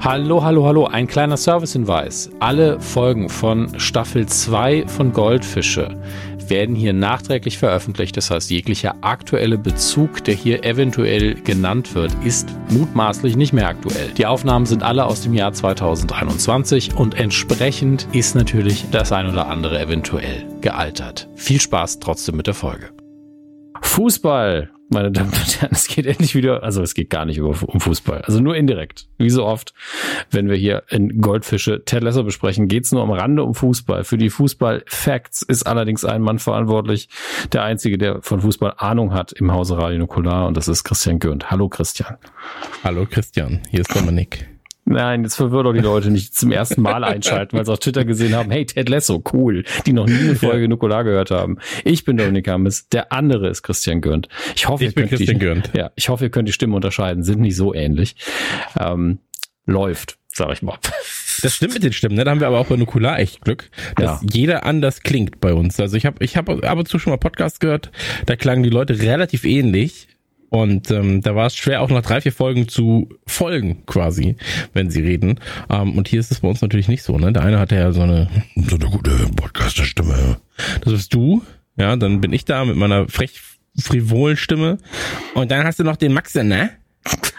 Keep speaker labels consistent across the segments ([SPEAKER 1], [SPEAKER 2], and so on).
[SPEAKER 1] Hallo, hallo, hallo. Ein kleiner Servicehinweis. Alle Folgen von Staffel 2 von Goldfische werden hier nachträglich veröffentlicht. Das heißt, jeglicher aktuelle Bezug, der hier eventuell genannt wird, ist mutmaßlich nicht mehr aktuell. Die Aufnahmen sind alle aus dem Jahr 2021 und entsprechend ist natürlich das ein oder andere eventuell gealtert. Viel Spaß trotzdem mit der Folge. Fußball meine Damen und Herren, es geht endlich wieder, also es geht gar nicht über, um Fußball, also nur indirekt. Wie so oft, wenn wir hier in Goldfische Ted Lesser besprechen, geht es nur am Rande um Fußball. Für die Fußball-Facts ist allerdings ein Mann verantwortlich, der einzige, der von Fußball Ahnung hat im Hause Radio Nukular und das ist Christian Gürnt. Hallo Christian.
[SPEAKER 2] Hallo Christian, hier ist Dominik.
[SPEAKER 1] Nein, jetzt verwirrt doch die Leute nicht zum ersten Mal einschalten, weil sie auf Twitter gesehen haben, hey, Ted Lasso, cool, die noch nie eine Folge ja. Nukular gehört haben. Ich bin Dominik Hammes, der andere ist Christian Gürnt. Ich hoffe,
[SPEAKER 2] ich bin Christian die, Gürnt.
[SPEAKER 1] Ja, ich hoffe, ihr könnt die Stimmen unterscheiden, sind nicht so ähnlich. Ähm, läuft, sag ich mal.
[SPEAKER 2] Das stimmt mit den Stimmen, ne? Da haben wir aber auch bei Nukular echt Glück, dass ja. jeder anders klingt bei uns. Also ich habe ich hab ab und zu schon mal Podcasts gehört, da klangen die Leute relativ ähnlich. Und ähm, da war es schwer, auch nach drei, vier Folgen zu folgen, quasi, wenn sie reden. Ähm, und hier ist es bei uns natürlich nicht so. Ne? Der eine hatte ja so eine, so eine gute Podcaster-Stimme. Das bist du. Ja, dann bin ich da mit meiner frech frivolen Stimme. Und dann hast du noch den Max, ne?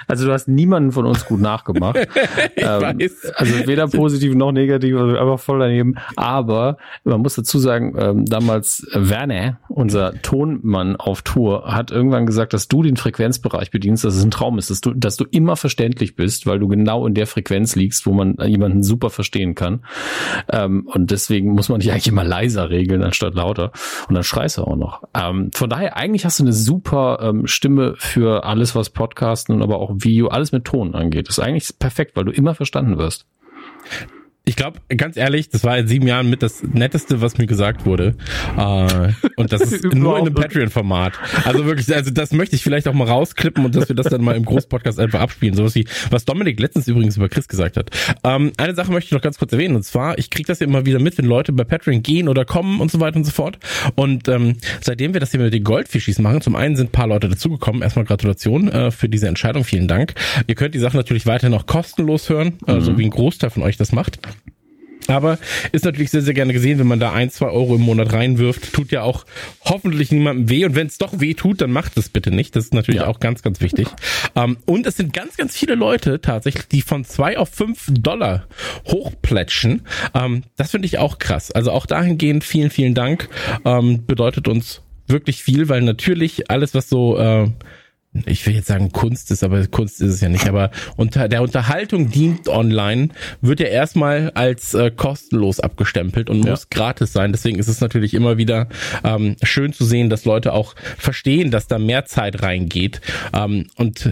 [SPEAKER 1] Also du hast niemanden von uns gut nachgemacht. ähm. Also weder positiv noch negativ, also einfach voll daneben. Aber man muss dazu sagen, ähm, damals Werner, unser Tonmann auf Tour, hat irgendwann gesagt, dass du den Frequenzbereich bedienst, dass es ein Traum ist, dass du, dass du immer verständlich bist, weil du genau in der Frequenz liegst, wo man jemanden super verstehen kann. Ähm, und deswegen muss man dich eigentlich immer leiser regeln, anstatt lauter. Und dann schreist du auch noch. Ähm, von daher, eigentlich hast du eine super ähm, Stimme für alles, was Podcasten und aber auch Video, alles mit Ton angeht. Das ist eigentlich perfekt, weil du immer verstanden wirst
[SPEAKER 2] ich glaube, ganz ehrlich, das war in sieben Jahren mit das Netteste, was mir gesagt wurde. Äh, und das ist nur in einem Patreon-Format. Also wirklich, also das möchte ich vielleicht auch mal rausklippen und dass wir das dann mal im Großpodcast einfach abspielen. Sowas wie, was Dominik letztens übrigens über Chris gesagt hat. Ähm, eine Sache möchte ich noch ganz kurz erwähnen. Und zwar, ich kriege das ja immer wieder mit, wenn Leute bei Patreon gehen oder kommen und so weiter und so fort. Und ähm, seitdem wir das hier mit den Goldfischis machen, zum einen sind ein paar Leute dazugekommen. Erstmal Gratulation äh, für diese Entscheidung. Vielen Dank. Ihr könnt die Sache natürlich weiterhin noch kostenlos hören, äh, so mhm. wie ein Großteil von euch das macht. Aber ist natürlich sehr, sehr gerne gesehen, wenn man da ein, zwei Euro im Monat reinwirft. Tut ja auch hoffentlich niemandem weh. Und wenn es doch weh tut, dann macht es bitte nicht. Das ist natürlich ja. auch ganz, ganz wichtig. Ähm, und es sind ganz, ganz viele Leute tatsächlich, die von zwei auf fünf Dollar hochplätschen. Ähm, das finde ich auch krass. Also auch dahingehend vielen, vielen Dank. Ähm, bedeutet uns wirklich viel, weil natürlich alles, was so äh, ich will jetzt sagen Kunst ist, aber Kunst ist es ja nicht, aber unter der Unterhaltung dient online wird ja erstmal als äh, kostenlos abgestempelt und ja. muss gratis sein. Deswegen ist es natürlich immer wieder ähm, schön zu sehen, dass Leute auch verstehen, dass da mehr Zeit reingeht ähm, und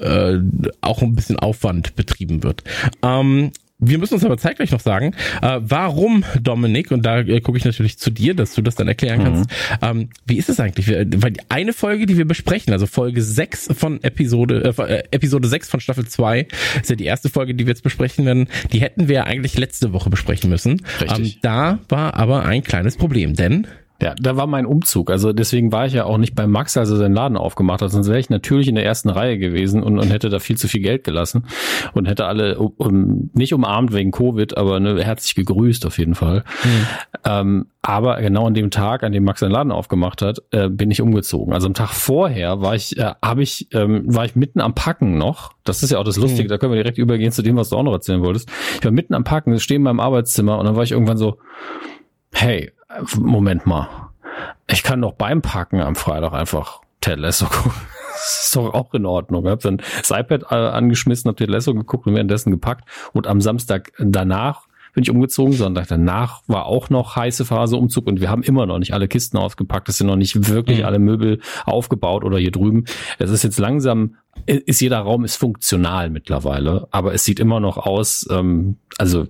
[SPEAKER 2] äh, auch ein bisschen Aufwand betrieben wird. Ähm, wir müssen uns aber zeitgleich noch sagen, äh, warum Dominik, und da äh, gucke ich natürlich zu dir, dass du das dann erklären kannst, mhm. ähm, wie ist es eigentlich? Weil eine Folge, die wir besprechen, also Folge 6 von Episode, äh, äh Episode 6 von Staffel 2, ist ja die erste Folge, die wir jetzt besprechen werden, die hätten wir ja eigentlich letzte Woche besprechen müssen. Richtig. Ähm, da war aber ein kleines Problem, denn
[SPEAKER 1] ja, da war mein Umzug. Also deswegen war ich ja auch nicht bei Max, als er seinen Laden aufgemacht hat. Sonst wäre ich natürlich in der ersten Reihe gewesen und, und hätte da viel zu viel Geld gelassen und hätte alle um, nicht umarmt wegen Covid, aber ne, herzlich gegrüßt auf jeden Fall. Mhm. Ähm, aber genau an dem Tag, an dem Max seinen Laden aufgemacht hat, äh, bin ich umgezogen. Also am Tag vorher war ich, äh, habe ich, ähm, war ich mitten am Packen noch. Das ist ja auch das Lustige. Mhm. Da können wir direkt übergehen zu dem, was du auch noch erzählen wolltest. Ich war mitten am Packen, stehe in meinem Arbeitszimmer und dann war ich irgendwann so, hey, Moment mal. Ich kann doch beim Packen am Freitag einfach Ted Lasso gucken. Das ist doch auch in Ordnung. Ich habe dann das iPad äh, angeschmissen, habe Ted Lasso geguckt und währenddessen gepackt. Und am Samstag danach bin ich umgezogen, sondern danach war auch noch heiße Phase Umzug und wir haben immer noch nicht alle Kisten ausgepackt. Es sind noch nicht wirklich mhm. alle Möbel aufgebaut oder hier drüben. Es ist jetzt langsam, ist jeder Raum ist funktional mittlerweile, aber es sieht immer noch aus, ähm, also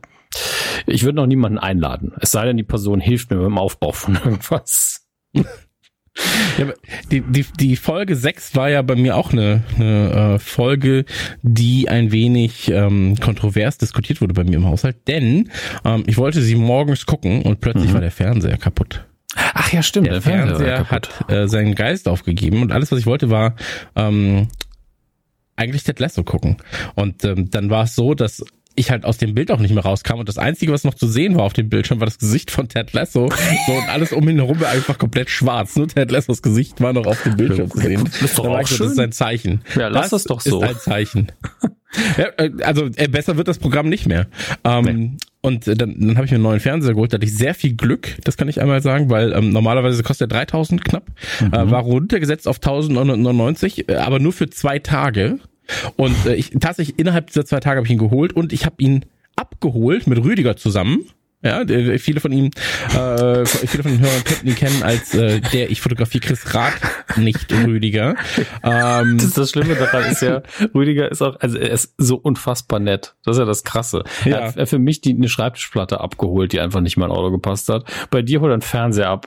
[SPEAKER 1] ich würde noch niemanden einladen. Es sei denn, die Person hilft mir beim Aufbau von irgendwas.
[SPEAKER 2] Ja, die, die, die Folge 6 war ja bei mir auch eine, eine äh, Folge, die ein wenig ähm, kontrovers diskutiert wurde bei mir im Haushalt, denn ähm, ich wollte sie morgens gucken und plötzlich mhm. war der Fernseher kaputt.
[SPEAKER 1] Ach ja, stimmt.
[SPEAKER 2] Der, der Fernseher, Fernseher hat äh, seinen Geist aufgegeben und alles, was ich wollte, war ähm, eigentlich Ted Lasso gucken. Und ähm, dann war es so, dass ich halt aus dem Bild auch nicht mehr rauskam und das Einzige, was noch zu sehen war auf dem Bildschirm, war das Gesicht von Ted Lasso. So und alles um ihn herum war einfach komplett schwarz. Nur Ted Lassos Gesicht war noch auf dem Bildschirm zu sehen.
[SPEAKER 1] Das ist doch auch schön.
[SPEAKER 2] das ist ein Zeichen.
[SPEAKER 1] Ja, lass das, das doch so.
[SPEAKER 2] Ist ein Zeichen. ja, äh, also äh, besser wird das Programm nicht mehr. Ähm, nee. Und dann, dann habe ich mir einen neuen Fernseher geholt. Da hatte ich sehr viel Glück, das kann ich einmal sagen, weil ähm, normalerweise kostet er 3000 knapp. Mhm. Äh, war runtergesetzt auf 1999, äh, aber nur für zwei Tage. Und äh, ich tatsächlich innerhalb dieser zwei Tage habe ich ihn geholt und ich habe ihn abgeholt mit Rüdiger zusammen. Ja, viele von ihm, äh, viele von den Hörern könnten ihn kennen als äh, der ich fotografiere Chris Rath, nicht Rüdiger.
[SPEAKER 1] Ähm, das, ist das Schlimme daran ist ja, Rüdiger ist auch, also er ist so unfassbar nett. Das ist ja das Krasse. Ja. Er hat für mich die eine Schreibtischplatte abgeholt, die einfach nicht in mein Auto gepasst hat. Bei dir holt er einen Fernseher ab,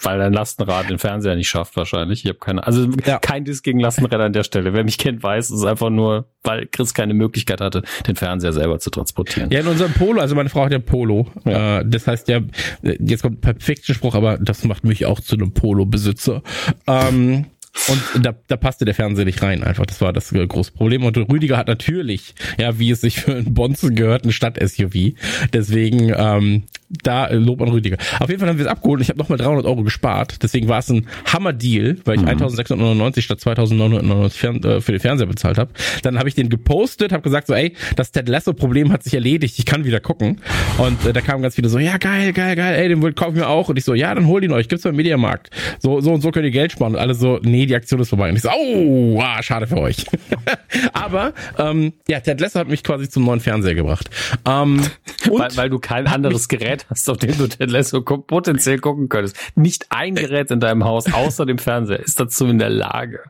[SPEAKER 1] weil dein Lastenrad den Fernseher nicht schafft wahrscheinlich. Ich habe keine, also ja. kein Disk gegen Lastenräder an der Stelle. Wer mich kennt, weiß, es ist einfach nur, weil Chris keine Möglichkeit hatte, den Fernseher selber zu transportieren.
[SPEAKER 2] Ja, in unserem Polo, also meine Frau hat ja Polo. Ja. Äh, das heißt ja, jetzt kommt ein perfekter Spruch, aber das macht mich auch zu einem Polo-Besitzer. Ähm, und da, da passte der Fernseher nicht rein, einfach. Das war das große Problem. Und Rüdiger hat natürlich, ja, wie es sich für einen Bonzen gehört, eine Stadt-SUV. Deswegen, ähm, da Lob an Rüdiger. Auf jeden Fall haben wir es abgeholt und ich habe nochmal 300 Euro gespart. Deswegen war es ein Hammer-Deal, weil ich mhm. 1699 statt 2999 äh, für den Fernseher bezahlt habe. Dann habe ich den gepostet, habe gesagt so, ey, das Ted Lasso-Problem hat sich erledigt, ich kann wieder gucken. Und äh, da kamen ganz viele so, ja, geil, geil, geil, ey, den kaufen wir auch. Und ich so, ja, dann hol ihn euch, gibt's beim Mediamarkt. So, so und so könnt ihr Geld sparen. Und alle so, nee, nee, die Aktion ist vorbei. Und ich so, oh, ah, schade für euch. Aber ähm, ja, Ted Lasso hat mich quasi zum neuen Fernseher gebracht. Ähm,
[SPEAKER 1] weil, weil du kein anderes Gerät hast, auf dem du Ted Lasso potenziell gucken könntest. Nicht ein Gerät in deinem Haus außer dem Fernseher ist dazu in der Lage.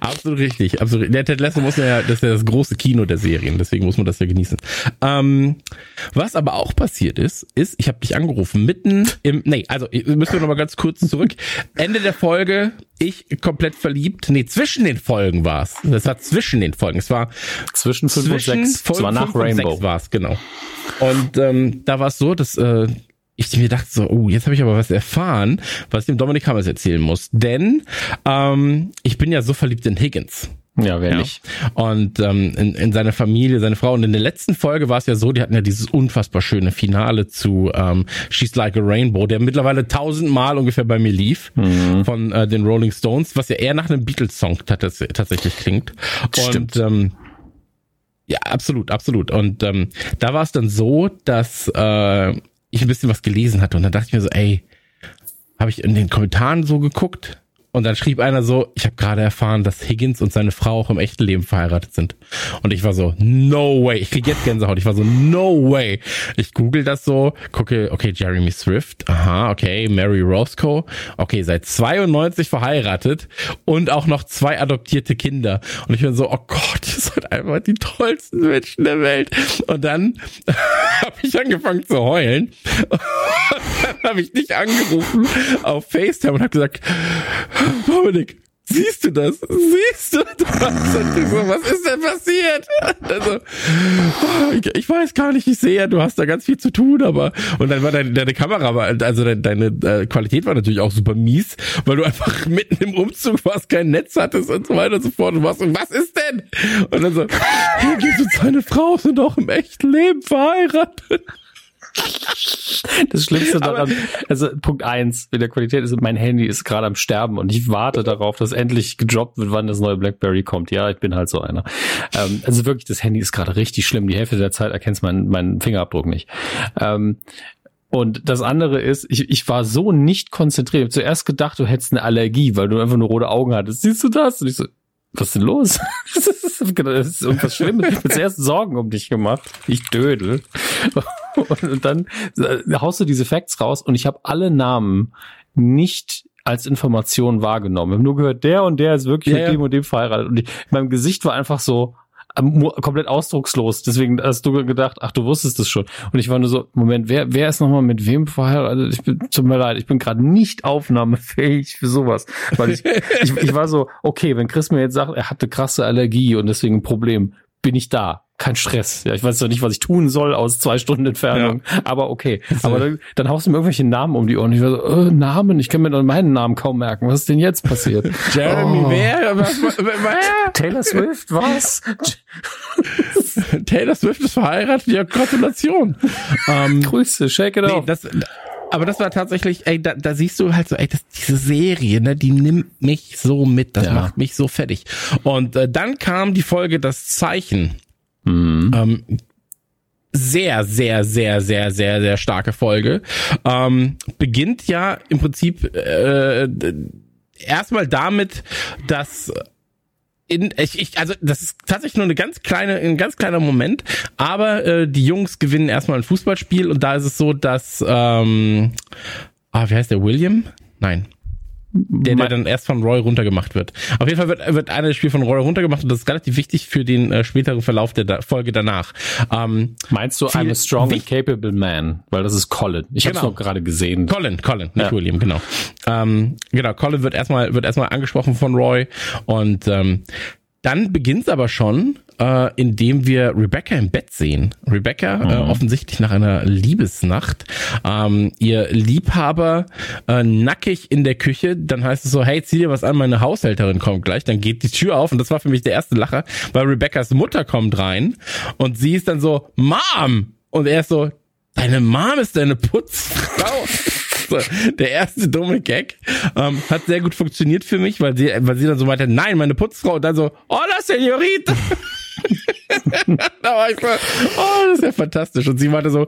[SPEAKER 2] Absolut richtig, absolut. Der Ted Lasso muss ja, das ist ja das große Kino der Serien, deswegen muss man das ja genießen. Ähm, was aber auch passiert ist, ist, ich habe dich angerufen mitten im, nee, also müssen wir noch mal ganz kurz zurück. Ende der Folge, ich komplett verliebt, nee, zwischen den Folgen war's. Das war zwischen den Folgen. Es war
[SPEAKER 1] zwischen 5 und 6. Es war nach Rainbow.
[SPEAKER 2] war's, genau. Und ähm, da war es so, dass äh, ich mir dachte so, oh, jetzt habe ich aber was erfahren, was ich dem Dominik Hammers erzählen muss. Denn ähm, ich bin ja so verliebt in Higgins.
[SPEAKER 1] Ja, wer ja. nicht.
[SPEAKER 2] Und ähm, in, in seiner Familie, seine Frau. Und in der letzten Folge war es ja so, die hatten ja dieses unfassbar schöne Finale zu ähm, She's Like a Rainbow, der mittlerweile tausendmal ungefähr bei mir lief mhm. von äh, den Rolling Stones, was ja eher nach einem Beatles-Song tatsächlich klingt.
[SPEAKER 1] Stimmt.
[SPEAKER 2] Und ähm, ja, absolut, absolut. Und ähm, da war es dann so, dass äh, ich ein bisschen was gelesen hatte. Und dann dachte ich mir so, ey, habe ich in den Kommentaren so geguckt und dann schrieb einer so, ich habe gerade erfahren, dass Higgins und seine Frau auch im echten Leben verheiratet sind. Und ich war so, no way. Ich krieg jetzt Gänsehaut. Ich war so, no way. Ich google das so, gucke, okay, Jeremy Swift, aha, okay, Mary Roscoe, okay, seit 92 verheiratet und auch noch zwei adoptierte Kinder. Und ich bin so, oh Gott, ihr seid einfach die tollsten Menschen der Welt. Und dann habe ich angefangen zu heulen. Und dann habe ich dich angerufen auf FaceTime und habe gesagt, Dominik, siehst du das? Siehst du das? Was ist denn passiert? Also, ich, ich, weiß gar nicht, ich sehe, du hast da ganz viel zu tun, aber und dann war deine, deine Kamera, also deine, deine äh, Qualität war natürlich auch super mies, weil du einfach mitten im Umzug warst, kein Netz hattest und so weiter und so fort und warst und was ist denn? Und dann so, hier geht und seine Frau sind doch im echten Leben verheiratet.
[SPEAKER 1] Das Schlimmste daran, also Punkt eins mit der Qualität ist, mein Handy ist gerade am Sterben und ich warte darauf, dass endlich gedroppt wird, wann das neue BlackBerry kommt. Ja, ich bin halt so einer. Ähm, also wirklich, das Handy ist gerade richtig schlimm. Die Hälfte der Zeit erkennt meinen mein Fingerabdruck nicht. Ähm, und das andere ist, ich, ich war so nicht konzentriert. Ich habe zuerst gedacht, du hättest eine Allergie, weil du einfach nur rote Augen hattest. Siehst du das? Und ich so, was ist denn los? das, ist, das ist irgendwas Schlimmes. Ich habe zuerst Sorgen um dich gemacht. Ich dödel. Und dann haust du diese Facts raus und ich habe alle Namen nicht als Information wahrgenommen. Ich habe nur gehört, der und der ist wirklich ja, mit dem und dem verheiratet. Und ich, mein Gesicht war einfach so, komplett ausdruckslos. Deswegen hast du gedacht, ach, du wusstest es schon. Und ich war nur so, Moment, wer, wer ist nochmal mit wem verheiratet? Ich bin, tut mir leid, ich bin gerade nicht aufnahmefähig für sowas. Weil ich, ich, ich war so, okay, wenn Chris mir jetzt sagt, er hatte krasse Allergie und deswegen ein Problem, bin ich da. Kein Stress. Ja, ich weiß doch nicht, was ich tun soll aus zwei Stunden Entfernung. Ja. Aber okay. Aber dann, dann haust du mir irgendwelche Namen um die Ohren. Ich war so, äh, Namen? Ich kann mir dann meinen Namen kaum merken. Was ist denn jetzt passiert?
[SPEAKER 2] Jeremy oh. wer?
[SPEAKER 1] wer? Taylor Swift? Was?
[SPEAKER 2] Taylor Swift ist verheiratet? Ja, Gratulation.
[SPEAKER 1] ähm, Grüße, shake it nee, off.
[SPEAKER 2] Das, aber das war tatsächlich, ey, da, da siehst du halt so, ey, das, diese Serie, ne, die nimmt mich so mit, das ja. macht mich so fertig. Und äh, dann kam die Folge Das Zeichen. Mhm. Ähm, sehr, sehr, sehr, sehr, sehr, sehr starke Folge. Ähm, beginnt ja im Prinzip äh, erstmal damit, dass in, ich, ich, also das ist tatsächlich nur eine ganz kleine, ein ganz kleiner Moment, aber äh, die Jungs gewinnen erstmal ein Fußballspiel und da ist es so, dass ähm, ah, wie heißt der William? Nein der, der dann erst von Roy runtergemacht wird. Auf jeden Fall wird, wird einer das Spiel von Roy runtergemacht und das ist relativ wichtig für den äh, späteren Verlauf der da Folge danach.
[SPEAKER 1] Ähm, Meinst du I'm a strong and capable man? Weil das ist Colin. Ich genau. habe es noch gerade gesehen.
[SPEAKER 2] Colin, Colin, nicht ja. William, genau. Ähm, genau, Colin wird erstmal wird erstmal angesprochen von Roy und ähm, dann beginnt's aber schon, äh, indem wir Rebecca im Bett sehen. Rebecca äh, mhm. äh, offensichtlich nach einer Liebesnacht. Ähm, ihr Liebhaber äh, nackig in der Küche. Dann heißt es so, hey, zieh dir was an, meine Haushälterin kommt gleich. Dann geht die Tür auf und das war für mich der erste Lacher, weil Rebeccas Mutter kommt rein und sie ist dann so, Mom! Und er ist so, deine Mom ist deine Putzfrau. der erste dumme Gag. Ähm, hat sehr gut funktioniert für mich, weil sie, weil sie dann so weiter, nein, meine Putzfrau. Und dann so, hola, Senorita. da war ich so, oh, das ist ja fantastisch. Und sie meinte so,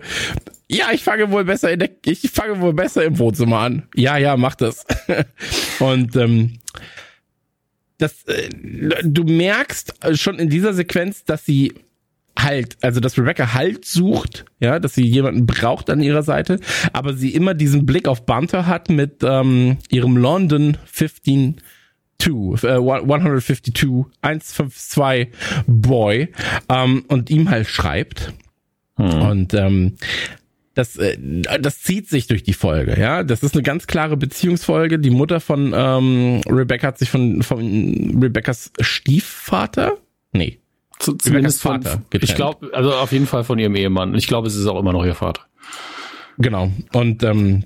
[SPEAKER 2] ja, ich fange wohl besser in der, ich fange wohl besser im Wohnzimmer an. Ja, ja, mach das. Und ähm, das, äh, du merkst schon in dieser Sequenz, dass sie Halt, also dass Rebecca Halt sucht, ja, dass sie jemanden braucht an ihrer Seite, aber sie immer diesen Blick auf Bunter hat mit ähm, ihrem London 15 2, äh, 152, 152 Boy ähm, und ihm halt schreibt. Hm. Und ähm, das, äh, das zieht sich durch die Folge, ja. Das ist eine ganz klare Beziehungsfolge. Die Mutter von ähm, Rebecca hat sich von, von Rebeccas Stiefvater, nee,
[SPEAKER 1] zu, zumindest Vater. Von, ich glaube, also auf jeden Fall von ihrem Ehemann. Ich glaube, es ist auch immer noch ihr Vater.
[SPEAKER 2] Genau. Und ähm,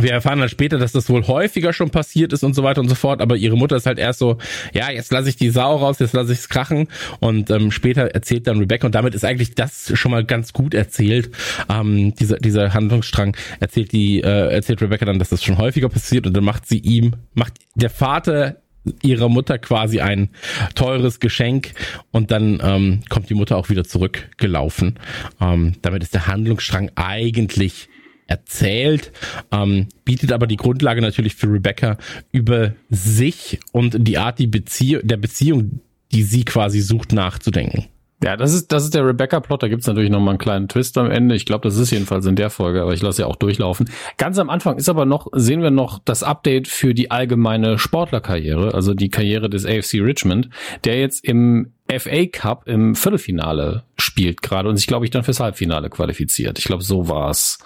[SPEAKER 2] wir erfahren dann später, dass das wohl häufiger schon passiert ist und so weiter und so fort, aber ihre Mutter ist halt erst so, ja, jetzt lasse ich die Sau raus, jetzt lasse ich es krachen. Und ähm, später erzählt dann Rebecca und damit ist eigentlich das schon mal ganz gut erzählt, ähm, dieser, dieser Handlungsstrang erzählt die, äh, erzählt Rebecca dann, dass das schon häufiger passiert. Und dann macht sie ihm, macht der Vater ihrer Mutter quasi ein teures Geschenk. Und dann ähm, kommt die Mutter auch wieder zurückgelaufen. Ähm, damit ist der Handlungsstrang eigentlich erzählt, ähm, bietet aber die Grundlage natürlich für Rebecca über sich und die Art die Bezie der Beziehung, die sie quasi sucht, nachzudenken.
[SPEAKER 1] Ja, das ist, das ist der Rebecca-Plot. Da gibt's natürlich noch mal einen kleinen Twist am Ende. Ich glaube, das ist jedenfalls in der Folge, aber ich lasse ja auch durchlaufen. Ganz am Anfang ist aber noch, sehen wir noch das Update für die allgemeine Sportlerkarriere, also die Karriere des AFC Richmond, der jetzt im FA Cup im Viertelfinale spielt gerade und sich, glaube ich, dann fürs Halbfinale qualifiziert. Ich glaube, so war's.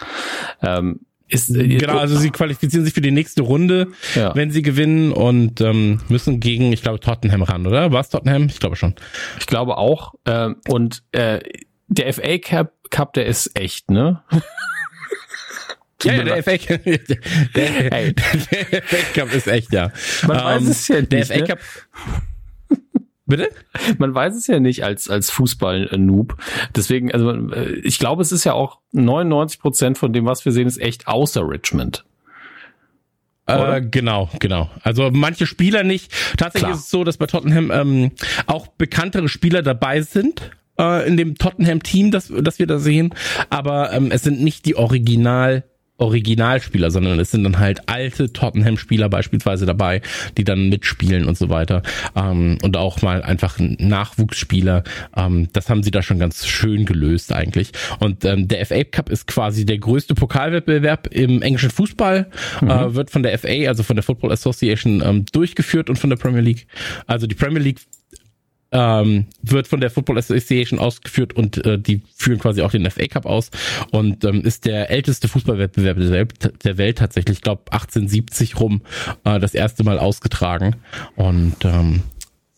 [SPEAKER 1] Ähm,
[SPEAKER 2] ist, äh, genau, also sie qualifizieren sich für die nächste Runde, ja. wenn sie gewinnen und ähm, müssen gegen, ich glaube, Tottenham ran, oder? War es Tottenham? Ich glaube schon.
[SPEAKER 1] Ich glaube auch. Äh, und äh, der FA Cup, Cup, der ist echt, ne?
[SPEAKER 2] ja, ja, der FA, Cup, der, der, der FA Cup ist echt, ja.
[SPEAKER 1] Man um, weiß ähm, es ja nicht.
[SPEAKER 2] Der FA ne? Cup. Ne?
[SPEAKER 1] Bitte? Man weiß es ja nicht als, als Fußball-Noob. Deswegen, also äh, ich glaube, es ist ja auch 99 Prozent von dem, was wir sehen, ist echt außer Richmond.
[SPEAKER 2] Äh, genau, genau. Also manche Spieler nicht. Tatsächlich Klar. ist es so, dass bei Tottenham ähm, auch bekanntere Spieler dabei sind äh, in dem Tottenham-Team, das, das wir da sehen. Aber ähm, es sind nicht die Original Originalspieler, sondern es sind dann halt alte Tottenham-Spieler beispielsweise dabei, die dann mitspielen und so weiter. Ähm, und auch mal einfach Nachwuchsspieler. Ähm, das haben sie da schon ganz schön gelöst eigentlich. Und ähm, der FA Cup ist quasi der größte Pokalwettbewerb im englischen Fußball, mhm. äh, wird von der FA, also von der Football Association, ähm, durchgeführt und von der Premier League. Also die Premier League ähm, wird von der Football Association ausgeführt und äh, die führen quasi auch den FA Cup aus und ähm, ist der älteste Fußballwettbewerb der Welt, tatsächlich, ich glaube 1870 rum äh, das erste Mal ausgetragen und ähm,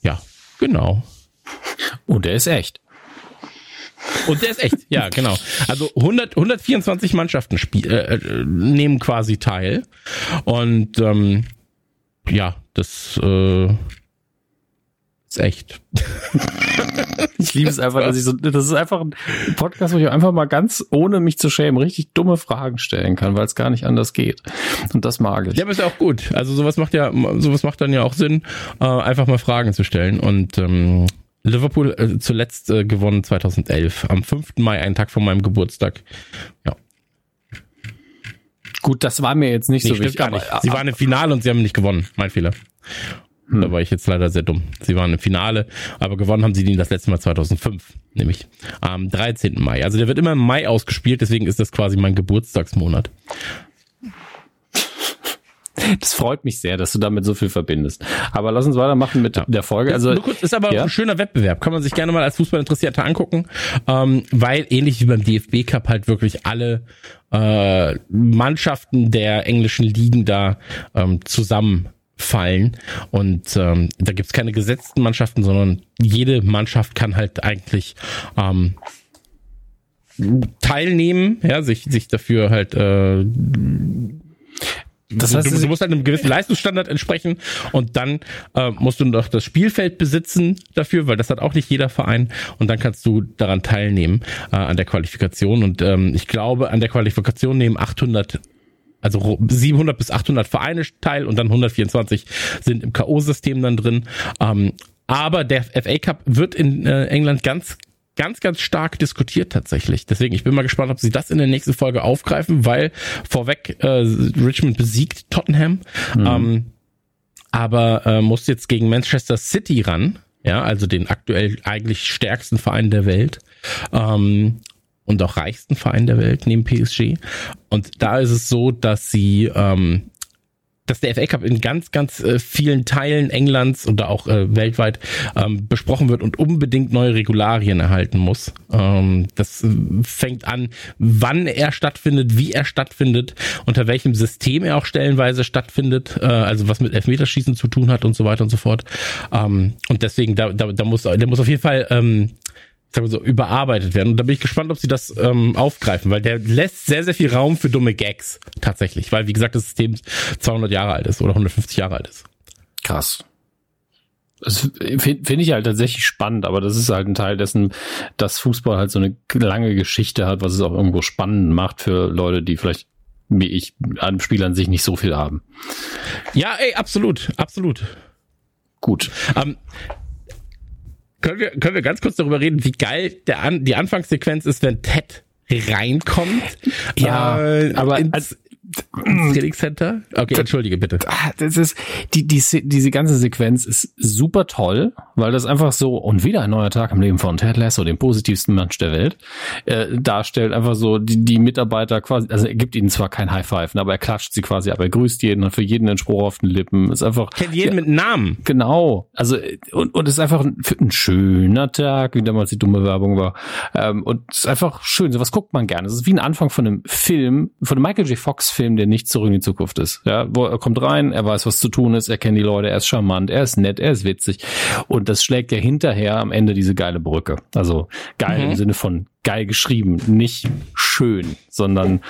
[SPEAKER 2] ja, genau.
[SPEAKER 1] Und er ist echt.
[SPEAKER 2] Und der ist echt, ja, genau. Also 100, 124 Mannschaften spiel, äh, äh, nehmen quasi teil. Und ähm, ja, das äh, ist echt.
[SPEAKER 1] ich liebe es einfach, dass ich so, das ist einfach ein Podcast, wo ich einfach mal ganz, ohne mich zu schämen, richtig dumme Fragen stellen kann, weil es gar nicht anders geht. Und das mag ich.
[SPEAKER 2] Ja, aber ist ja auch gut. Also sowas macht ja, sowas macht dann ja auch Sinn, äh, einfach mal Fragen zu stellen. Und ähm, Liverpool äh, zuletzt äh, gewonnen 2011, am 5. Mai, einen Tag vor meinem Geburtstag. Ja.
[SPEAKER 1] Gut, das war mir jetzt nicht nee, so wichtig.
[SPEAKER 2] Gar nicht. Sie waren im Finale und sie haben nicht gewonnen. Mein Fehler. Hm. Da war ich jetzt leider sehr dumm. Sie waren im Finale, aber gewonnen haben sie den das letzte Mal 2005, nämlich am 13. Mai. Also der wird immer im Mai ausgespielt, deswegen ist das quasi mein Geburtstagsmonat.
[SPEAKER 1] Das freut mich sehr, dass du damit so viel verbindest. Aber lass uns weitermachen mit ja. der Folge. Also
[SPEAKER 2] Nur kurz, ist aber ja? ein schöner Wettbewerb. Kann man sich gerne mal als Fußballinteressierter angucken, ähm, weil ähnlich wie beim DFB Cup halt wirklich alle äh, Mannschaften der englischen Ligen da ähm, zusammen fallen. Und ähm, da gibt's keine gesetzten Mannschaften, sondern jede Mannschaft kann halt eigentlich ähm, teilnehmen, ja, sich, sich dafür halt äh, das heißt, du, du musst halt einem gewissen Leistungsstandard entsprechen und dann äh, musst du noch das Spielfeld besitzen dafür, weil das hat auch nicht jeder Verein und dann kannst du daran teilnehmen äh, an der Qualifikation und ähm, ich glaube an der Qualifikation nehmen 800 also 700 bis 800 Vereine teil und dann 124 sind im K.O.-System dann drin. Ähm, aber der FA Cup wird in äh, England ganz ganz, ganz stark diskutiert tatsächlich. Deswegen, ich bin mal gespannt, ob sie das in der nächsten Folge aufgreifen, weil vorweg äh, Richmond besiegt Tottenham, mhm. ähm, aber äh, muss jetzt gegen Manchester City ran, ja, also den aktuell eigentlich stärksten Verein der Welt. Ähm, und auch reichsten Verein der Welt neben PSG. Und da ist es so, dass sie ähm, dass der FA Cup in ganz, ganz äh, vielen Teilen Englands oder auch äh, weltweit ähm, besprochen wird und unbedingt neue Regularien erhalten muss. Ähm, das äh, fängt an, wann er stattfindet, wie er stattfindet, unter welchem System er auch stellenweise stattfindet, äh, also was mit Elfmeterschießen zu tun hat und so weiter und so fort. Ähm, und deswegen, da, da, da muss, der muss auf jeden Fall ähm, sagen wir so, überarbeitet werden. Und da bin ich gespannt, ob sie das ähm, aufgreifen, weil der lässt sehr, sehr viel Raum für dumme Gags tatsächlich, weil wie gesagt, das System 200 Jahre alt ist oder 150 Jahre alt ist.
[SPEAKER 1] Krass. Das finde find ich halt tatsächlich spannend, aber das ist halt ein Teil dessen, dass Fußball halt so eine lange Geschichte hat, was es auch irgendwo spannend macht für Leute, die vielleicht wie ich an Spielern sich nicht so viel haben.
[SPEAKER 2] Ja, ey, absolut, absolut.
[SPEAKER 1] Gut.
[SPEAKER 2] Ähm, können wir, können wir ganz kurz darüber reden, wie geil der An die Anfangssequenz ist, wenn Ted reinkommt?
[SPEAKER 1] Ja, äh, aber
[SPEAKER 2] ins, Trainingscenter? Okay, entschuldige bitte.
[SPEAKER 1] Ah, das ist, die, die, diese ganze Sequenz ist super toll, weil das einfach so, und wieder ein neuer Tag im Leben von Ted Lasso, dem positivsten Mensch der Welt, äh, darstellt. Einfach so die, die Mitarbeiter quasi, also er gibt ihnen zwar kein High Five, aber er klatscht sie quasi ab, er grüßt jeden, hat für jeden einen Spruch auf den Lippen. Ist einfach.
[SPEAKER 2] Kennt jeden ja, mit Namen.
[SPEAKER 1] Genau. Also, und, und ist einfach ein, ein schöner Tag, wie damals die dumme Werbung war. Ähm, und ist einfach schön. So was guckt man gerne. Es ist wie ein Anfang von einem Film, von einem Michael J. Fox Film, der nicht zurück in die Zukunft ist. Ja, wo er kommt rein, er weiß, was zu tun ist, er kennt die Leute, er ist charmant, er ist nett, er ist witzig. Und das schlägt ja hinterher am Ende diese geile Brücke. Also geil mhm. im Sinne von geil geschrieben, nicht schön, sondern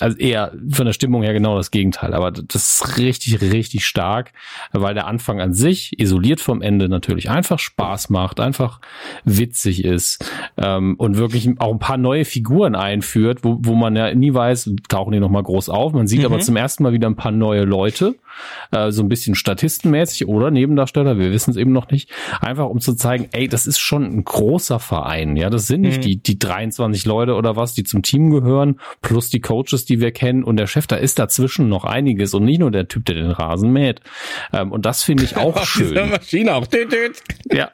[SPEAKER 1] also eher von der Stimmung her genau das Gegenteil. Aber das ist richtig, richtig stark, weil der Anfang an sich, isoliert vom Ende, natürlich einfach Spaß macht, einfach witzig ist ähm, und wirklich auch ein paar neue Figuren einführt, wo, wo man ja nie weiß, tauchen die nochmal groß auf. Man sieht mhm. aber zum ersten Mal wieder ein paar neue Leute äh, so ein bisschen statistenmäßig oder Nebendarsteller, wir wissen es eben noch nicht, einfach um zu zeigen, ey, das ist schon ein großer Verein, ja, das sind nicht mhm. die, die 23 Leute oder was, die zum Team gehören, plus die Coaches, die wir kennen und der Chef, da ist dazwischen noch einiges und nicht nur der Typ, der den Rasen mäht. Ähm, und das finde ich auch schön. Diese
[SPEAKER 2] Maschine auch. Düt, düt.
[SPEAKER 1] Ja.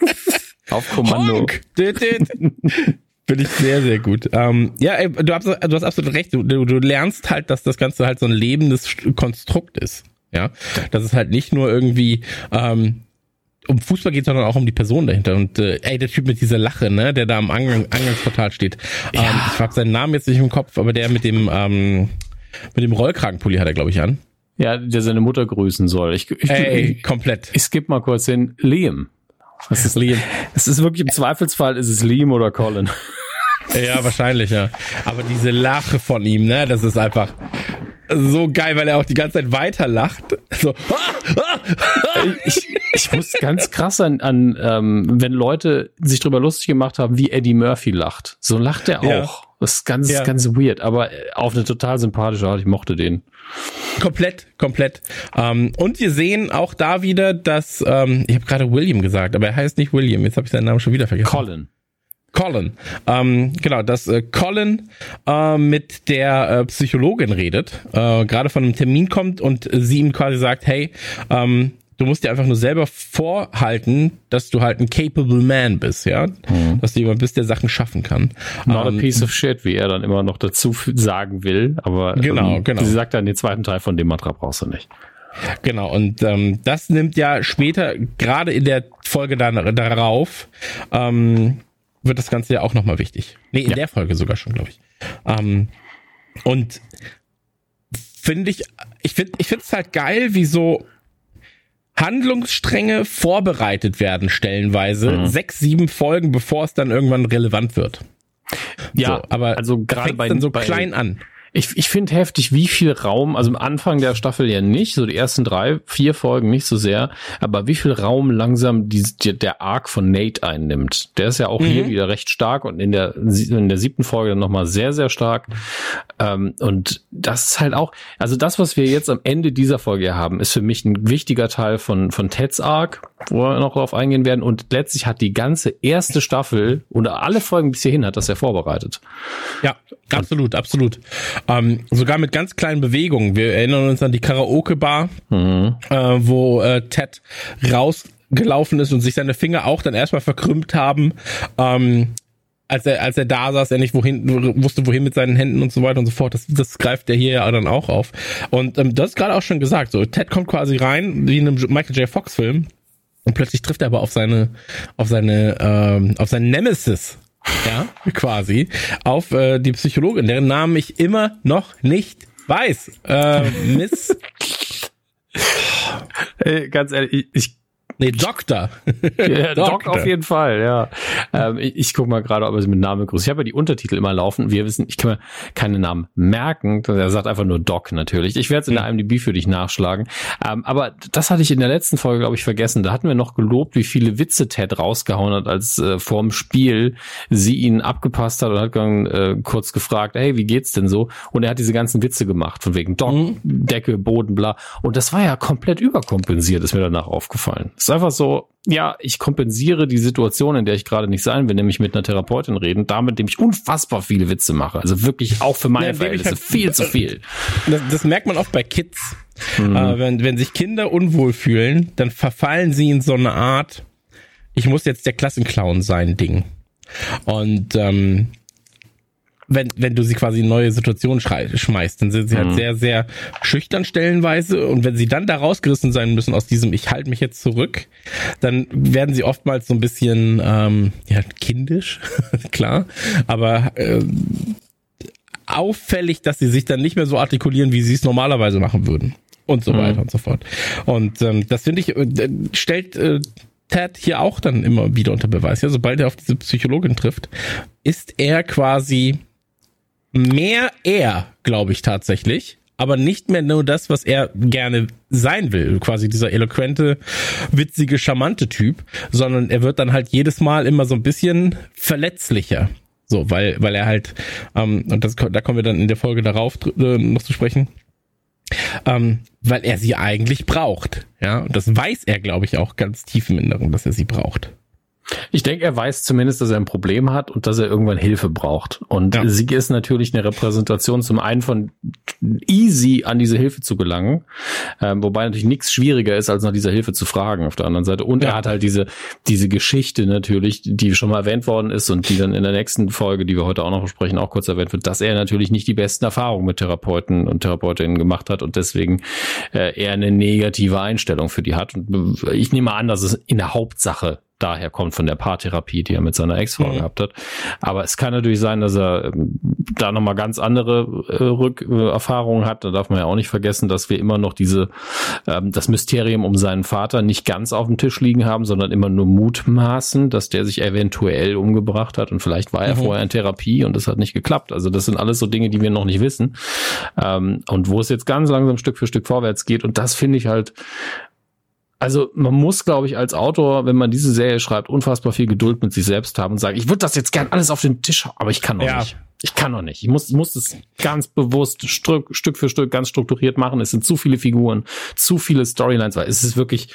[SPEAKER 1] Auf Kommando. Düt, düt.
[SPEAKER 2] Finde ich sehr, sehr gut. Ähm, ja, ey, du, hast, du hast absolut recht. Du, du, du lernst halt, dass das Ganze halt so ein lebendes Konstrukt ist. Ja, dass es halt nicht nur irgendwie ähm, um Fußball geht, sondern auch um die Person dahinter. Und äh, ey, der Typ mit dieser Lache, ne, der da am Eingang, Eingangsportal steht. Ja. Ähm, ich habe seinen Namen jetzt nicht im Kopf, aber der mit dem ähm, mit dem Rollkragenpulli hat er, glaube ich, an.
[SPEAKER 1] Ja, der seine Mutter grüßen soll. Ich, ich,
[SPEAKER 2] ey, ich, komplett.
[SPEAKER 1] Ich skippe mal kurz hin. Liam. Es ist Liam. Es ist wirklich im Zweifelsfall ist es Liam oder Colin.
[SPEAKER 2] Ja, wahrscheinlich, ja. Aber diese Lache von ihm, ne, das ist einfach so geil, weil er auch die ganze Zeit weiter lacht. So.
[SPEAKER 1] ich, ich muss ganz krass an, an ähm, wenn Leute sich drüber lustig gemacht haben, wie Eddie Murphy lacht. So lacht er auch. Ja. Das ist ganz, ja. ganz weird, aber auf eine total sympathische Art. Ich mochte den.
[SPEAKER 2] Komplett, komplett. Ähm, und wir sehen auch da wieder, dass, ähm, ich habe gerade William gesagt, aber er heißt nicht William. Jetzt habe ich seinen Namen schon wieder vergessen.
[SPEAKER 1] Colin.
[SPEAKER 2] Colin. Ähm, genau, dass äh, Colin äh, mit der äh, Psychologin redet, äh, gerade von einem Termin kommt und sie ihm quasi sagt, hey, ähm, du musst dir einfach nur selber vorhalten, dass du halt ein capable man bist, ja, mhm. dass du jemand bist, der Sachen schaffen kann.
[SPEAKER 1] Not um, a piece of shit, wie er dann immer noch dazu sagen will, aber
[SPEAKER 2] genau, ähm, genau.
[SPEAKER 1] sie sagt dann den zweiten Teil von dem Mantra brauchst du nicht.
[SPEAKER 2] Genau, und ähm, das nimmt ja später, gerade in der Folge dann, darauf, ähm, wird das Ganze ja auch nochmal wichtig. Nee, in ja. der Folge sogar schon, glaube ich. Ähm, und finde ich, ich finde ich finde es halt geil, wie so Handlungsstränge vorbereitet werden, stellenweise. Mhm. Sechs, sieben Folgen, bevor es dann irgendwann relevant wird.
[SPEAKER 1] Ja, so, aber also gerade bei
[SPEAKER 2] dann so bei, klein an.
[SPEAKER 1] Ich, ich finde heftig, wie viel Raum, also am Anfang der Staffel ja nicht, so die ersten drei, vier Folgen nicht so sehr, aber wie viel Raum langsam die, der Arc von Nate einnimmt. Der ist ja auch mhm. hier wieder recht stark und in der, in der siebten Folge dann nochmal sehr, sehr stark. Ähm, und das ist halt auch, also das, was wir jetzt am Ende dieser Folge haben, ist für mich ein wichtiger Teil von, von Teds Arc, wo wir noch drauf eingehen werden. Und letztlich hat die ganze erste Staffel oder alle Folgen bis hierhin hat das ja vorbereitet.
[SPEAKER 2] Ja, absolut, absolut. Ähm, sogar mit ganz kleinen Bewegungen. Wir erinnern uns an die Karaoke-Bar, mhm. äh, wo äh, Ted rausgelaufen ist und sich seine Finger auch dann erstmal verkrümmt haben. Ähm, als er, als er da saß, er nicht wohin, wusste wohin mit seinen Händen und so weiter und so fort. Das, das greift er hier ja dann auch auf. Und ähm, du hast gerade auch schon gesagt, so Ted kommt quasi rein, wie in einem Michael J. Fox Film. Und plötzlich trifft er aber auf seine, auf seine, ähm, auf seinen Nemesis, ja, quasi, auf äh, die Psychologin, deren Namen ich immer noch nicht weiß. Äh, Miss.
[SPEAKER 1] Hey, ganz ehrlich, ich,
[SPEAKER 2] Nee, Doktor.
[SPEAKER 1] ja, Doc auf jeden Fall, ja. Ähm, ich, ich gucke mal gerade, ob er sie mit Namen grüßt. Ich habe ja die Untertitel immer laufen. Wir wissen, ich kann mir keine Namen merken. Er sagt einfach nur Doc natürlich. Ich werde es in der IMDb für dich nachschlagen. Ähm, aber das hatte ich in der letzten Folge, glaube ich, vergessen. Da hatten wir noch gelobt, wie viele Witze Ted rausgehauen hat, als äh, vorm Spiel sie ihn abgepasst hat und hat dann äh, kurz gefragt, hey, wie geht's denn so? Und er hat diese ganzen Witze gemacht, von wegen Doc, mhm. Decke, Boden, bla. Und das war ja komplett überkompensiert, ist mir danach aufgefallen ist einfach so, ja, ich kompensiere die Situation, in der ich gerade nicht sein will, nämlich mit einer Therapeutin reden, damit, indem ich unfassbar viele Witze mache. Also wirklich auch für meine ja, Verhältnisse halt, viel zu viel.
[SPEAKER 2] Das, das, merkt man oft bei Kids. Mhm. Äh, wenn, wenn sich Kinder unwohl fühlen, dann verfallen sie in so eine Art, ich muss jetzt der Klassenclown sein, Ding. Und ähm, wenn, wenn du sie quasi in neue Situationen schmeißt, dann sind sie halt mhm. sehr, sehr schüchtern stellenweise. Und wenn sie dann da rausgerissen sein müssen aus diesem Ich halte mich jetzt zurück, dann werden sie oftmals so ein bisschen ähm, ja, kindisch, klar. Aber äh, auffällig, dass sie sich dann nicht mehr so artikulieren, wie sie es normalerweise machen würden. Und so mhm. weiter und so fort. Und ähm, das finde ich, äh, stellt äh, Ted hier auch dann immer wieder unter Beweis. Ja, sobald er auf diese Psychologin trifft, ist er quasi mehr er, glaube ich tatsächlich, aber nicht mehr nur das, was er gerne sein will, quasi dieser eloquente, witzige, charmante Typ, sondern er wird dann halt jedes Mal immer so ein bisschen verletzlicher. So, weil, weil er halt, ähm, und das, da kommen wir dann in der Folge darauf äh, noch zu sprechen, ähm, weil er sie eigentlich braucht. Ja, und das weiß er, glaube ich, auch ganz tief im Inneren, dass er sie braucht.
[SPEAKER 1] Ich denke, er weiß zumindest, dass er ein Problem hat und dass er irgendwann Hilfe braucht. Und ja. sie ist natürlich eine Repräsentation zum einen von easy an diese Hilfe zu gelangen, ähm, wobei natürlich nichts schwieriger ist, als nach dieser Hilfe zu fragen auf der anderen Seite. Und ja. er hat halt diese, diese Geschichte natürlich, die schon mal erwähnt worden ist und die dann in der nächsten Folge, die wir heute auch noch besprechen, auch kurz erwähnt wird, dass er natürlich nicht die besten Erfahrungen mit Therapeuten und Therapeutinnen gemacht hat und deswegen äh, eher eine negative Einstellung für die hat. Und ich nehme an, dass es in der Hauptsache daher kommt von der Paartherapie, die er mit seiner Ex-Frau mhm. gehabt hat. Aber es kann natürlich sein, dass er ähm, da nochmal ganz andere äh, Rückerfahrungen hat. Da darf man ja auch nicht vergessen, dass wir immer noch diese, ähm, das Mysterium um seinen Vater nicht ganz auf dem Tisch liegen haben, sondern immer nur mutmaßen, dass der sich eventuell umgebracht hat und vielleicht war er mhm. vorher in Therapie und das hat nicht geklappt. Also das sind alles so Dinge, die wir noch nicht wissen. Ähm, und wo es jetzt ganz langsam Stück für Stück vorwärts geht und das finde ich halt also man muss, glaube ich, als Autor, wenn man diese Serie schreibt, unfassbar viel Geduld mit sich selbst haben und sagen, ich würde das jetzt gern alles auf den Tisch, aber ich kann noch ja. nicht. Ich kann noch nicht. Ich muss, muss es ganz bewusst Stück, Stück für Stück ganz strukturiert machen. Es sind zu viele Figuren, zu viele Storylines, weil es ist wirklich,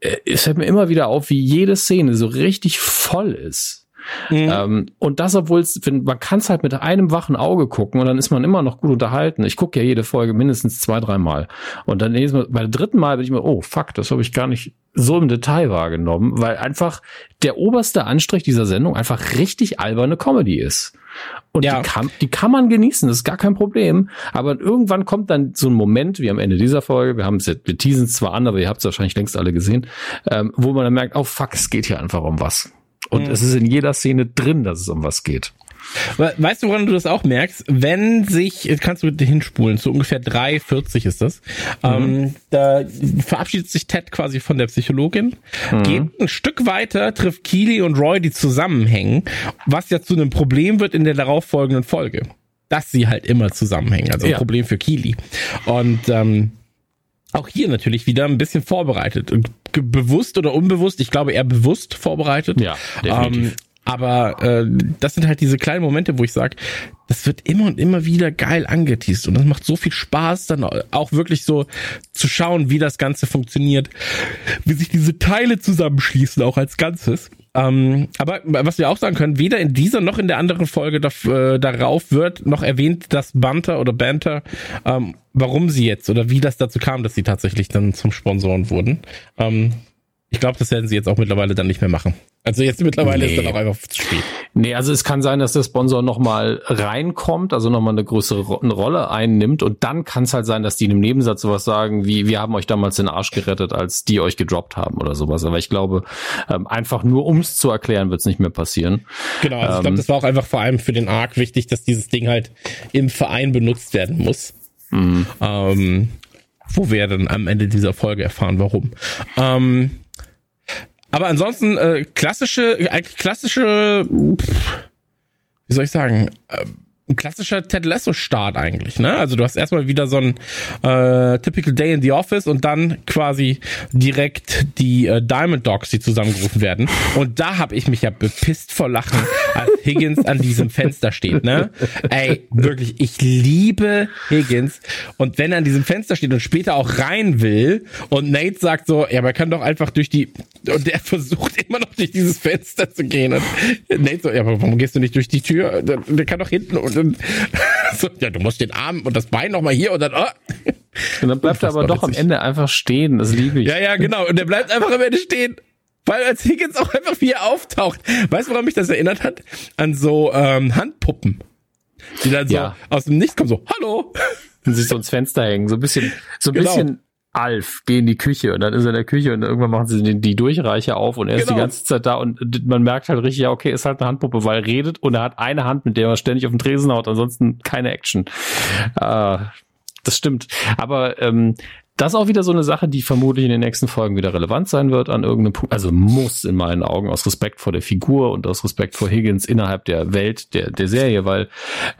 [SPEAKER 1] äh, es fällt mir immer wieder auf, wie jede Szene so richtig voll ist Mhm. Ähm, und das, obwohl es, man kann es halt mit einem wachen Auge gucken und dann ist man immer noch gut unterhalten. Ich gucke ja jede Folge mindestens zwei, drei Mal. Und dann Mal, bei der dritten Mal bin ich mir, oh fuck, das habe ich gar nicht so im Detail wahrgenommen, weil einfach der oberste Anstrich dieser Sendung einfach richtig alberne Comedy ist. Und ja. die, kann, die kann man genießen, das ist gar kein Problem. Aber irgendwann kommt dann so ein Moment, wie am Ende dieser Folge, wir haben es wir teasen es zwar an, aber ihr habt es wahrscheinlich längst alle gesehen, ähm, wo man dann merkt, oh fuck, es geht hier einfach um was. Und mhm. es ist in jeder Szene drin, dass es um was geht.
[SPEAKER 2] Weißt du, woran du das auch merkst? Wenn sich, kannst du hinspulen, so ungefähr 3,40 ist das, mhm. ähm, da verabschiedet sich Ted quasi von der Psychologin, mhm. geht ein Stück weiter, trifft Keely und Roy, die zusammenhängen, was ja zu einem Problem wird in der darauffolgenden Folge. Dass sie halt immer zusammenhängen, also ein ja. Problem für Keely. Und ähm, auch hier natürlich wieder ein bisschen vorbereitet. Bewusst oder unbewusst, ich glaube eher bewusst vorbereitet.
[SPEAKER 1] Ja, definitiv.
[SPEAKER 2] Ähm, aber äh, das sind halt diese kleinen Momente, wo ich sage, das wird immer und immer wieder geil angeteased und das macht so viel Spaß, dann auch wirklich so zu schauen, wie das Ganze funktioniert, wie sich diese Teile zusammenschließen, auch als Ganzes. Ähm, aber was wir auch sagen können, weder in dieser noch in der anderen Folge da, äh, darauf wird noch erwähnt, dass Banter oder Banter, ähm, warum sie jetzt oder wie das dazu kam, dass sie tatsächlich dann zum Sponsoren wurden. Ähm, ich glaube, das werden sie jetzt auch mittlerweile dann nicht mehr machen. Also jetzt mittlerweile nee. ist dann auch einfach zu spät.
[SPEAKER 1] Nee, also es kann sein, dass der Sponsor nochmal reinkommt, also nochmal eine größere Rolle einnimmt und dann kann es halt sein, dass die in einem Nebensatz sowas sagen, wie wir haben euch damals den Arsch gerettet, als die euch gedroppt haben oder sowas. Aber ich glaube, ähm, einfach nur ums zu erklären, wird es nicht mehr passieren.
[SPEAKER 2] Genau, also ähm, ich glaube, das war auch einfach vor allem für den Arc wichtig, dass dieses Ding halt im Verein benutzt werden muss. Mhm. Ähm, wo wir dann am Ende dieser Folge erfahren, warum. Ähm, aber ansonsten äh, klassische, äh, klassische, pff, wie soll ich sagen, äh, ein klassischer Ted Lasso-Start eigentlich, ne? Also du hast erstmal wieder so ein äh, Typical Day in the Office und dann quasi direkt die äh, Diamond Dogs, die zusammengerufen werden. Und da habe ich mich ja bepisst vor Lachen, als Higgins an diesem Fenster steht, ne? Ey, wirklich, ich liebe Higgins. Und wenn er an diesem Fenster steht und später auch rein will und Nate sagt so, ja, man kann doch einfach durch die und der versucht immer noch durch dieses Fenster zu gehen. Und Nate so, ja, aber warum gehst du nicht durch die Tür? Der, der kann doch hinten und und so, ja, du musst den Arm und das Bein nochmal hier und dann, oh.
[SPEAKER 1] Und dann bleibt er aber doch witzig. am Ende einfach stehen, das liebe ich.
[SPEAKER 2] Ja, ja, genau. Und der bleibt einfach am Ende stehen. Weil als Higgins auch einfach wie er auftaucht. Weißt du, woran mich das erinnert hat? An so ähm, Handpuppen. Die dann so ja. aus dem Nichts kommen, so, hallo.
[SPEAKER 1] Und sich so ins Fenster hängen. So ein bisschen, so ein genau. bisschen Alf, geh in die Küche und dann ist er in der Küche und irgendwann machen sie die, die Durchreiche auf und er ist die genau. ganze Zeit da und man merkt halt richtig, ja, okay, ist halt eine Handpuppe, weil er redet und er hat eine Hand, mit der er ständig auf den Tresen haut, ansonsten keine Action. Äh, das stimmt. Aber ähm, das ist auch wieder so eine Sache, die vermutlich in den nächsten Folgen wieder relevant sein wird an irgendeinem Punkt. Also muss in meinen Augen aus Respekt vor der Figur und aus Respekt vor Higgins innerhalb der Welt der, der Serie, weil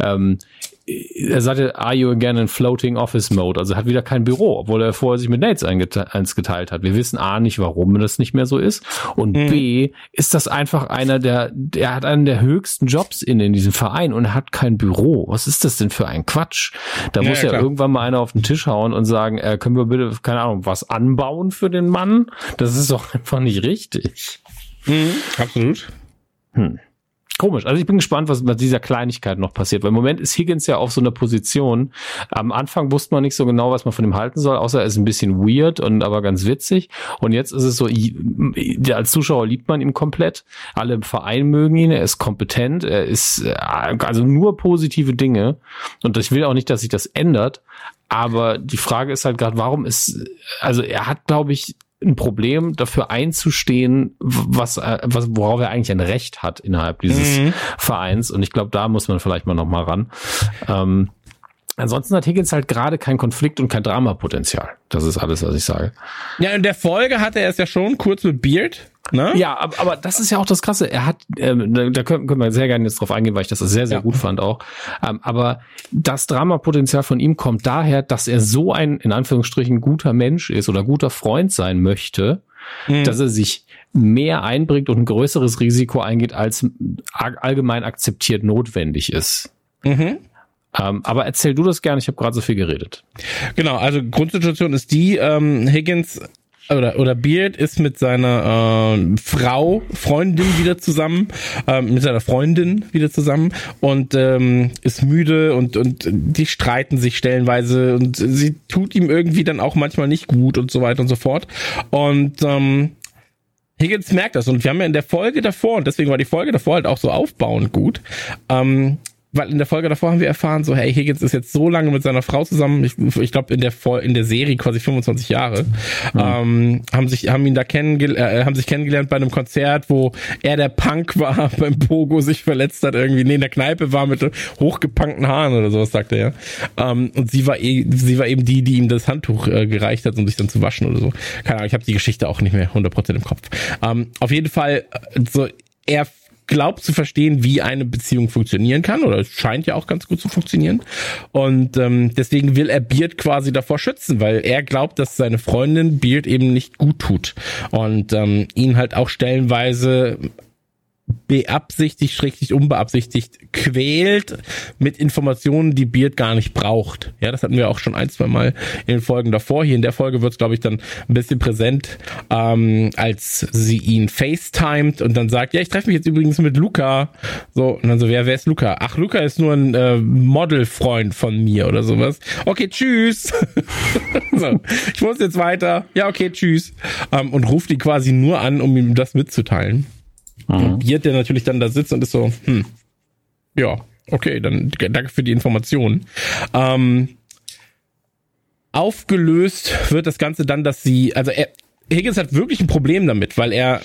[SPEAKER 1] ähm, er sagte, are you again in floating office mode? Also er hat wieder kein Büro, obwohl er vorher sich mit Nates eins geteilt hat. Wir wissen A nicht, warum das nicht mehr so ist. Und mhm. B ist das einfach einer der, der hat einen der höchsten Jobs in, in diesem Verein und hat kein Büro. Was ist das denn für ein Quatsch? Da ja, muss ja, ja irgendwann mal einer auf den Tisch hauen und sagen, äh, können wir bitte, keine Ahnung, was anbauen für den Mann? Das ist doch einfach nicht richtig.
[SPEAKER 2] Mhm, absolut.
[SPEAKER 1] Hm. Komisch. Also ich bin gespannt, was mit dieser Kleinigkeit noch passiert. Weil im Moment ist Higgins ja auf so einer Position. Am Anfang wusste man nicht so genau, was man von ihm halten soll, außer er ist ein bisschen weird und aber ganz witzig. Und jetzt ist es so, als Zuschauer liebt man ihn komplett. Alle im Verein mögen ihn. Er ist kompetent. Er ist äh, also nur positive Dinge. Und ich will auch nicht, dass sich das ändert. Aber die Frage ist halt gerade, warum ist, also er hat, glaube ich, ein Problem, dafür einzustehen, was, äh, was worauf er eigentlich ein Recht hat innerhalb dieses mhm. Vereins. Und ich glaube, da muss man vielleicht mal noch mal ran. Ähm, Ansonsten hat Higgins halt gerade kein Konflikt und kein Dramapotenzial. Das ist alles, was ich sage.
[SPEAKER 2] Ja, in der Folge hatte er es ja schon kurz mit Beard. Ne?
[SPEAKER 1] Ja, aber, aber das ist ja auch das Krasse. Er hat, ähm, da können, können wir sehr gerne jetzt drauf eingehen, weil ich das sehr, sehr ja. gut fand auch. Ähm, aber das Dramapotenzial von ihm kommt daher, dass er so ein, in Anführungsstrichen, guter Mensch ist oder guter Freund sein möchte, mhm. dass er sich mehr einbringt und ein größeres Risiko eingeht, als allgemein akzeptiert notwendig ist. Mhm. Ähm, aber erzähl du das gerne, ich habe gerade so viel geredet.
[SPEAKER 2] Genau, also Grundsituation ist die, ähm, Higgins oder, oder Beard ist mit seiner äh, Frau, Freundin wieder zusammen, äh, mit seiner Freundin wieder zusammen und ähm, ist müde und, und die streiten sich stellenweise und sie tut ihm irgendwie dann auch manchmal nicht gut und so weiter und so fort. Und ähm, Higgins merkt das und wir haben ja in der Folge davor, und deswegen war die Folge davor halt auch so aufbauend gut, ähm, weil in der Folge davor haben wir erfahren, so, hey, Higgins ist jetzt so lange mit seiner Frau zusammen, ich, ich glaube in der in der Serie quasi 25 Jahre, mhm. ähm, haben sich, haben ihn da kennengelernt, äh, haben sich kennengelernt bei einem Konzert, wo er der Punk war, beim Pogo sich verletzt hat, irgendwie, nee, in der Kneipe war mit hochgepunkten Haaren oder sowas, sagte er. Ähm, und sie war eh, sie war eben die, die ihm das Handtuch äh, gereicht hat, um sich dann zu waschen oder so. Keine Ahnung, ich habe die Geschichte auch nicht mehr 100% im Kopf. Ähm, auf jeden Fall, äh, so, er glaubt zu verstehen, wie eine Beziehung funktionieren kann, oder es scheint ja auch ganz gut zu funktionieren. Und ähm, deswegen will er Beard quasi davor schützen, weil er glaubt, dass seine Freundin Beard eben nicht gut tut und ähm, ihn halt auch stellenweise beabsichtigt, schräglich unbeabsichtigt quält mit Informationen, die Beard gar nicht braucht. Ja, das hatten wir auch schon ein, zwei Mal in den Folgen davor. Hier in der Folge wird es, glaube ich, dann ein bisschen präsent, ähm, als sie ihn facetimet und dann sagt, ja, ich treffe mich jetzt übrigens mit Luca. So, und dann so, wer, wer ist Luca? Ach, Luca ist nur ein äh, Modelfreund von mir oder sowas. Okay, tschüss. so, ich muss jetzt weiter. Ja, okay, tschüss. Ähm, und ruft ihn quasi nur an, um ihm das mitzuteilen. Mhm. Biert, der natürlich dann da sitzt und ist so, hm, ja, okay, dann danke für die Information. Ähm, aufgelöst wird das Ganze dann, dass sie, also er, Higgins hat wirklich ein Problem damit, weil er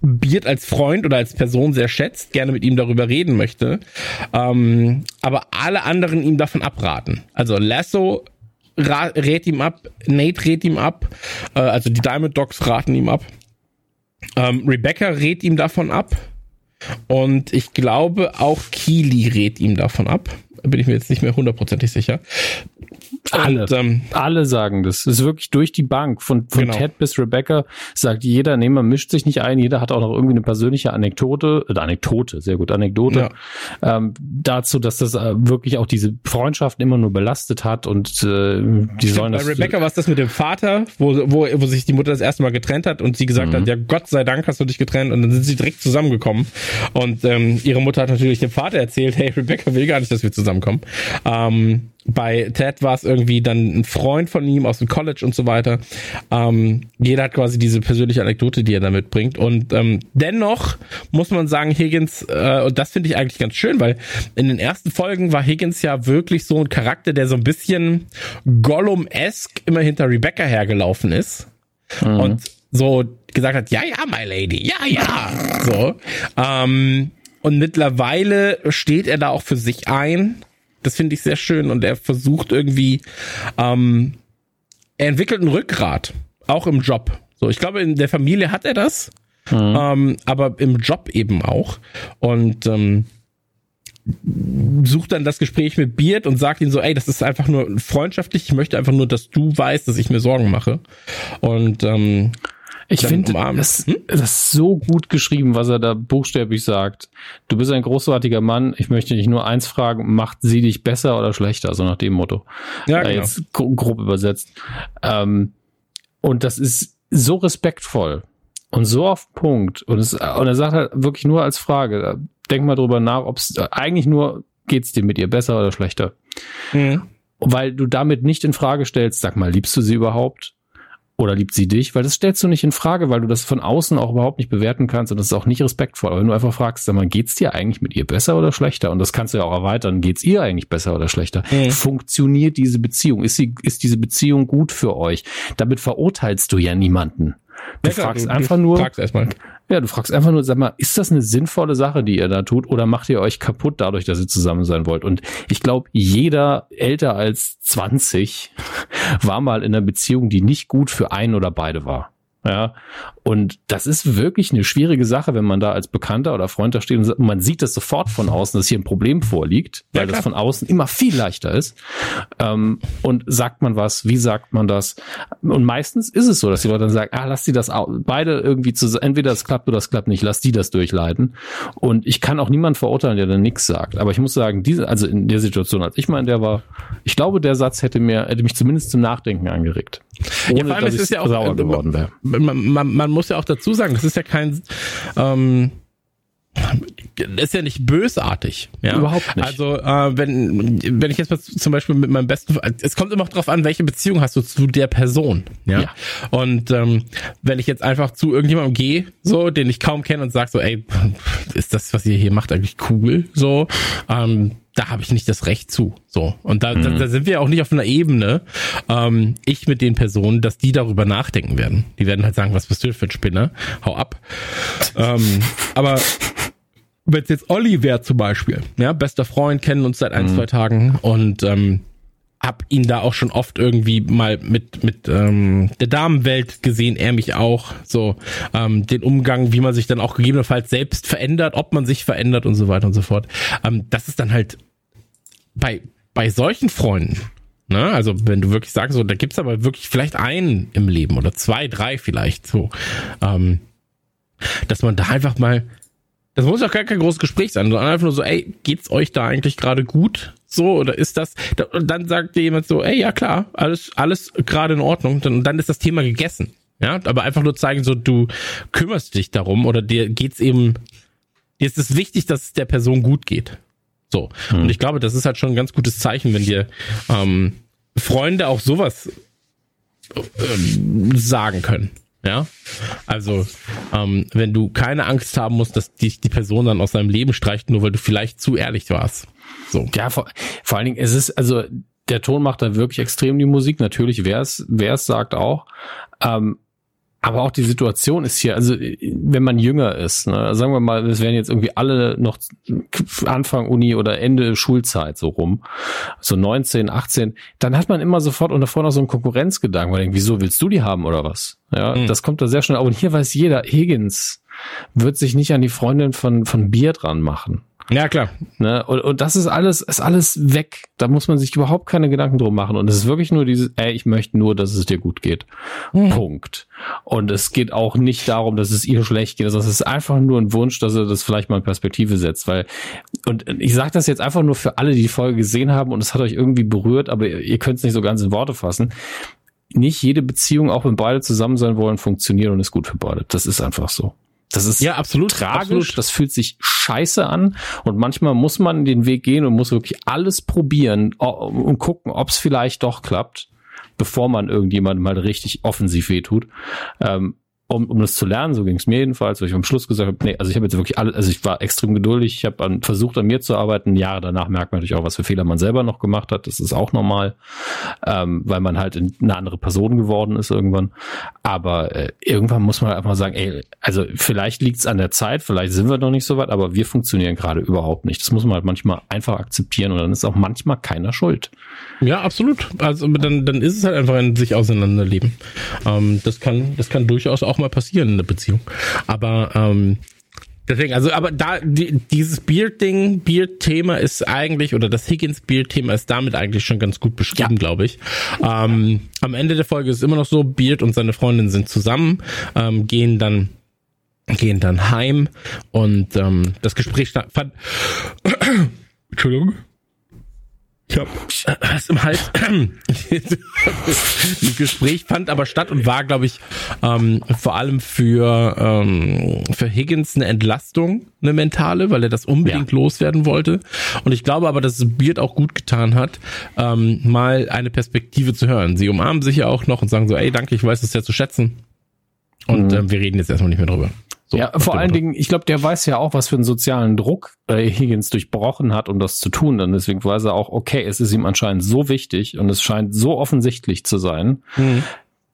[SPEAKER 2] Beard als Freund oder als Person sehr schätzt, gerne mit ihm darüber reden möchte, ähm, aber alle anderen ihm davon abraten. Also Lasso rät ihm ab, Nate rät ihm ab, äh, also die Diamond Dogs raten ihm ab. Ähm, Rebecca rät ihm davon ab. Und ich glaube, auch Keely rät ihm davon ab. Bin ich mir jetzt nicht mehr hundertprozentig sicher.
[SPEAKER 1] Alle, und, ähm, alle sagen das. Es ist wirklich durch die Bank. Von, von genau. Ted bis Rebecca sagt jeder, nee, man mischt sich nicht ein. Jeder hat auch noch irgendwie eine persönliche Anekdote, äh, Anekdote, sehr gut, Anekdote, ja. ähm, dazu, dass das äh, wirklich auch diese Freundschaften immer nur belastet hat und äh, die Stimmt, sollen
[SPEAKER 2] das. Bei Rebecca war es das mit dem Vater, wo, wo, wo sich die Mutter das erste Mal getrennt hat und sie gesagt mhm. hat, ja, Gott sei Dank hast du dich getrennt und dann sind sie direkt zusammengekommen. Und ähm, ihre Mutter hat natürlich dem Vater erzählt, hey, Rebecca will gar nicht, dass wir zusammenkommen. Ähm, bei Ted war es irgendwie dann ein Freund von ihm aus dem College und so weiter. Ähm, jeder hat quasi diese persönliche Anekdote, die er da mitbringt. Und ähm, dennoch muss man sagen, Higgins, äh, und das finde ich eigentlich ganz schön, weil in den ersten Folgen war Higgins ja wirklich so ein Charakter, der so ein bisschen Gollum-esque immer hinter Rebecca hergelaufen ist. Mhm. Und so gesagt hat, ja, ja, my lady, ja, ja. So. Ähm, und mittlerweile steht er da auch für sich ein das finde ich sehr schön und er versucht irgendwie, ähm, er entwickelt ein Rückgrat, auch im Job. So, ich glaube, in der Familie hat er das, mhm. ähm, aber im Job eben auch. Und ähm, sucht dann das Gespräch mit Beard und sagt ihm so, ey, das ist einfach nur freundschaftlich, ich möchte einfach nur, dass du weißt, dass ich mir Sorgen mache. Und ähm,
[SPEAKER 1] ich finde das, hm? das ist so gut geschrieben, was er da buchstäblich sagt. Du bist ein großartiger Mann. Ich möchte dich nur eins fragen: Macht sie dich besser oder schlechter? So nach dem Motto. Ja, genau. Jetzt grob übersetzt. Ähm, und das ist so respektvoll und so auf Punkt. Und, es, und er sagt halt wirklich nur als Frage: Denk mal drüber nach, ob es eigentlich nur geht's dir mit ihr besser oder schlechter. Mhm. Weil du damit nicht in Frage stellst, sag mal, liebst du sie überhaupt? Oder liebt sie dich? Weil das stellst du nicht in Frage, weil du das von außen auch überhaupt nicht bewerten kannst und das ist auch nicht respektvoll. Aber wenn du einfach fragst, sag mal, geht's dir eigentlich mit ihr besser oder schlechter? Und das kannst du ja auch erweitern. Geht's ihr eigentlich besser oder schlechter? Mhm. Funktioniert diese Beziehung? Ist sie, ist diese Beziehung gut für euch? Damit verurteilst du ja niemanden. Du ja, fragst klar, du, einfach nur. Fragst erstmal. Ja, du fragst einfach nur, sag mal, ist das eine sinnvolle Sache, die ihr da tut, oder macht ihr euch kaputt dadurch, dass ihr zusammen sein wollt? Und ich glaube, jeder älter als 20 war mal in einer Beziehung, die nicht gut für einen oder beide war. Ja, und das ist wirklich eine schwierige Sache, wenn man da als Bekannter oder Freund da steht und man sieht das sofort von außen, dass hier ein Problem vorliegt, weil ja, das von außen immer viel leichter ist. Ähm, und sagt man was, wie sagt man das? Und meistens ist es so, dass die Leute dann sagen, ah, lass die das beide irgendwie zu, entweder das klappt oder das klappt nicht, lass die das durchleiten. Und ich kann auch niemand verurteilen, der dann nichts sagt. Aber ich muss sagen, diese, also in der Situation, als ich mal in der war, ich glaube, der Satz hätte mir, hätte mich zumindest zum Nachdenken angeregt.
[SPEAKER 2] Ohne, ja, vor allem dass ist es ja auch, sauer geworden wäre man, man, man muss ja auch dazu sagen, das ist ja kein, ähm, ist ja nicht bösartig, ja.
[SPEAKER 1] Überhaupt nicht.
[SPEAKER 2] Also äh, wenn wenn ich jetzt mal zum Beispiel mit meinem besten, es kommt immer drauf an, welche Beziehung hast du zu der Person, ja. ja. Und ähm, wenn ich jetzt einfach zu irgendjemandem gehe, so den ich kaum kenne und sag so, ey, ist das, was ihr hier macht, eigentlich cool, so, ähm, da habe ich nicht das Recht zu. So. Und da, mhm. da, da sind wir auch nicht auf einer Ebene, ähm, ich mit den Personen, dass die darüber nachdenken werden. Die werden halt sagen, was bist du für ein Spinner? Hau ab. ähm, aber wenn es jetzt Olli wäre zum Beispiel, ja, bester Freund, kennen uns seit ein, mhm. zwei Tagen und ähm, hab ihn da auch schon oft irgendwie mal mit mit ähm, der Damenwelt gesehen, er mich auch so ähm, den Umgang, wie man sich dann auch gegebenenfalls selbst verändert, ob man sich verändert und so weiter und so fort. Ähm, das ist dann halt bei bei solchen Freunden, ne, also wenn du wirklich sagst, so da gibt's aber wirklich vielleicht einen im Leben oder zwei, drei vielleicht so, ähm, dass man da einfach mal das muss auch gar kein großes Gespräch sein, sondern einfach nur so, ey, geht's euch da eigentlich gerade gut? So, oder ist das, und dann sagt dir jemand so, ey, ja klar, alles, alles gerade in Ordnung, und dann ist das Thema gegessen. Ja, aber einfach nur zeigen, so, du kümmerst dich darum, oder dir geht's eben, dir ist es wichtig, dass es der Person gut geht. So. Hm. Und ich glaube, das ist halt schon ein ganz gutes Zeichen, wenn dir, ähm, Freunde auch sowas äh, sagen können. Ja, also ähm, wenn du keine Angst haben musst, dass dich die Person dann aus deinem Leben streicht, nur weil du vielleicht zu ehrlich warst. So.
[SPEAKER 1] Ja, vor, vor allen Dingen, es ist, also der Ton macht da wirklich extrem die Musik. Natürlich, wer es, wer es sagt auch. Ähm, aber auch die Situation ist hier, also wenn man jünger ist, ne, sagen wir mal, es wären jetzt irgendwie alle noch Anfang Uni oder Ende Schulzeit so rum, so 19, 18, dann hat man immer sofort und davor noch so einen Konkurrenzgedanken, weil denkt, wieso willst du die haben oder was? Ja, mhm. das kommt da sehr schnell. Aber hier weiß jeder, Higgins wird sich nicht an die Freundin von, von Bier dran machen.
[SPEAKER 2] Ja, klar.
[SPEAKER 1] Ne? Und, und das ist alles, ist alles weg. Da muss man sich überhaupt keine Gedanken drum machen. Und es ist wirklich nur dieses, ey, ich möchte nur, dass es dir gut geht. Hm. Punkt. Und es geht auch nicht darum, dass es ihr schlecht geht. Also es ist einfach nur ein Wunsch, dass er das vielleicht mal in Perspektive setzt. Weil, und ich sage das jetzt einfach nur für alle, die die Folge gesehen haben und es hat euch irgendwie berührt, aber ihr, ihr könnt es nicht so ganz in Worte fassen. Nicht jede Beziehung, auch wenn beide zusammen sein wollen, funktioniert und ist gut für beide. Das ist einfach so. Das ist ja absolut tragisch. Absolut. Das fühlt sich scheiße an. Und manchmal muss man den Weg gehen und muss wirklich alles probieren und gucken, ob es vielleicht doch klappt, bevor man irgendjemandem mal richtig offensiv wehtut. Ähm, um, um das zu lernen, so ging es mir jedenfalls, weil ich am Schluss gesagt habe, nee, also ich habe jetzt wirklich alles, also ich war extrem geduldig, ich habe versucht an mir zu arbeiten, Jahre danach merkt man natürlich auch, was für Fehler man selber noch gemacht hat, das ist auch normal, ähm, weil man halt eine andere Person geworden ist irgendwann, aber äh, irgendwann muss man halt einfach sagen, ey, also vielleicht liegt es an der Zeit, vielleicht sind wir noch nicht so weit, aber wir funktionieren gerade überhaupt nicht, das muss man halt manchmal einfach akzeptieren und dann ist auch manchmal keiner schuld.
[SPEAKER 2] Ja, absolut, also dann, dann ist es halt einfach ein sich auseinanderleben, ähm, das kann, das kann durchaus auch mal passieren in der Beziehung. Aber ähm, deswegen, also, aber da die, dieses Beard-Ding, Beard-Thema ist eigentlich, oder das Higgins-Beard-Thema ist damit eigentlich schon ganz gut beschrieben, ja. glaube ich. Ähm, am Ende der Folge ist es immer noch so, Beard und seine Freundin sind zusammen, ähm, gehen dann gehen dann heim und ähm, das Gespräch fand Entschuldigung Ich hab was im Hals. das Gespräch fand aber statt und war, glaube ich, ähm, vor allem für, ähm, für Higgins eine Entlastung, eine mentale, weil er das unbedingt ja. loswerden wollte. Und ich glaube aber, dass es Beard auch gut getan hat, ähm, mal eine Perspektive zu hören. Sie umarmen sich ja auch noch und sagen so, ey, danke, ich weiß es sehr zu schätzen. Und mhm. äh, wir reden jetzt erstmal nicht mehr drüber.
[SPEAKER 1] So, ja, vor allen Dingen, ich glaube, der weiß ja auch, was für einen sozialen Druck äh, Higgins durchbrochen hat, um das zu tun. Und deswegen weiß er auch, okay, es ist ihm anscheinend so wichtig und es scheint so offensichtlich zu sein, mhm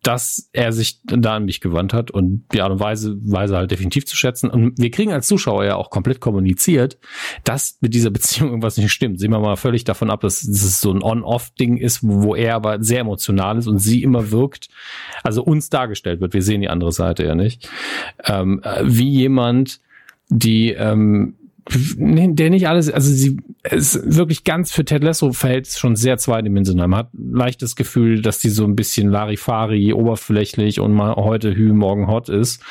[SPEAKER 1] dass er sich da an mich gewandt hat und die Art und Weise, Weise halt definitiv zu schätzen. Und wir kriegen als Zuschauer ja auch komplett kommuniziert, dass mit dieser Beziehung irgendwas nicht stimmt. Sehen wir mal völlig davon ab, dass, es so ein On-Off-Ding ist, wo er aber sehr emotional ist und sie immer wirkt, also uns dargestellt wird. Wir sehen die andere Seite ja nicht. Ähm, wie jemand, die ähm, der nicht alles, also sie ist wirklich ganz für Ted Lasso verhält es schon sehr zweidimensional. Man hat leicht das Gefühl, dass die so ein bisschen Larifari, oberflächlich und mal heute Hü, morgen hot ist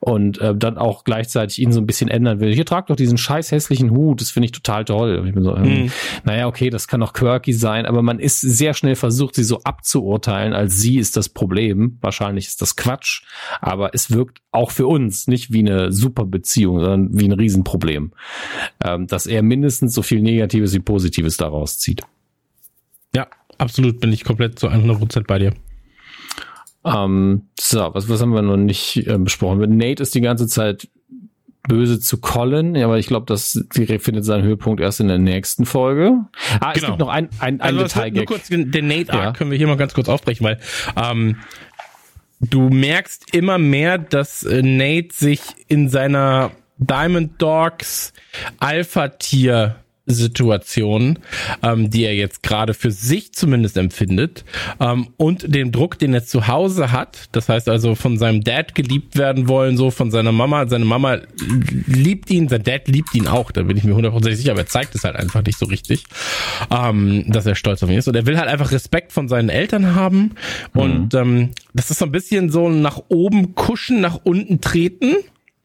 [SPEAKER 1] und äh, dann auch gleichzeitig ihn so ein bisschen ändern will. Hier tragt doch diesen scheiß hässlichen Hut, das finde ich total toll. Ich bin so, ähm, mhm. Naja, okay, das kann auch quirky sein, aber man ist sehr schnell versucht, sie so abzuurteilen, als sie ist das Problem. Wahrscheinlich ist das Quatsch, aber es wirkt auch für uns nicht wie eine super Beziehung, sondern wie ein Riesenproblem ähm, dass er mindestens so viel Negatives wie Positives daraus zieht.
[SPEAKER 2] Ja, absolut, bin ich komplett zu 100% bei dir.
[SPEAKER 1] Ähm, so, was, was haben wir noch nicht äh, besprochen? Nate ist die ganze Zeit böse zu Colin, ja, aber ich glaube, das findet seinen Höhepunkt erst in der nächsten Folge. Ah, genau. es gibt noch ein, ein, ein also Detail. Nur
[SPEAKER 2] kurz den, den Nate Arc ja. können wir hier mal ganz kurz aufbrechen, weil ähm, du merkst immer mehr, dass äh, Nate sich in seiner Diamond Dogs Alpha-Tier Situation, ähm, die er jetzt gerade für sich zumindest empfindet, ähm, und den Druck, den er zu Hause hat. Das heißt also von seinem Dad geliebt werden wollen, so von seiner Mama. Seine Mama liebt ihn, sein Dad liebt ihn auch. Da bin ich mir hundertprozentig sicher, aber er zeigt es halt einfach nicht so richtig, ähm, dass er stolz auf ihn ist. Und er will halt einfach Respekt von seinen Eltern haben. Mhm. Und ähm, das ist so ein bisschen so nach oben kuschen, nach unten treten.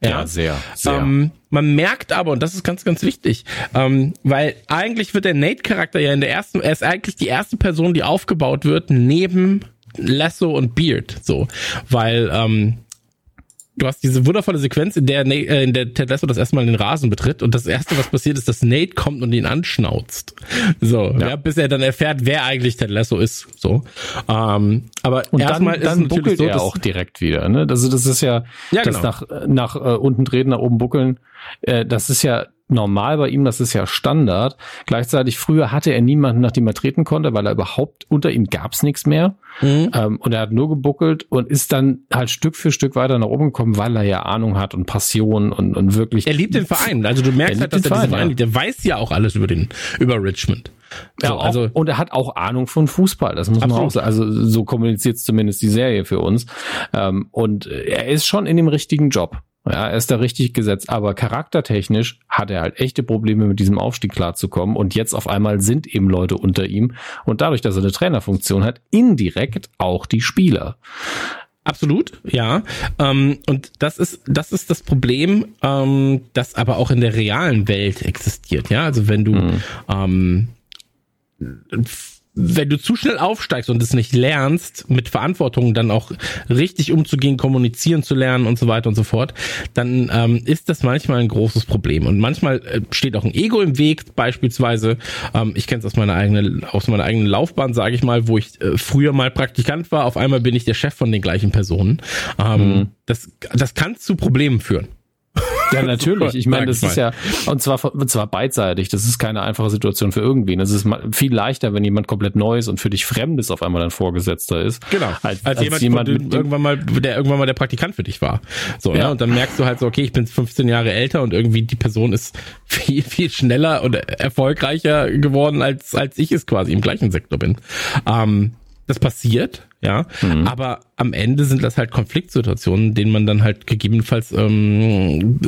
[SPEAKER 1] Ja, ja sehr. sehr.
[SPEAKER 2] Ähm, man merkt aber, und das ist ganz, ganz wichtig, ähm, weil eigentlich wird der Nate-Charakter ja in der ersten, er ist eigentlich die erste Person, die aufgebaut wird, neben Lasso und Beard, so, weil ähm, du hast diese wundervolle Sequenz, in der, äh, in der Ted Lasso das erste Mal den Rasen betritt und das erste, was passiert, ist, dass Nate kommt und ihn anschnauzt. So, ja. ja bis er dann erfährt, wer eigentlich Ted Lasso ist. So, ähm, aber
[SPEAKER 1] und erstmal dann, dann ist buckelt so, er auch direkt wieder. Ne? Also das ist ja, ja das genau. nach nach äh, unten treten, nach oben buckeln. Äh, das ist ja normal bei ihm, das ist ja Standard. Gleichzeitig früher hatte er niemanden, nach dem er treten konnte, weil er überhaupt unter ihm gab's nichts mehr. Mhm. Ähm, und er hat nur gebuckelt und ist dann halt Stück für Stück weiter nach oben gekommen, weil er ja Ahnung hat und Passion und, und wirklich.
[SPEAKER 2] Er liebt den Verein. Also du merkst halt, dass er Verein, Verein liebt. Der weiß ja auch alles über den, über Richmond.
[SPEAKER 1] So, ja, auch, also, und er hat auch Ahnung von Fußball, das muss absolut. man auch sagen. Also so kommuniziert zumindest die Serie für uns. Ähm, und er ist schon in dem richtigen Job. Ja, er ist da richtig gesetzt, aber charaktertechnisch hat er halt echte Probleme mit diesem Aufstieg klarzukommen und jetzt auf einmal sind eben Leute unter ihm und dadurch, dass er eine Trainerfunktion hat, indirekt auch die Spieler.
[SPEAKER 2] Absolut, ja. Ähm, und das ist das ist das Problem, ähm, das aber auch in der realen Welt existiert. Ja, also wenn du mhm. ähm, wenn du zu schnell aufsteigst und es nicht lernst, mit Verantwortung dann auch richtig umzugehen, kommunizieren zu lernen und so weiter und so fort, dann ähm, ist das manchmal ein großes Problem. Und manchmal äh, steht auch ein Ego im Weg, beispielsweise, ähm, ich kenne es aus meiner eigenen, aus meiner eigenen Laufbahn, sage ich mal, wo ich äh, früher mal Praktikant war, auf einmal bin ich der Chef von den gleichen Personen. Ähm, mhm. das, das kann zu Problemen führen.
[SPEAKER 1] Ja, natürlich. Ich meine, das ist ja, und zwar, und zwar beidseitig. Das ist keine einfache Situation für irgendwen. Es ist viel leichter, wenn jemand komplett Neues und für dich Fremdes auf einmal dein Vorgesetzter ist.
[SPEAKER 2] Genau. Als, als, als jemand, jemand irgendwann mal, der irgendwann mal der Praktikant für dich war. So, ne? ja. Ne? Und dann merkst du halt so, okay, ich bin 15 Jahre älter und irgendwie die Person ist viel, viel schneller und erfolgreicher geworden, als, als ich es quasi im gleichen Sektor bin. Ähm, das passiert, ja, mhm. aber am Ende sind das halt Konfliktsituationen, denen man dann halt gegebenenfalls, ähm,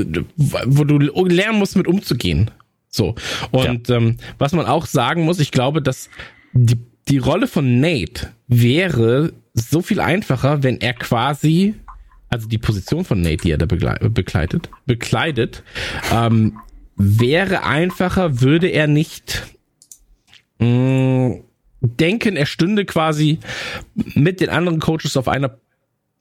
[SPEAKER 2] wo du lernen musst, mit umzugehen. So. Und ja. ähm, was man auch sagen muss, ich glaube, dass die, die Rolle von Nate wäre so viel einfacher, wenn er quasi, also die Position von Nate, die er da begleitet, bekleidet, ähm, wäre einfacher, würde er nicht mh, denken, er stünde quasi mit den anderen Coaches auf einer,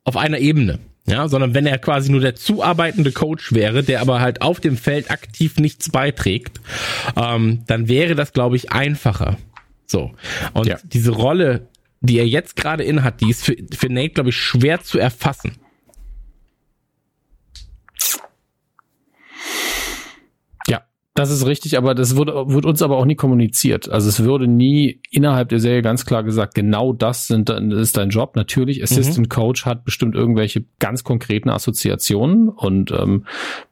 [SPEAKER 2] auf einer Ebene. Ja, sondern wenn er quasi nur der zuarbeitende Coach wäre, der aber halt auf dem Feld aktiv nichts beiträgt, ähm, dann wäre das, glaube ich, einfacher. So. Und ja. diese Rolle, die er jetzt gerade inhat, die ist für, für Nate, glaube ich, schwer zu erfassen.
[SPEAKER 1] Das ist richtig, aber das wurde, wird uns aber auch nie kommuniziert. Also es würde nie innerhalb der Serie ganz klar gesagt, genau das sind, ist dein Job. Natürlich, mhm. Assistant mhm. Coach hat bestimmt irgendwelche ganz konkreten Assoziationen und ähm,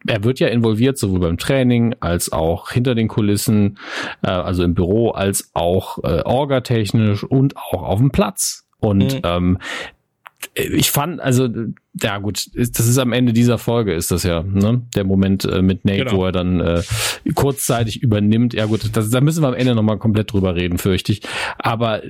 [SPEAKER 1] er wird ja involviert, sowohl beim Training als auch hinter den Kulissen, äh, also im Büro, als auch äh, orgatechnisch und auch auf dem Platz. Und mhm. ähm, ich fand, also, ja gut, das ist am Ende dieser Folge, ist das ja, ne? Der Moment äh, mit Nate, genau. wo er dann äh, kurzzeitig übernimmt. Ja gut, das, da müssen wir am Ende nochmal komplett drüber reden, fürchte ich. Aber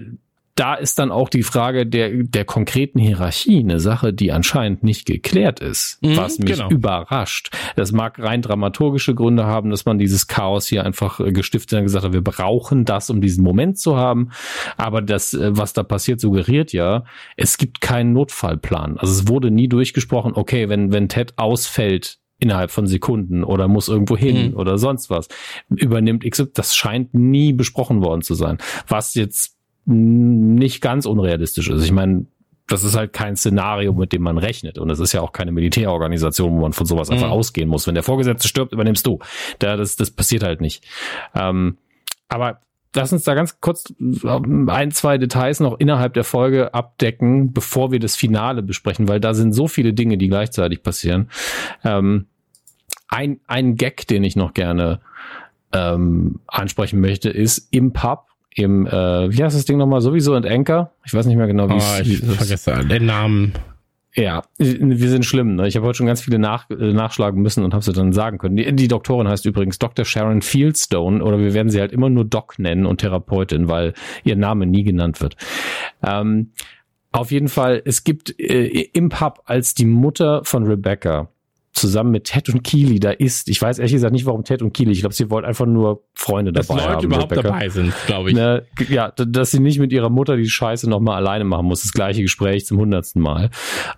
[SPEAKER 1] da ist dann auch die Frage der, der konkreten Hierarchie eine Sache, die anscheinend nicht geklärt ist, mhm, was mich genau. überrascht. Das mag rein dramaturgische Gründe haben, dass man dieses Chaos hier einfach äh, gestiftet hat und gesagt hat, wir brauchen das, um diesen Moment zu haben. Aber das, äh, was da passiert, suggeriert ja, es gibt keinen Notfallplan. Also es wurde nie durchgesprochen, okay, wenn, wenn Ted ausfällt, innerhalb von Sekunden oder muss irgendwo hin mhm. oder sonst was. Übernimmt X, das scheint nie besprochen worden zu sein. Was jetzt nicht ganz unrealistisch ist. Ich meine, das ist halt kein Szenario, mit dem man rechnet. Und es ist ja auch keine Militärorganisation, wo man von sowas einfach mhm. ausgehen muss. Wenn der Vorgesetzte stirbt, übernimmst du. Da, das, das passiert halt nicht. Ähm, aber lass uns da ganz kurz ähm, ein, zwei Details noch innerhalb der Folge abdecken, bevor wir das Finale besprechen, weil da sind so viele Dinge, die gleichzeitig passieren. Ähm, ein, ein Gag, den ich noch gerne ähm, ansprechen möchte, ist im Pub im, äh, wie heißt das Ding nochmal, sowieso und Anchor? Ich weiß nicht mehr genau, wie
[SPEAKER 2] oh, ich vergesse den Namen.
[SPEAKER 1] Ja, wir sind schlimm. Ne? Ich habe heute schon ganz viele nach, äh, nachschlagen müssen und habe sie dann sagen können. Die, die Doktorin heißt übrigens Dr. Sharon Fieldstone oder wir werden sie halt immer nur Doc nennen und Therapeutin, weil ihr Name nie genannt wird. Ähm, auf jeden Fall, es gibt äh, im Pub als die Mutter von Rebecca zusammen mit Ted und Keely da ist. Ich weiß ehrlich gesagt nicht, warum Ted und Keely. Ich glaube, sie wollten einfach nur Freunde dabei dass Leute haben.
[SPEAKER 2] überhaupt Rebecca. dabei sind, glaube ich.
[SPEAKER 1] Ne, ja, dass sie nicht mit ihrer Mutter die Scheiße nochmal alleine machen muss. Das gleiche Gespräch zum hundertsten Mal.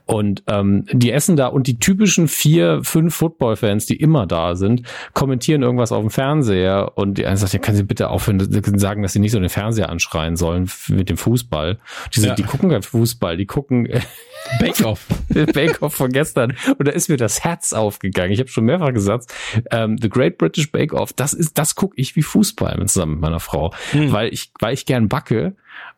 [SPEAKER 1] Und ähm, die essen da und die typischen vier, fünf Football-Fans, die immer da sind, kommentieren irgendwas auf dem Fernseher und die eine sagt, ja, können Sie bitte aufhören, sagen, dass sie nicht so den Fernseher anschreien sollen mit dem Fußball. Die, sind, ja. die gucken kein Fußball, die gucken
[SPEAKER 2] Bake-Off.
[SPEAKER 1] Bake-Off von gestern. Und da ist mir das Herz aufgegangen. Ich habe schon mehrfach gesagt, ähm, The Great British Bake-Off, das ist, das gucke ich wie Fußball zusammen mit meiner Frau. Hm. Weil ich, weil ich gern backe.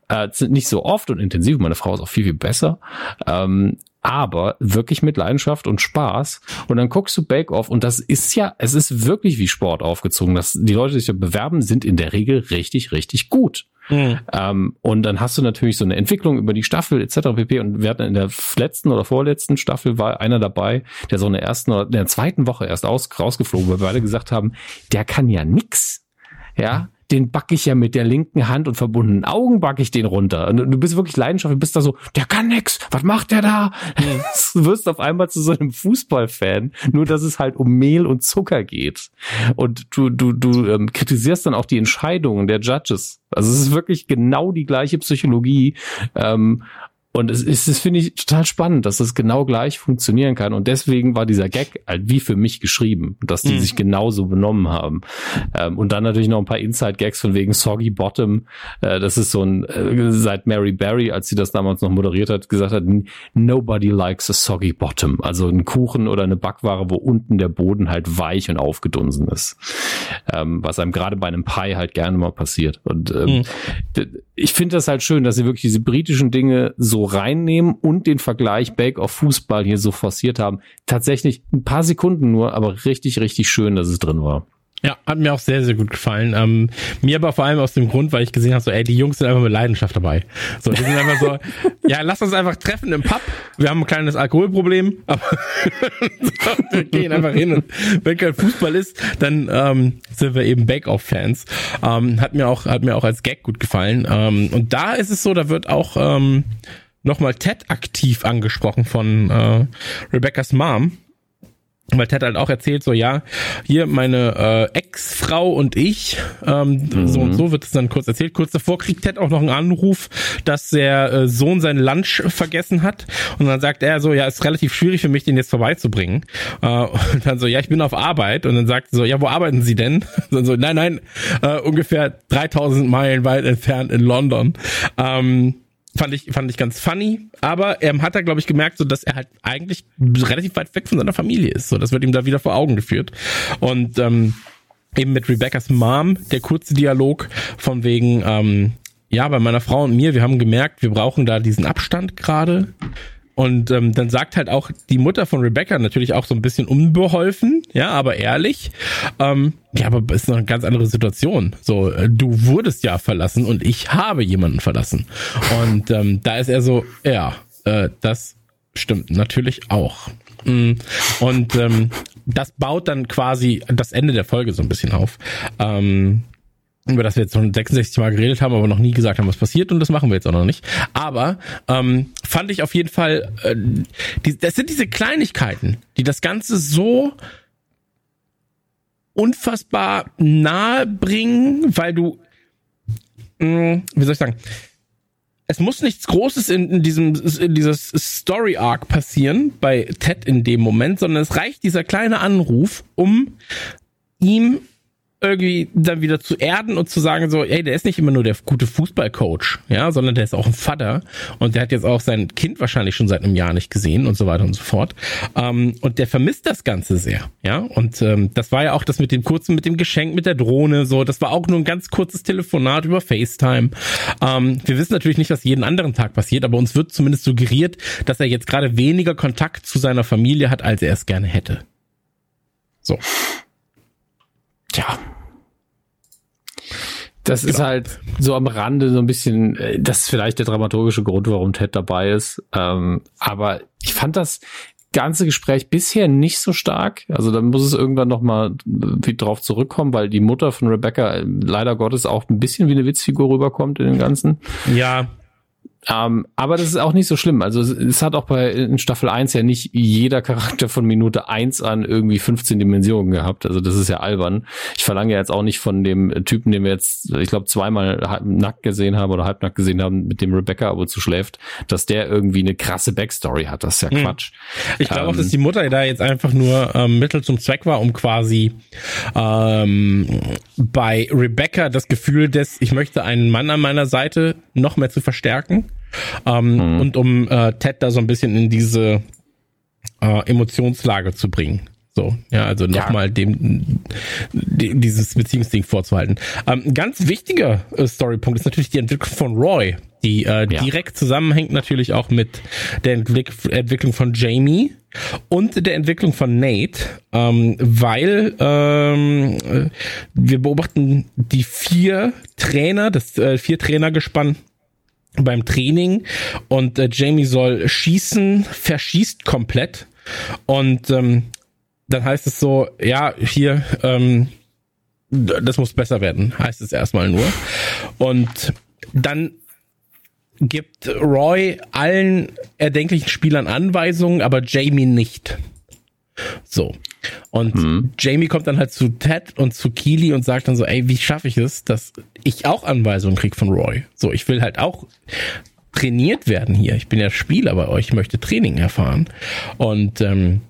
[SPEAKER 1] Äh, nicht so oft und intensiv. Meine Frau ist auch viel, viel besser. Ähm, aber wirklich mit Leidenschaft und Spaß. Und dann guckst du Bake Off und das ist ja, es ist wirklich wie Sport aufgezogen. dass die Leute, die sich da bewerben, sind in der Regel richtig, richtig gut. Mhm. Ähm, und dann hast du natürlich so eine Entwicklung über die Staffel etc. pp. Und wir hatten in der letzten oder vorletzten Staffel war einer dabei, der so in der ersten oder in der zweiten Woche erst aus, rausgeflogen, weil wir beide gesagt haben, der kann ja nix. Ja, den backe ich ja mit der linken Hand und verbundenen Augen backe ich den runter. Und du bist wirklich leidenschaftlich, bist da so, der kann nix, was macht der da? Mhm. Du wirst auf einmal zu so einem Fußballfan, nur dass es halt um Mehl und Zucker geht. Und du, du, du ähm, kritisierst dann auch die Entscheidungen der Judges. Also es ist wirklich genau die gleiche Psychologie. Ähm, und es ist, das finde ich total spannend, dass das genau gleich funktionieren kann. Und deswegen war dieser Gag halt wie für mich geschrieben, dass die mhm. sich genauso benommen haben. Ähm, und dann natürlich noch ein paar Inside-Gags von wegen Soggy Bottom. Äh, das ist so ein, äh, seit Mary Berry, als sie das damals noch moderiert hat, gesagt hat, nobody likes a soggy bottom. Also ein Kuchen oder eine Backware, wo unten der Boden halt weich und aufgedunsen ist. Ähm, was einem gerade bei einem Pie halt gerne mal passiert. Und ähm, mhm. ich finde das halt schön, dass sie wirklich diese britischen Dinge so reinnehmen und den Vergleich Bake of Fußball hier so forciert haben. Tatsächlich ein paar Sekunden nur, aber richtig, richtig schön, dass es drin war.
[SPEAKER 2] Ja, hat mir auch sehr, sehr gut gefallen. Ähm, mir aber vor allem aus dem Grund, weil ich gesehen habe, so, ey, die Jungs sind einfach mit Leidenschaft dabei. So, die sind einfach so, ja, lass uns einfach treffen im Pub. Wir haben ein kleines Alkoholproblem, aber so, wir gehen einfach hin und wenn kein Fußball ist, dann ähm, sind wir eben Bake-Off-Fans. Ähm, hat mir auch, hat mir auch als Gag gut gefallen. Ähm, und da ist es so, da wird auch ähm, nochmal Ted aktiv angesprochen von äh, Rebecca's Mom. weil Ted halt auch erzählt, so ja, hier meine äh, Ex-Frau und ich, ähm, mhm. so und so wird es dann kurz erzählt. Kurz davor kriegt Ted auch noch einen Anruf, dass der äh, Sohn seinen Lunch vergessen hat. Und dann sagt er so, ja, ist relativ schwierig für mich, den jetzt vorbeizubringen. Äh, und dann so, ja, ich bin auf Arbeit. Und dann sagt er so, ja, wo arbeiten Sie denn? Und so, nein, nein, äh, ungefähr 3000 Meilen weit entfernt in London. Ähm, fand ich fand ich ganz funny, aber er hat da glaube ich gemerkt, so dass er halt eigentlich relativ weit weg von seiner Familie ist. So, das wird ihm da wieder vor Augen geführt. Und ähm, eben mit Rebecca's Mom der kurze Dialog von wegen ähm, ja bei meiner Frau und mir, wir haben gemerkt, wir brauchen da diesen Abstand gerade und ähm, dann sagt halt auch die Mutter von Rebecca natürlich auch so ein bisschen unbeholfen, ja, aber ehrlich. Ähm, ja, aber ist noch eine ganz andere Situation. So, äh, du wurdest ja verlassen und ich habe jemanden verlassen. Und ähm, da ist er so, ja, äh, das stimmt natürlich auch. Mm, und ähm, das baut dann quasi das Ende der Folge so ein bisschen auf. Ähm, über das wir jetzt schon 66 Mal geredet haben, aber noch nie gesagt haben, was passiert und das machen wir jetzt auch noch nicht. Aber ähm, fand ich auf jeden Fall, äh, die, das sind diese Kleinigkeiten, die das Ganze so unfassbar nahe bringen, weil du, mh, mm, wie soll ich sagen, es muss nichts Großes in, in diesem in dieses Story Arc passieren bei Ted in dem Moment, sondern es reicht dieser kleine Anruf, um ihm irgendwie dann wieder zu erden und zu sagen so, ey, der ist nicht immer nur der gute Fußballcoach, ja, sondern der ist auch ein Vater und der hat jetzt auch sein Kind wahrscheinlich schon seit einem Jahr nicht gesehen und so weiter und so fort. Ähm, und der vermisst das Ganze sehr, ja. Und ähm, das war ja auch das mit dem kurzen, mit dem Geschenk, mit der Drohne, so, das war auch nur ein ganz kurzes Telefonat über FaceTime. Ähm, wir wissen natürlich nicht, was jeden anderen Tag passiert, aber uns wird zumindest suggeriert, dass er jetzt gerade weniger Kontakt zu seiner Familie hat, als er es gerne hätte. So.
[SPEAKER 1] Tja, das genau. ist halt so am Rande so ein bisschen, äh, das ist vielleicht der dramaturgische Grund, warum Ted dabei ist. Ähm, aber ich fand das ganze Gespräch bisher nicht so stark. Also da muss es irgendwann noch mal drauf zurückkommen, weil die Mutter von Rebecca äh, leider Gottes auch ein bisschen wie eine Witzfigur rüberkommt in dem Ganzen.
[SPEAKER 2] Ja,
[SPEAKER 1] ähm, aber das ist auch nicht so schlimm. Also es, es, hat auch bei in Staffel 1 ja nicht jeder Charakter von Minute 1 an irgendwie 15 Dimensionen gehabt. Also das ist ja albern. Ich verlange ja jetzt auch nicht von dem Typen, den wir jetzt, ich glaube, zweimal nackt gesehen haben oder halbnackt gesehen haben, mit dem Rebecca aber zu schläft, dass der irgendwie eine krasse Backstory hat. Das ist ja hm. Quatsch.
[SPEAKER 2] Ich glaube ähm, auch, dass die Mutter da jetzt einfach nur ähm, Mittel zum Zweck war, um quasi ähm, bei Rebecca das Gefühl des, ich möchte einen Mann an meiner Seite noch mehr zu verstärken ähm, mhm. und um äh, Ted da so ein bisschen in diese äh, Emotionslage zu bringen. So, ja, also nochmal ja. dem, dem dieses Beziehungsding vorzuhalten. Ähm, ganz wichtiger äh, Storypunkt ist natürlich die Entwicklung von Roy, die äh, ja. direkt zusammenhängt natürlich auch mit der Entwick Entwicklung von Jamie und der Entwicklung von Nate, ähm, weil ähm, äh, wir beobachten die vier Trainer, das äh, vier Trainergespann beim Training und äh, Jamie soll schießen, verschießt komplett und ähm, dann heißt es so, ja, hier, ähm, das muss besser werden, heißt es erstmal nur. Und dann gibt Roy allen erdenklichen Spielern Anweisungen, aber Jamie nicht. So. Und mhm. Jamie kommt dann halt zu Ted und zu Keely und sagt dann so, ey, wie schaffe ich es, dass ich auch Anweisungen krieg von Roy? So, ich will halt auch trainiert werden hier. Ich bin ja Spieler bei euch, ich möchte Training erfahren. Und ähm,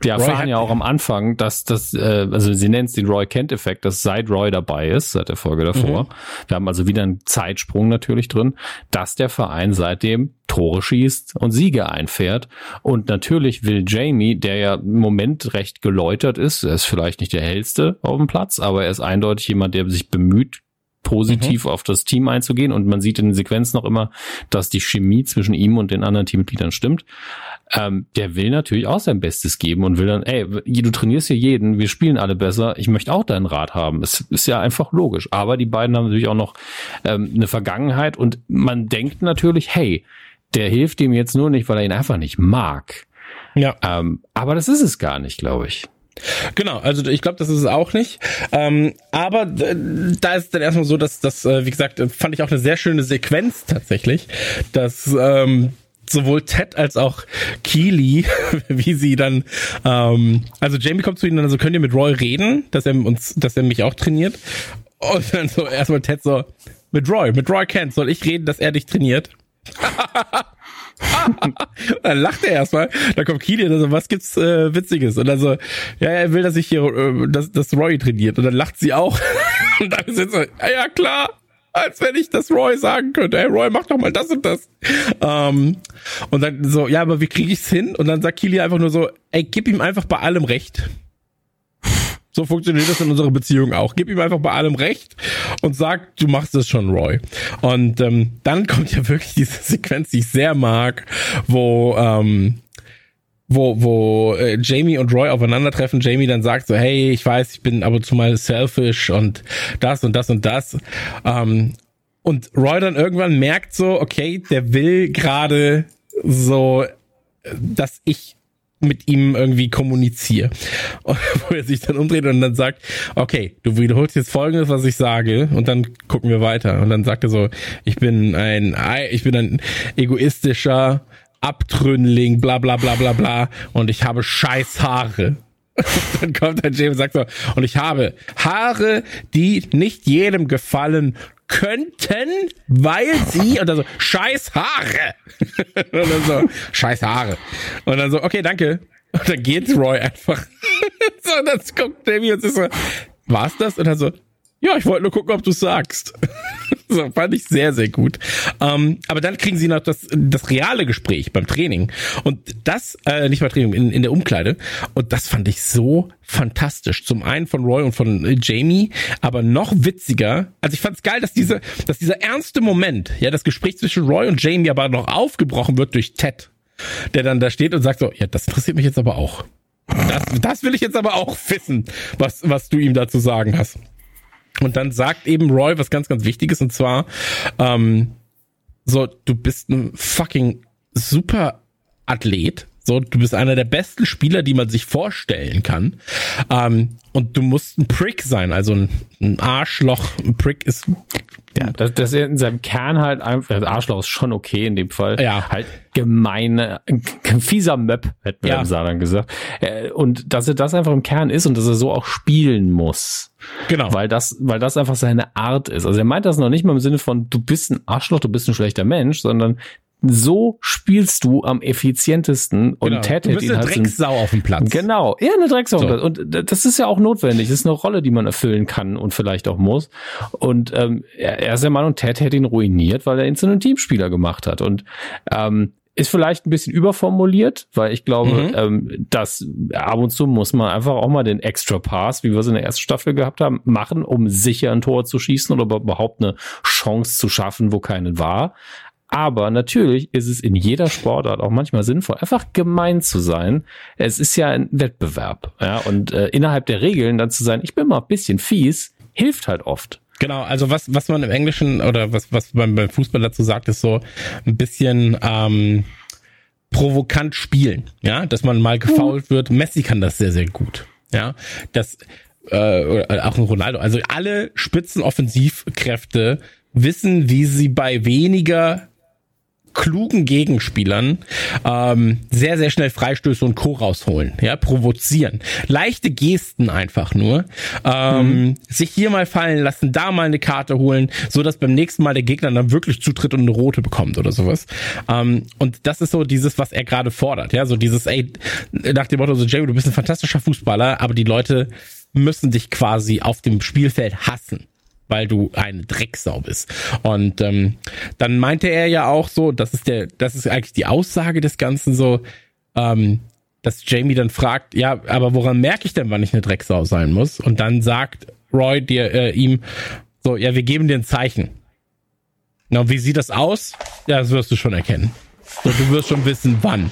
[SPEAKER 1] wir erfahren ja auch am Anfang, dass das, äh, also sie nennt es den Roy Kent-Effekt, dass seit Roy dabei ist, seit der Folge davor, mhm. wir haben also wieder einen Zeitsprung natürlich drin, dass der Verein seitdem Tore schießt und Siege einfährt. Und natürlich will Jamie, der ja im Moment recht geläutert ist, er ist vielleicht nicht der hellste auf dem Platz, aber er ist eindeutig jemand, der sich bemüht, positiv mhm. auf das Team einzugehen und man sieht in den Sequenzen noch immer, dass die Chemie zwischen ihm und den anderen Teammitgliedern stimmt. Ähm, der will natürlich auch sein Bestes geben und will dann, ey, du trainierst hier jeden, wir spielen alle besser, ich möchte auch deinen Rat haben. Es ist ja einfach logisch. Aber die beiden haben natürlich auch noch ähm, eine Vergangenheit und man denkt natürlich, hey, der hilft ihm jetzt nur nicht, weil er ihn einfach nicht mag. Ja. Ähm, aber das ist es gar nicht, glaube ich.
[SPEAKER 2] Genau, also ich glaube, das ist es auch nicht. Ähm, aber da ist dann erstmal so, dass das, äh, wie gesagt, fand ich auch eine sehr schöne Sequenz tatsächlich, dass ähm, sowohl Ted als auch Keely, wie sie dann, ähm, also Jamie kommt zu ihnen, also könnt ihr mit Roy reden, dass er uns, dass er mich auch trainiert. Und dann so erstmal Ted so, mit Roy, mit Roy Kent, soll ich reden, dass er dich trainiert? dann lacht er erstmal, dann kommt Keely und so, was gibt's äh, Witziges? Und dann so, ja, er will, dass ich hier, äh, dass, dass Roy trainiert. Und dann lacht sie auch. und dann sind so, ja, klar, als wenn ich das Roy sagen könnte, hey Roy, mach doch mal das und das. Ähm, und dann so, ja, aber wie kriege ich's hin? Und dann sagt Kili einfach nur so, ey, gib ihm einfach bei allem recht. So funktioniert das in unserer Beziehung auch. Gib ihm einfach bei allem recht und sag, du machst es schon, Roy. Und ähm, dann kommt ja wirklich diese Sequenz, die ich sehr mag, wo ähm, wo, wo äh, Jamie und Roy aufeinandertreffen, Jamie dann sagt so, hey, ich weiß, ich bin ab und zu mal selfish und das und das und das. Ähm, und Roy dann irgendwann merkt so, okay, der will gerade so, dass ich mit ihm irgendwie kommuniziere. wo er sich dann umdreht und dann sagt, okay, du wiederholst jetzt folgendes, was ich sage, und dann gucken wir weiter. Und dann sagt er so, ich bin ein, ich bin ein egoistischer, Abtrünnling, bla bla bla bla bla und ich habe scheiß Haare. dann kommt der James und sagt so, und ich habe Haare, die nicht jedem gefallen könnten, weil sie, und dann so, scheiß Haare. und dann so, scheiß Haare. Und dann so, okay, danke. Und dann geht Roy einfach. so, und dann kommt Jamie und so, war's das? Und dann so, ja, ich wollte nur gucken, ob du sagst. so fand ich sehr, sehr gut. Ähm, aber dann kriegen sie noch das, das reale Gespräch beim Training. Und das, äh, nicht beim Training, in, in der Umkleide. Und das fand ich so fantastisch. Zum einen von Roy und von äh, Jamie, aber noch witziger. Also ich fand es geil, dass diese, dass dieser ernste Moment, ja, das Gespräch zwischen Roy und Jamie aber noch aufgebrochen wird durch Ted, der dann da steht und sagt so, ja, das interessiert mich jetzt aber auch. Das, das will ich jetzt aber auch wissen, was, was du ihm dazu sagen hast. Und dann sagt eben Roy was ganz, ganz Wichtiges und zwar, ähm, so, du bist ein fucking super Athlet. So, du bist einer der besten Spieler, die man sich vorstellen kann. Ähm, und du musst ein Prick sein, also ein, ein Arschloch. Ein Prick ist
[SPEAKER 1] ja, dass, dass er in seinem Kern halt einfach, das Arschloch ist schon okay in dem Fall.
[SPEAKER 2] Ja.
[SPEAKER 1] Halt gemeine, ein fieser Möb, hätten wir ja. im Saarland gesagt. Äh, und dass er das einfach im Kern ist und dass er so auch spielen muss.
[SPEAKER 2] Genau.
[SPEAKER 1] Weil das, weil das einfach seine Art ist. Also er meint das noch nicht mal im Sinne von, du bist ein Arschloch, du bist ein schlechter Mensch, sondern so spielst du am effizientesten und genau.
[SPEAKER 2] Ted du bist ihn eine halt Drecksau auf dem Platz.
[SPEAKER 1] Genau, eher eine Drecksau. So. Und das ist ja auch notwendig. Das ist eine Rolle, die man erfüllen kann und vielleicht auch muss. Und ähm, er ist der Mann und Ted hätte ihn ruiniert, weil er ihn zu einem Teamspieler gemacht hat. Und ähm, ist vielleicht ein bisschen überformuliert, weil ich glaube, mhm. ähm, dass ab und zu muss man einfach auch mal den Extra Pass, wie wir es in der ersten Staffel gehabt haben, machen, um sicher ein Tor zu schießen oder überhaupt eine Chance zu schaffen, wo keinen war. Aber natürlich ist es in jeder Sportart auch manchmal sinnvoll, einfach gemein zu sein. Es ist ja ein Wettbewerb. Ja, und äh, innerhalb der Regeln dann zu sein, ich bin mal ein bisschen fies, hilft halt oft.
[SPEAKER 2] Genau, also was, was man im Englischen oder was, was man beim Fußball dazu sagt, ist so ein bisschen ähm, provokant spielen. Ja, dass man mal gefault wird. Messi kann das sehr, sehr gut. Ja, das äh, auch ein Ronaldo. Also alle Spitzenoffensivkräfte wissen, wie sie bei weniger klugen Gegenspielern ähm, sehr, sehr schnell Freistöße und Co. rausholen, ja, provozieren. Leichte Gesten einfach nur. Ähm, mhm. Sich hier mal fallen lassen, da mal eine Karte holen, so dass beim nächsten Mal der Gegner dann wirklich zutritt und eine rote bekommt oder sowas. Ähm, und das ist so dieses, was er gerade fordert, ja, so dieses, ey, nach dem Motto, so Jerry, du bist ein fantastischer Fußballer, aber die Leute müssen dich quasi auf dem Spielfeld hassen weil du eine Drecksau bist. Und ähm, dann meinte er ja auch so, das ist der, das ist eigentlich die Aussage des Ganzen so, ähm, dass Jamie dann fragt, ja, aber woran merke ich denn, wann ich eine Drecksau sein muss? Und dann sagt Roy dir äh, ihm so, ja, wir geben dir ein Zeichen. Na, wie sieht das aus? Ja, das wirst du schon erkennen. So, du wirst schon wissen, wann.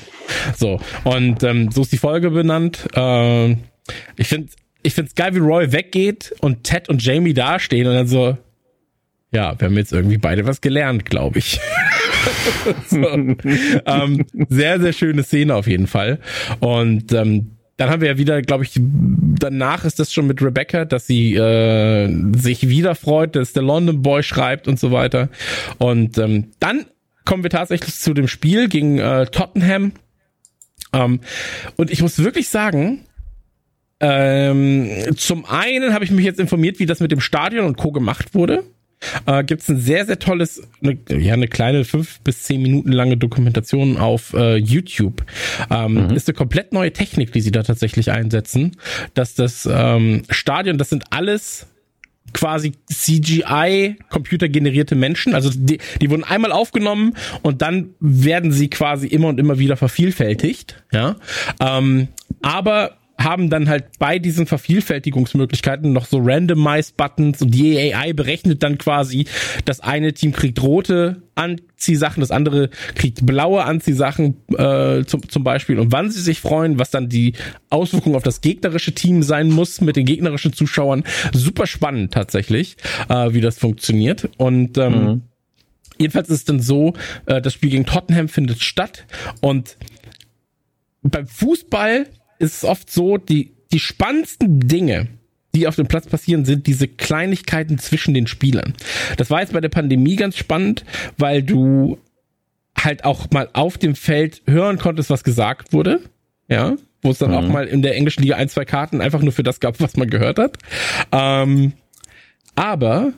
[SPEAKER 2] So, und ähm, so ist die Folge benannt. Äh, ich finde ich find's geil, wie Roy weggeht und Ted und Jamie dastehen und dann so, ja, wir haben jetzt irgendwie beide was gelernt, glaube ich. ähm, sehr, sehr schöne Szene auf jeden Fall. Und ähm, dann haben wir ja wieder, glaube ich, danach ist das schon mit Rebecca, dass sie äh, sich wieder freut, dass der London Boy schreibt und so weiter. Und ähm, dann kommen wir tatsächlich zu dem Spiel gegen äh, Tottenham. Ähm, und ich muss wirklich sagen, ähm, zum einen habe ich mich jetzt informiert, wie das mit dem Stadion und Co. gemacht wurde. Äh, Gibt es ein sehr, sehr tolles, eine, ja, eine kleine fünf bis zehn Minuten lange Dokumentation auf äh, YouTube. Ähm, mhm. Ist eine komplett neue Technik, die sie da tatsächlich einsetzen. Dass das ähm, Stadion, das sind alles quasi CGI computergenerierte Menschen. Also die, die wurden einmal aufgenommen und dann werden sie quasi immer und immer wieder vervielfältigt. Ja, ähm, aber haben dann halt bei diesen Vervielfältigungsmöglichkeiten noch so Randomized Buttons und die AI berechnet dann quasi, das eine Team kriegt rote Anziehsachen, das andere kriegt blaue Anziehsachen äh, zum, zum Beispiel und wann sie sich freuen, was dann die Auswirkung auf das gegnerische Team sein muss mit den gegnerischen Zuschauern. Super spannend tatsächlich, äh, wie das funktioniert und ähm, mhm. Jedenfalls ist es dann so, äh, das Spiel gegen Tottenham findet statt und beim Fußball ist es oft so, die, die spannendsten Dinge, die auf dem Platz passieren, sind diese Kleinigkeiten zwischen den Spielern. Das war jetzt bei der Pandemie ganz spannend, weil du halt auch mal auf dem Feld hören konntest, was gesagt wurde. Ja, wo es dann mhm. auch mal in der englischen Liga ein, zwei Karten einfach nur für das gab, was man gehört hat. Ähm, aber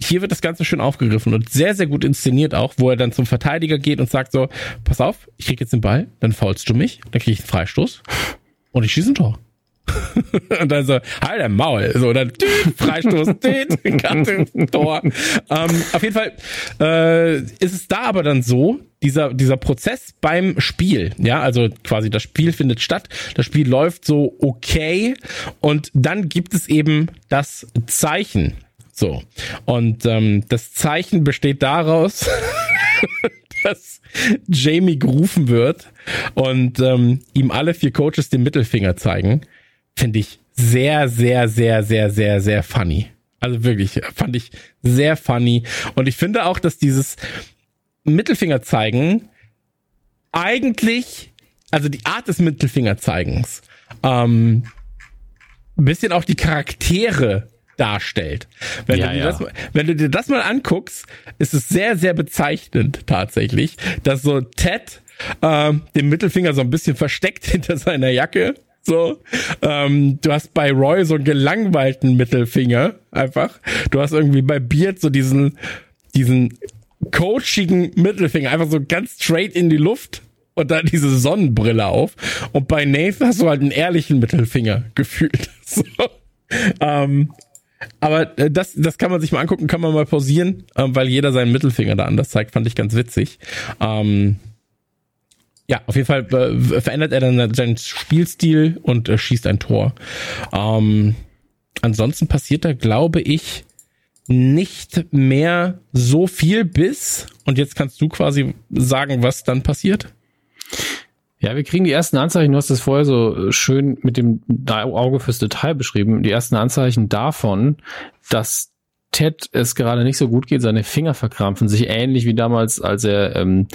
[SPEAKER 2] hier wird das Ganze schön aufgegriffen und sehr, sehr gut inszeniert auch, wo er dann zum Verteidiger geht und sagt so, pass auf, ich krieg jetzt den Ball, dann faulst du mich, dann krieg ich einen Freistoß und ich schieße ein Tor. und dann so, halt der Maul. So, dann tüt, Freistoß, tüt, Karte, Tor. Ähm, auf jeden Fall äh, ist es da aber dann so, dieser, dieser Prozess beim Spiel, ja, also quasi das Spiel findet statt, das Spiel läuft so okay und dann gibt es eben das Zeichen. So. Und ähm, das Zeichen besteht daraus, dass Jamie gerufen wird und ähm, ihm alle vier Coaches den Mittelfinger zeigen, finde ich sehr, sehr, sehr, sehr, sehr, sehr funny. Also wirklich, fand ich sehr funny. Und ich finde auch, dass dieses Mittelfinger zeigen eigentlich, also die Art des Mittelfingerzeigens, ähm, ein bisschen auch die Charaktere darstellt. Wenn, ja, du dir ja. das, wenn du dir das mal anguckst, ist es sehr, sehr bezeichnend tatsächlich, dass so Ted ähm, den Mittelfinger so ein bisschen versteckt hinter seiner Jacke. So, ähm, du hast bei Roy so einen gelangweilten Mittelfinger einfach. Du hast irgendwie bei Beard so diesen diesen coachigen Mittelfinger einfach so ganz straight in die Luft und dann diese Sonnenbrille auf. Und bei Nathan hast du halt einen ehrlichen Mittelfinger gefühlt. So. Ähm, aber äh, das, das kann man sich mal angucken, kann man mal pausieren, äh, weil jeder seinen Mittelfinger da anders zeigt, fand ich ganz witzig. Ähm, ja, auf jeden Fall äh, verändert er dann seinen Spielstil und äh, schießt ein Tor. Ähm, ansonsten passiert da, glaube ich, nicht mehr so viel bis, und jetzt kannst du quasi sagen, was dann passiert.
[SPEAKER 1] Ja, wir kriegen die ersten Anzeichen, du hast das vorher so schön mit dem Auge fürs Detail beschrieben, die ersten Anzeichen davon, dass Ted es gerade nicht so gut geht, seine Finger verkrampfen, sich ähnlich wie damals, als er ähm,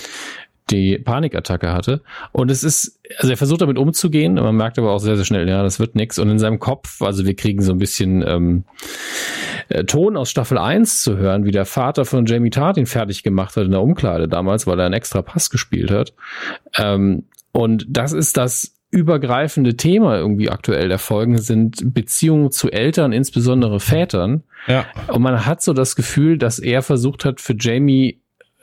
[SPEAKER 1] die Panikattacke hatte. Und es ist, also er versucht damit umzugehen, man merkt aber auch sehr, sehr schnell, ja, das wird nix. Und in seinem Kopf, also wir kriegen so ein bisschen ähm, äh, Ton aus Staffel 1 zu hören, wie der Vater von Jamie Tart ihn fertig gemacht hat in der Umkleide damals, weil er einen extra Pass gespielt hat. Ähm, und das ist das übergreifende Thema irgendwie aktuell der Folgen sind Beziehungen zu Eltern, insbesondere Vätern. Ja. Und man hat so das Gefühl, dass er versucht hat, für Jamie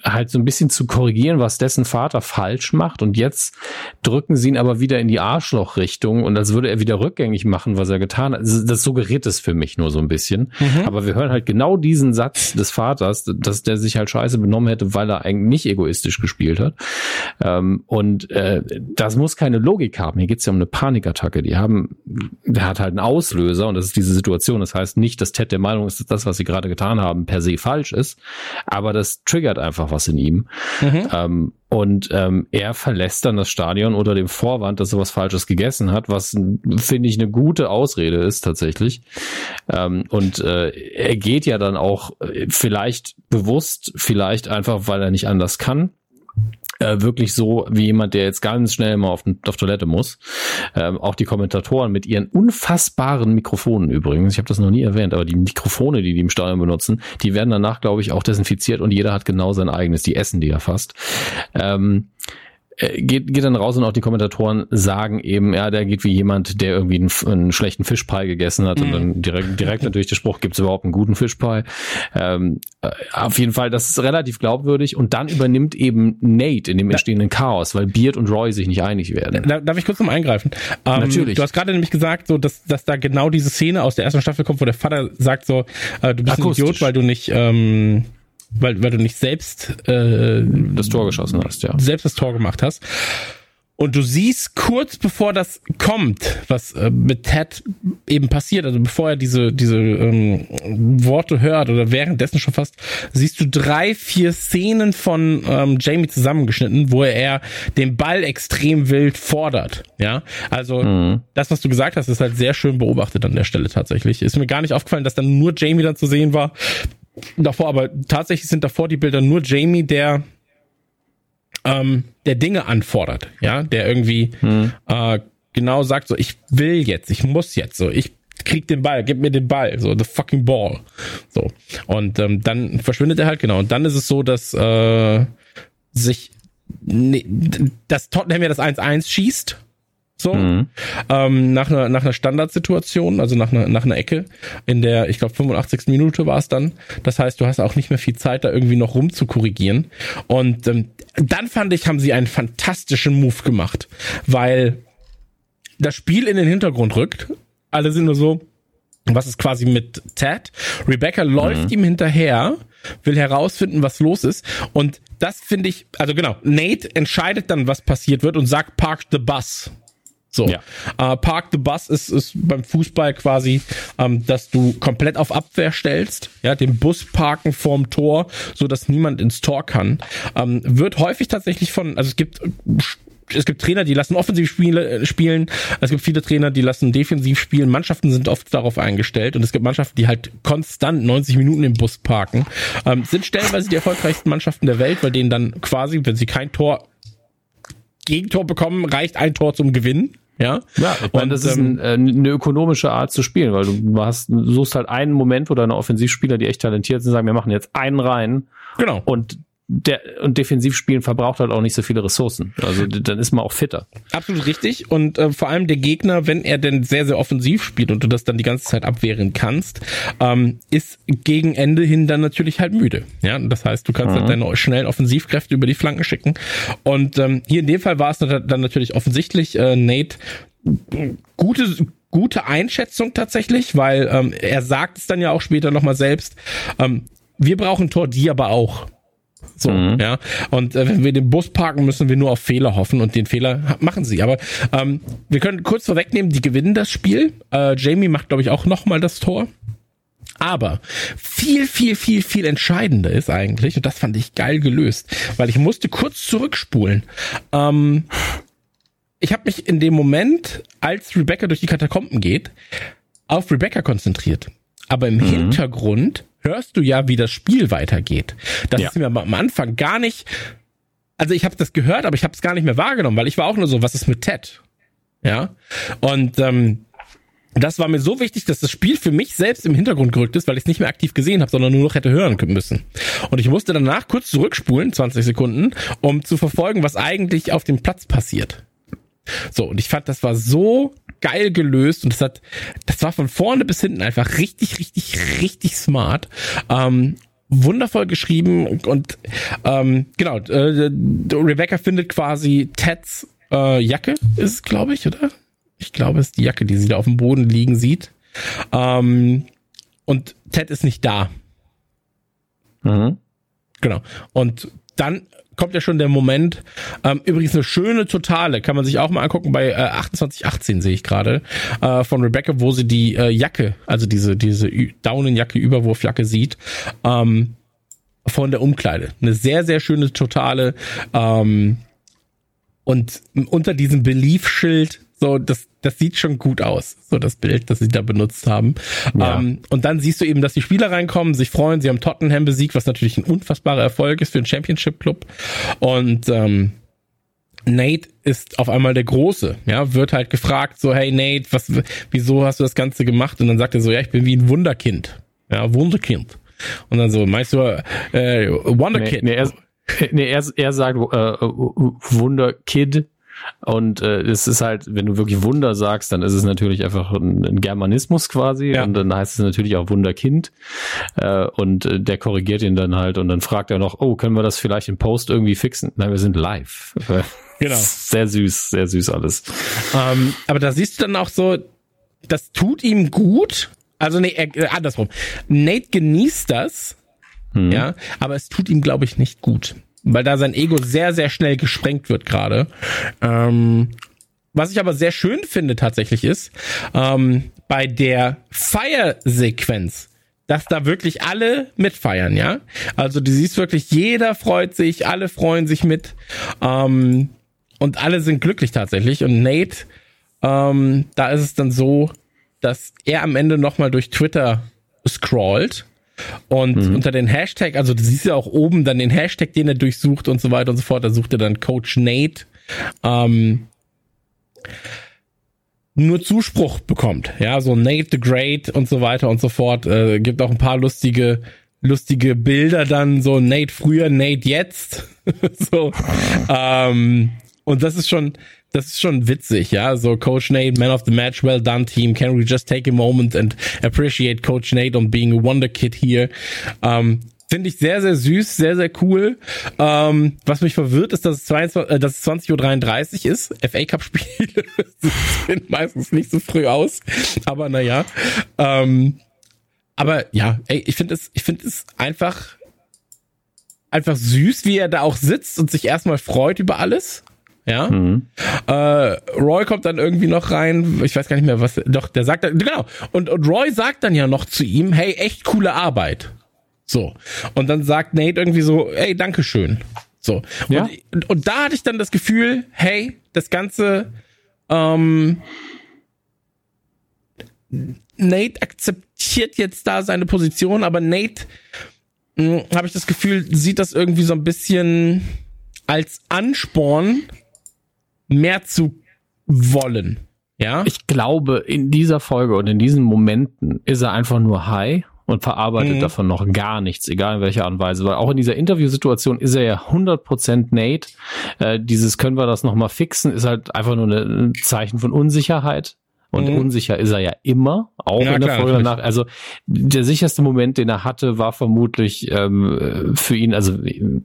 [SPEAKER 1] halt so ein bisschen zu korrigieren, was dessen Vater falsch macht. Und jetzt drücken sie ihn aber wieder in die Arschlochrichtung und als würde er wieder rückgängig machen, was er getan hat. Das suggeriert es für mich nur so ein bisschen. Mhm. Aber wir hören halt genau diesen Satz des Vaters, dass der sich halt scheiße benommen hätte, weil er eigentlich nicht egoistisch gespielt hat. Ähm, und äh, das muss keine Logik haben. Hier geht es ja um eine Panikattacke. Die haben, der hat halt einen Auslöser und das ist diese Situation. Das heißt nicht, dass Ted der Meinung ist, dass das, was sie gerade getan haben, per se falsch ist. Aber das triggert einfach was in ihm. Mhm. Ähm, und ähm, er verlässt dann das Stadion unter dem Vorwand, dass er was Falsches gegessen hat, was finde ich eine gute Ausrede ist tatsächlich. Ähm, und äh, er geht ja dann auch äh, vielleicht bewusst, vielleicht einfach, weil er nicht anders kann äh, wirklich so wie jemand, der jetzt ganz schnell mal auf, auf Toilette muss. Ähm, auch die Kommentatoren mit ihren unfassbaren Mikrofonen übrigens, ich habe das noch nie erwähnt, aber die Mikrofone, die die im Stadion benutzen, die werden danach, glaube ich, auch desinfiziert und jeder hat genau sein eigenes. Die essen die ja fast. Ähm, äh, geht, geht dann raus und auch die Kommentatoren sagen eben, ja, der geht wie jemand, der irgendwie einen, einen schlechten Fischpie gegessen hat mhm. und dann direkt, direkt natürlich der Spruch, gibt es überhaupt einen guten Fischpie? Ähm, äh, auf jeden Fall, das ist relativ glaubwürdig und dann übernimmt eben Nate in dem entstehenden Chaos, weil Beard und Roy sich nicht einig werden.
[SPEAKER 2] Darf ich kurz noch eingreifen? Ähm, Natürlich. Du hast gerade nämlich gesagt, so, dass, dass da genau diese Szene aus der ersten Staffel kommt, wo der Vater sagt so, äh, du bist Akustisch. ein Idiot, weil du nicht ähm, weil, weil du nicht selbst äh,
[SPEAKER 1] das Tor geschossen hast, ja.
[SPEAKER 2] Selbst das Tor gemacht hast. Und du siehst kurz bevor das kommt, was äh, mit Ted eben passiert, also bevor er diese, diese ähm, Worte hört oder währenddessen schon fast, siehst du drei, vier Szenen von ähm, Jamie zusammengeschnitten, wo er den Ball extrem wild fordert. Ja, also mhm. das, was du gesagt hast, ist halt sehr schön beobachtet an der Stelle tatsächlich. Ist mir gar nicht aufgefallen, dass dann nur Jamie dann zu sehen war davor, aber tatsächlich sind davor die Bilder nur Jamie, der ähm, der Dinge anfordert, ja, der irgendwie hm. äh, genau sagt, so ich will jetzt, ich muss jetzt, so ich krieg den Ball, gib mir den Ball, so the fucking ball, so. Und ähm, dann verschwindet er halt genau. Und dann ist es so, dass äh, sich ne, dass Tottenham ja das 1-1 schießt so, mhm. ähm, nach einer, nach einer Standardsituation, also nach einer, nach einer Ecke, in der, ich glaube, 85. Minute war es dann. Das heißt, du hast auch nicht mehr viel Zeit, da irgendwie noch rum zu korrigieren. Und ähm, dann fand ich, haben sie einen fantastischen Move gemacht, weil das Spiel in den Hintergrund rückt. Alle sind nur so, was ist quasi mit Ted? Rebecca läuft mhm. ihm hinterher, will herausfinden, was los ist. Und das finde ich, also genau, Nate entscheidet dann, was passiert wird und sagt, park the bus. So. Ja. Äh, Park the Bus ist, ist beim Fußball quasi, ähm, dass du komplett auf Abwehr stellst, ja, den Bus parken vorm Tor, so dass niemand ins Tor kann. Ähm, wird häufig tatsächlich von, also es gibt es gibt Trainer, die lassen Offensivspiele äh, spielen. Es gibt viele Trainer, die lassen defensiv spielen. Mannschaften sind oft darauf eingestellt und es gibt Mannschaften, die halt konstant 90 Minuten im Bus parken. Ähm, sind stellenweise die erfolgreichsten Mannschaften der Welt, weil denen dann quasi, wenn sie kein Tor Gegentor bekommen, reicht ein Tor zum Gewinn. Ja,
[SPEAKER 1] ja ich meine, das ist ein, äh, eine ökonomische Art zu spielen, weil du hast, suchst halt einen Moment, wo deine Offensivspieler, die echt talentiert sind, sagen, wir machen jetzt einen rein.
[SPEAKER 2] Genau.
[SPEAKER 1] Und der und Defensivspielen verbraucht halt auch nicht so viele Ressourcen. Also dann ist man auch fitter.
[SPEAKER 2] Absolut richtig. Und äh, vor allem der Gegner, wenn er denn sehr, sehr offensiv spielt und du das dann die ganze Zeit abwehren kannst, ähm, ist gegen Ende hin dann natürlich halt müde. Ja, das heißt, du kannst halt mhm. halt deine schnellen Offensivkräfte über die Flanken schicken. Und ähm, hier in dem Fall war es dann natürlich offensichtlich, äh, Nate gute gute Einschätzung tatsächlich, weil ähm, er sagt es dann ja auch später nochmal selbst. Ähm, wir brauchen Tor, die aber auch. So, mhm. ja. Und äh, wenn wir den Bus parken, müssen wir nur auf Fehler hoffen und den Fehler machen sie. Aber ähm, wir können kurz vorwegnehmen, die gewinnen das Spiel. Äh, Jamie macht, glaube ich, auch nochmal das Tor. Aber viel, viel, viel, viel entscheidender ist eigentlich, und das fand ich geil gelöst, weil ich musste kurz zurückspulen. Ähm, ich habe mich in dem Moment, als Rebecca durch die Katakomben geht, auf Rebecca konzentriert. Aber im mhm. Hintergrund hörst du ja, wie das Spiel weitergeht. Das ja. ist mir am Anfang gar nicht. Also ich habe das gehört, aber ich habe es gar nicht mehr wahrgenommen, weil ich war auch nur so, was ist mit Ted? Ja. Und ähm, das war mir so wichtig, dass das Spiel für mich selbst im Hintergrund gerückt ist, weil ich es nicht mehr aktiv gesehen habe, sondern nur noch hätte hören müssen. Und ich musste danach kurz zurückspulen, 20 Sekunden, um zu verfolgen, was eigentlich auf dem Platz passiert. So, und ich fand, das war so geil gelöst und das hat, das war von vorne bis hinten einfach richtig, richtig, richtig smart. Ähm, wundervoll geschrieben und ähm, genau, äh, Rebecca findet quasi Teds äh, Jacke, ist es, glaube ich, oder? Ich glaube, es ist die Jacke, die sie da auf dem Boden liegen sieht. Ähm, und Ted ist nicht da. Mhm. Genau. Und dann kommt ja schon der Moment. Ähm, übrigens eine schöne Totale, kann man sich auch mal angucken bei äh, 2818 sehe ich gerade äh, von Rebecca, wo sie die äh, Jacke, also diese diese Daunenjacke, Überwurfjacke sieht. Ähm, von der Umkleide. Eine sehr, sehr schöne Totale. Ähm, und unter diesem Belief-Schild So, das, das sieht schon gut aus, so das Bild, das sie da benutzt haben. Ja. Ähm, und dann siehst du eben, dass die Spieler reinkommen, sich freuen, sie haben Tottenham besiegt, was natürlich ein unfassbarer Erfolg ist für einen Championship-Club. Und ähm, Nate ist auf einmal der Große, ja, wird halt gefragt, so, hey Nate, was, wieso hast du das Ganze gemacht? Und dann sagt er so, ja, ich bin wie ein Wunderkind. Ja, Wunderkind. Und dann so, meinst du, äh, Wonderkid?
[SPEAKER 1] Nee, nee, er, nee, er, er sagt äh, Wunderkid. Und äh, es ist halt, wenn du wirklich Wunder sagst, dann ist es natürlich einfach ein, ein Germanismus quasi ja. und dann heißt es natürlich auch Wunderkind. Äh, und äh, der korrigiert ihn dann halt und dann fragt er noch, oh, können wir das vielleicht im Post irgendwie fixen? Nein, wir sind live. Genau. Sehr süß, sehr süß alles.
[SPEAKER 2] Ähm, aber da siehst du dann auch so, das tut ihm gut. Also nee, er, äh, andersrum. Nate genießt das, hm. ja, aber es tut ihm, glaube ich, nicht gut. Weil da sein Ego sehr, sehr schnell gesprengt wird gerade. Ähm, was ich aber sehr schön finde tatsächlich ist, ähm, bei der Feiersequenz, dass da wirklich alle mitfeiern, ja. Also du siehst wirklich, jeder freut sich, alle freuen sich mit. Ähm, und alle sind glücklich tatsächlich. Und Nate, ähm, da ist es dann so, dass er am Ende nochmal durch Twitter scrollt und mhm. unter den Hashtag, also du siehst ja auch oben dann den Hashtag, den er durchsucht und so weiter und so fort, da sucht er dann Coach Nate, ähm, nur Zuspruch bekommt. Ja, so Nate the Great und so weiter und so fort. Äh, gibt auch ein paar lustige, lustige Bilder dann, so Nate früher, Nate jetzt. so. Ähm, und das ist schon, das ist schon witzig, ja. So Coach Nate, Man of the Match, well done team. Can we just take a moment and appreciate Coach Nate on being a wonder kid here? Ähm, Finde ich sehr, sehr süß, sehr, sehr cool. Ähm, was mich verwirrt, ist, dass es, 22, äh, es 20.33 Uhr ist. FA Cup Spiele sind meistens nicht so früh aus. Aber naja. Ähm, aber ja, ey, ich finde es, ich finde es einfach, einfach süß, wie er da auch sitzt und sich erstmal freut über alles. Ja. Mhm. Äh, Roy kommt dann irgendwie noch rein. Ich weiß gar nicht mehr, was. Doch, der sagt dann, genau. Und, und Roy sagt dann ja noch zu ihm, hey, echt coole Arbeit. So. Und dann sagt Nate irgendwie so, hey, Dankeschön. So. Ja. Und, und da hatte ich dann das Gefühl, hey, das Ganze, ähm, Nate akzeptiert jetzt da seine Position, aber Nate, hm, habe ich das Gefühl, sieht das irgendwie so ein bisschen als Ansporn mehr zu wollen. Ja.
[SPEAKER 1] Ich glaube, in dieser Folge und in diesen Momenten ist er einfach nur high und verarbeitet mhm. davon noch gar nichts, egal in welcher Art und Weise. Weil auch in dieser Interviewsituation ist er ja 100% Nate. Äh, dieses können wir das nochmal fixen, ist halt einfach nur ein Zeichen von Unsicherheit. Und mhm. unsicher ist er ja immer, auch ja, in der klar, Folge danach. Also der sicherste Moment, den er hatte, war vermutlich ähm, für ihn, also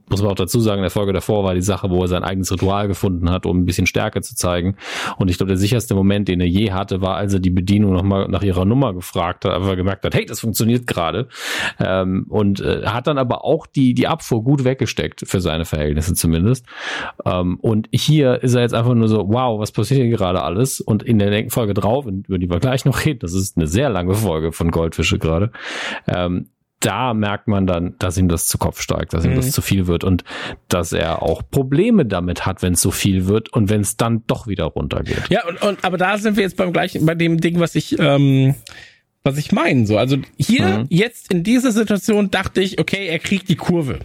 [SPEAKER 1] muss man auch dazu sagen, in der Folge davor war die Sache, wo er sein eigenes Ritual gefunden hat, um ein bisschen Stärke zu zeigen. Und ich glaube, der sicherste Moment, den er je hatte, war, als er die Bedienung nochmal nach ihrer Nummer gefragt hat, aber gemerkt hat, hey, das funktioniert gerade. Ähm, und äh, hat dann aber auch die, die Abfuhr gut weggesteckt, für seine Verhältnisse zumindest. Ähm, und hier ist er jetzt einfach nur so, wow, was passiert hier gerade alles? Und in der Folge drauf drauf, über die wir gleich noch reden, das ist eine sehr lange Folge von Goldfische gerade, ähm, da merkt man dann, dass ihm das zu Kopf steigt, dass ihm mhm. das zu viel wird und dass er auch Probleme damit hat, wenn es so viel wird und wenn es dann doch wieder runtergeht.
[SPEAKER 2] Ja, und, und aber da sind wir jetzt beim gleichen, bei dem Ding, was ich, ähm, was ich meine. So, also hier mhm. jetzt in dieser Situation dachte ich, okay, er kriegt die Kurve.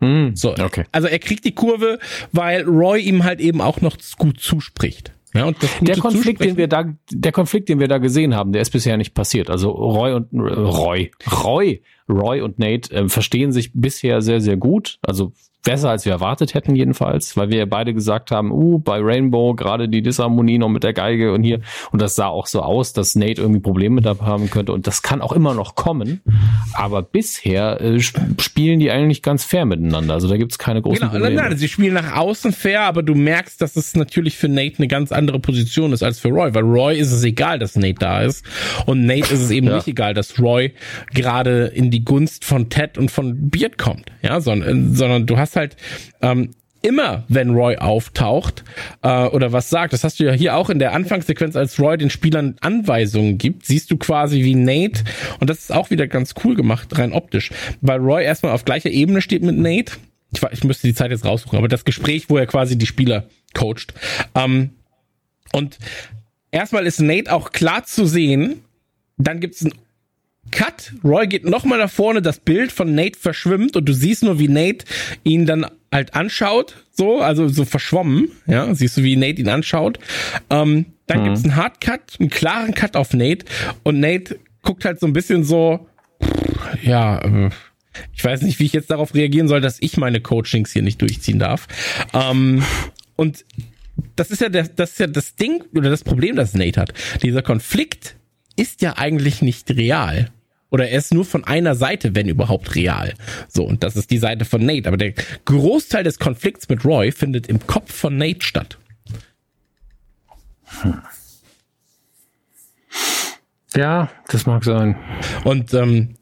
[SPEAKER 2] Mhm. So, okay. also er kriegt die Kurve, weil Roy ihm halt eben auch noch gut zuspricht.
[SPEAKER 1] Ja, der Konflikt, den wir da, der Konflikt, den wir da gesehen haben, der ist bisher nicht passiert. Also Roy und äh, Roy, Roy, Roy und Nate äh, verstehen sich bisher sehr, sehr gut. Also besser als wir erwartet hätten jedenfalls, weil wir beide gesagt haben, uh, bei Rainbow gerade die Disharmonie noch mit der Geige und hier. Und das sah auch so aus, dass Nate irgendwie Probleme da haben könnte. Und das kann auch immer noch kommen, aber bisher äh, spielen die eigentlich ganz fair miteinander, also da gibt's keine großen genau, Probleme.
[SPEAKER 2] Nein, sie spielen nach außen fair, aber du merkst, dass es natürlich für Nate eine ganz andere Position ist als für Roy, weil Roy ist es egal, dass Nate da ist. Und Nate ist es eben ja. nicht egal, dass Roy gerade in die Gunst von Ted und von Beard kommt, ja, sondern, sondern du hast hast halt ähm, immer, wenn Roy auftaucht äh, oder was sagt, das hast du ja hier auch in der Anfangssequenz, als Roy den Spielern Anweisungen gibt, siehst du quasi wie Nate, und das ist auch wieder ganz cool gemacht, rein optisch, weil Roy erstmal auf gleicher Ebene steht mit Nate. Ich, ich müsste die Zeit jetzt raussuchen, aber das Gespräch, wo er quasi die Spieler coacht. Ähm, und erstmal ist Nate auch klar zu sehen. Dann gibt's einen Cut. Roy geht nochmal nach vorne, das Bild von Nate verschwimmt und du siehst nur, wie Nate ihn dann halt anschaut, so, also so verschwommen, ja, siehst du, wie Nate ihn anschaut. Ähm, dann mhm. gibt's einen Hardcut, einen klaren Cut auf Nate und Nate guckt halt so ein bisschen so, ja, äh, ich weiß nicht, wie ich jetzt darauf reagieren soll, dass ich meine Coachings hier nicht durchziehen darf. Ähm, und das ist ja der, das ist ja das Ding oder das Problem, das Nate hat. Dieser Konflikt ist ja eigentlich nicht real. Oder er ist nur von einer Seite, wenn überhaupt real. So, und das ist die Seite von Nate. Aber der Großteil des Konflikts mit Roy findet im Kopf von Nate statt. Hm.
[SPEAKER 1] Ja, das mag sein.
[SPEAKER 2] Und ähm,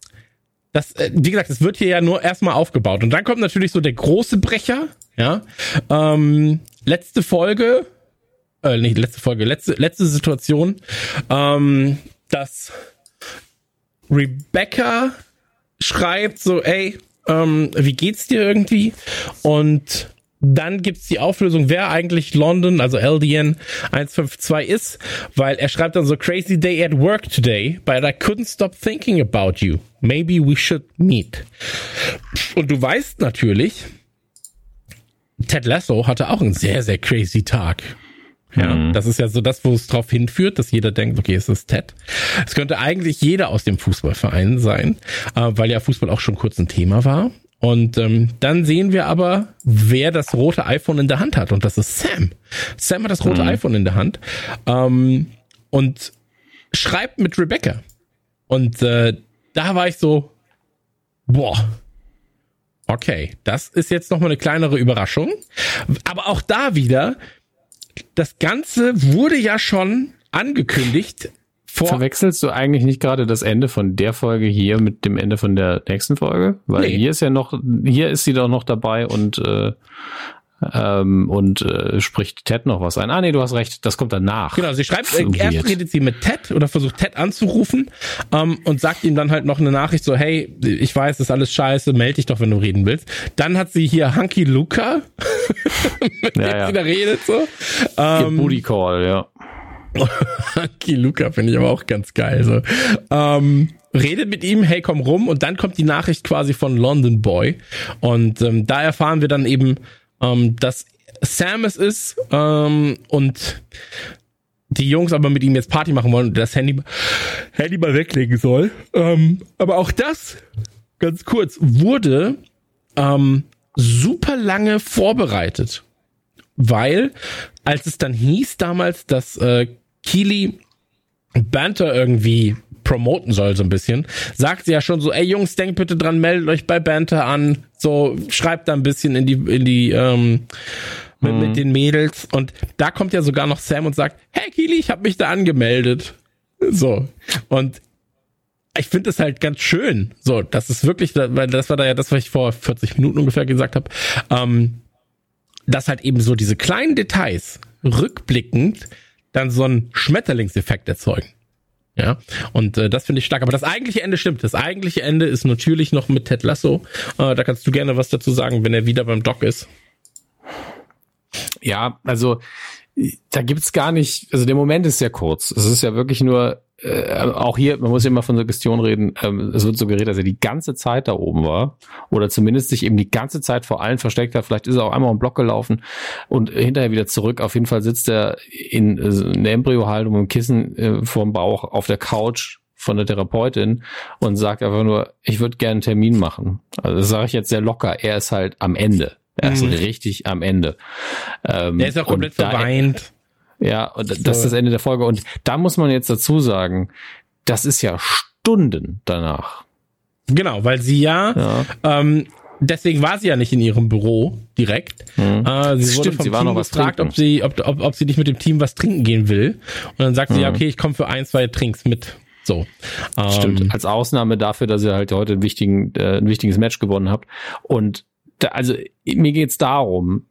[SPEAKER 2] das, äh, wie gesagt, es wird hier ja nur erstmal aufgebaut. Und dann kommt natürlich so der große Brecher, ja. Ähm, letzte Folge, äh, nicht letzte Folge, letzte, letzte Situation, ähm, dass Rebecca schreibt so, ey, ähm, wie geht's dir irgendwie? Und dann gibt's die Auflösung, wer eigentlich London, also LDN 152 ist, weil er schreibt dann so crazy day at work today, but I couldn't stop thinking about you. Maybe we should meet. Und du weißt natürlich, Ted Lasso hatte auch einen sehr, sehr crazy Tag. Ja, mhm. das ist ja so das, wo es drauf hinführt, dass jeder denkt, okay, es ist Ted. Es könnte eigentlich jeder aus dem Fußballverein sein, äh, weil ja Fußball auch schon kurz ein Thema war. Und ähm, dann sehen wir aber, wer das rote iPhone in der Hand hat. Und das ist Sam. Sam hat das rote mhm. iPhone in der Hand ähm, und schreibt mit Rebecca. Und äh, da war ich so, boah, okay, das ist jetzt nochmal eine kleinere Überraschung. Aber auch da wieder, das Ganze wurde ja schon angekündigt
[SPEAKER 1] vor Verwechselst du eigentlich nicht gerade das Ende von der Folge hier mit dem Ende von der nächsten Folge? Weil nee. hier ist ja noch, hier ist sie doch noch dabei und äh, ähm, und äh, spricht Ted noch was ein. Ah nee, du hast recht, das kommt danach.
[SPEAKER 2] Genau, sie schreibt, äh, erst redet sie mit Ted oder versucht Ted anzurufen ähm, und sagt ihm dann halt noch eine Nachricht so, hey, ich weiß, das ist alles scheiße, melde dich doch, wenn du reden willst. Dann hat sie hier Hunky Luca, mit ja, dem ja. sie da redet so.
[SPEAKER 1] Ähm, Booty Call, ja.
[SPEAKER 2] Hunky Luca finde ich aber auch ganz geil. So. Ähm, redet mit ihm, hey, komm rum und dann kommt die Nachricht quasi von London Boy und ähm, da erfahren wir dann eben, ähm, dass Sam es ist ähm, und die Jungs aber mit ihm jetzt Party machen wollen und das Handy, Handy mal weglegen soll. Ähm, aber auch das, ganz kurz, wurde ähm, super lange vorbereitet. Weil, als es dann hieß damals, dass äh, Keely Banter irgendwie promoten soll, so ein bisschen, sagt sie ja schon so, ey Jungs, denkt bitte dran, meldet euch bei Banter an, so schreibt da ein bisschen in die, in die, ähm, mit, mhm. mit den Mädels und da kommt ja sogar noch Sam und sagt, hey Kili, ich habe mich da angemeldet. So. Und ich finde es halt ganz schön, so, das ist wirklich, weil das war da ja das, was ich vor 40 Minuten ungefähr gesagt habe, ähm, dass halt eben so diese kleinen Details rückblickend dann so einen Schmetterlingseffekt erzeugen. Ja, und äh, das finde ich stark. Aber das eigentliche Ende stimmt. Das eigentliche Ende ist natürlich noch mit Ted Lasso. Äh, da kannst du gerne was dazu sagen, wenn er wieder beim Doc ist.
[SPEAKER 1] Ja, also da gibt's gar nicht, also der Moment ist sehr kurz. Es ist ja wirklich nur, äh, auch hier, man muss ja immer von Suggestion reden, ähm, es wird suggeriert, dass er die ganze Zeit da oben war oder zumindest sich eben die ganze Zeit vor allen versteckt hat. Vielleicht ist er auch einmal im Block gelaufen und hinterher wieder zurück. Auf jeden Fall sitzt er in, äh, in der Embryohaltung mit dem Kissen äh, vorm Bauch auf der Couch von der Therapeutin und sagt einfach nur, ich würde gerne einen Termin machen. Also das sage ich jetzt sehr locker. Er ist halt am Ende. Er ist mhm. richtig am Ende.
[SPEAKER 2] Ähm, der ist auch komplett verweint.
[SPEAKER 1] Ja, und das ist das Ende der Folge. Und da muss man jetzt dazu sagen, das ist ja Stunden danach.
[SPEAKER 2] Genau, weil sie ja, ja. Ähm, deswegen war sie ja nicht in ihrem Büro direkt. Mhm. Äh, sie Stimmt, wurde vom sie war Team noch was gefragt, ob sie, ob, ob, ob sie nicht mit dem Team was trinken gehen will. Und dann sagt mhm. sie, ja, okay, ich komme für ein, zwei Trinks mit. So.
[SPEAKER 1] Stimmt. Ähm, Als Ausnahme dafür, dass ihr halt heute ein, wichtigen, äh, ein wichtiges Match gewonnen habt. Und da, also mir geht's darum,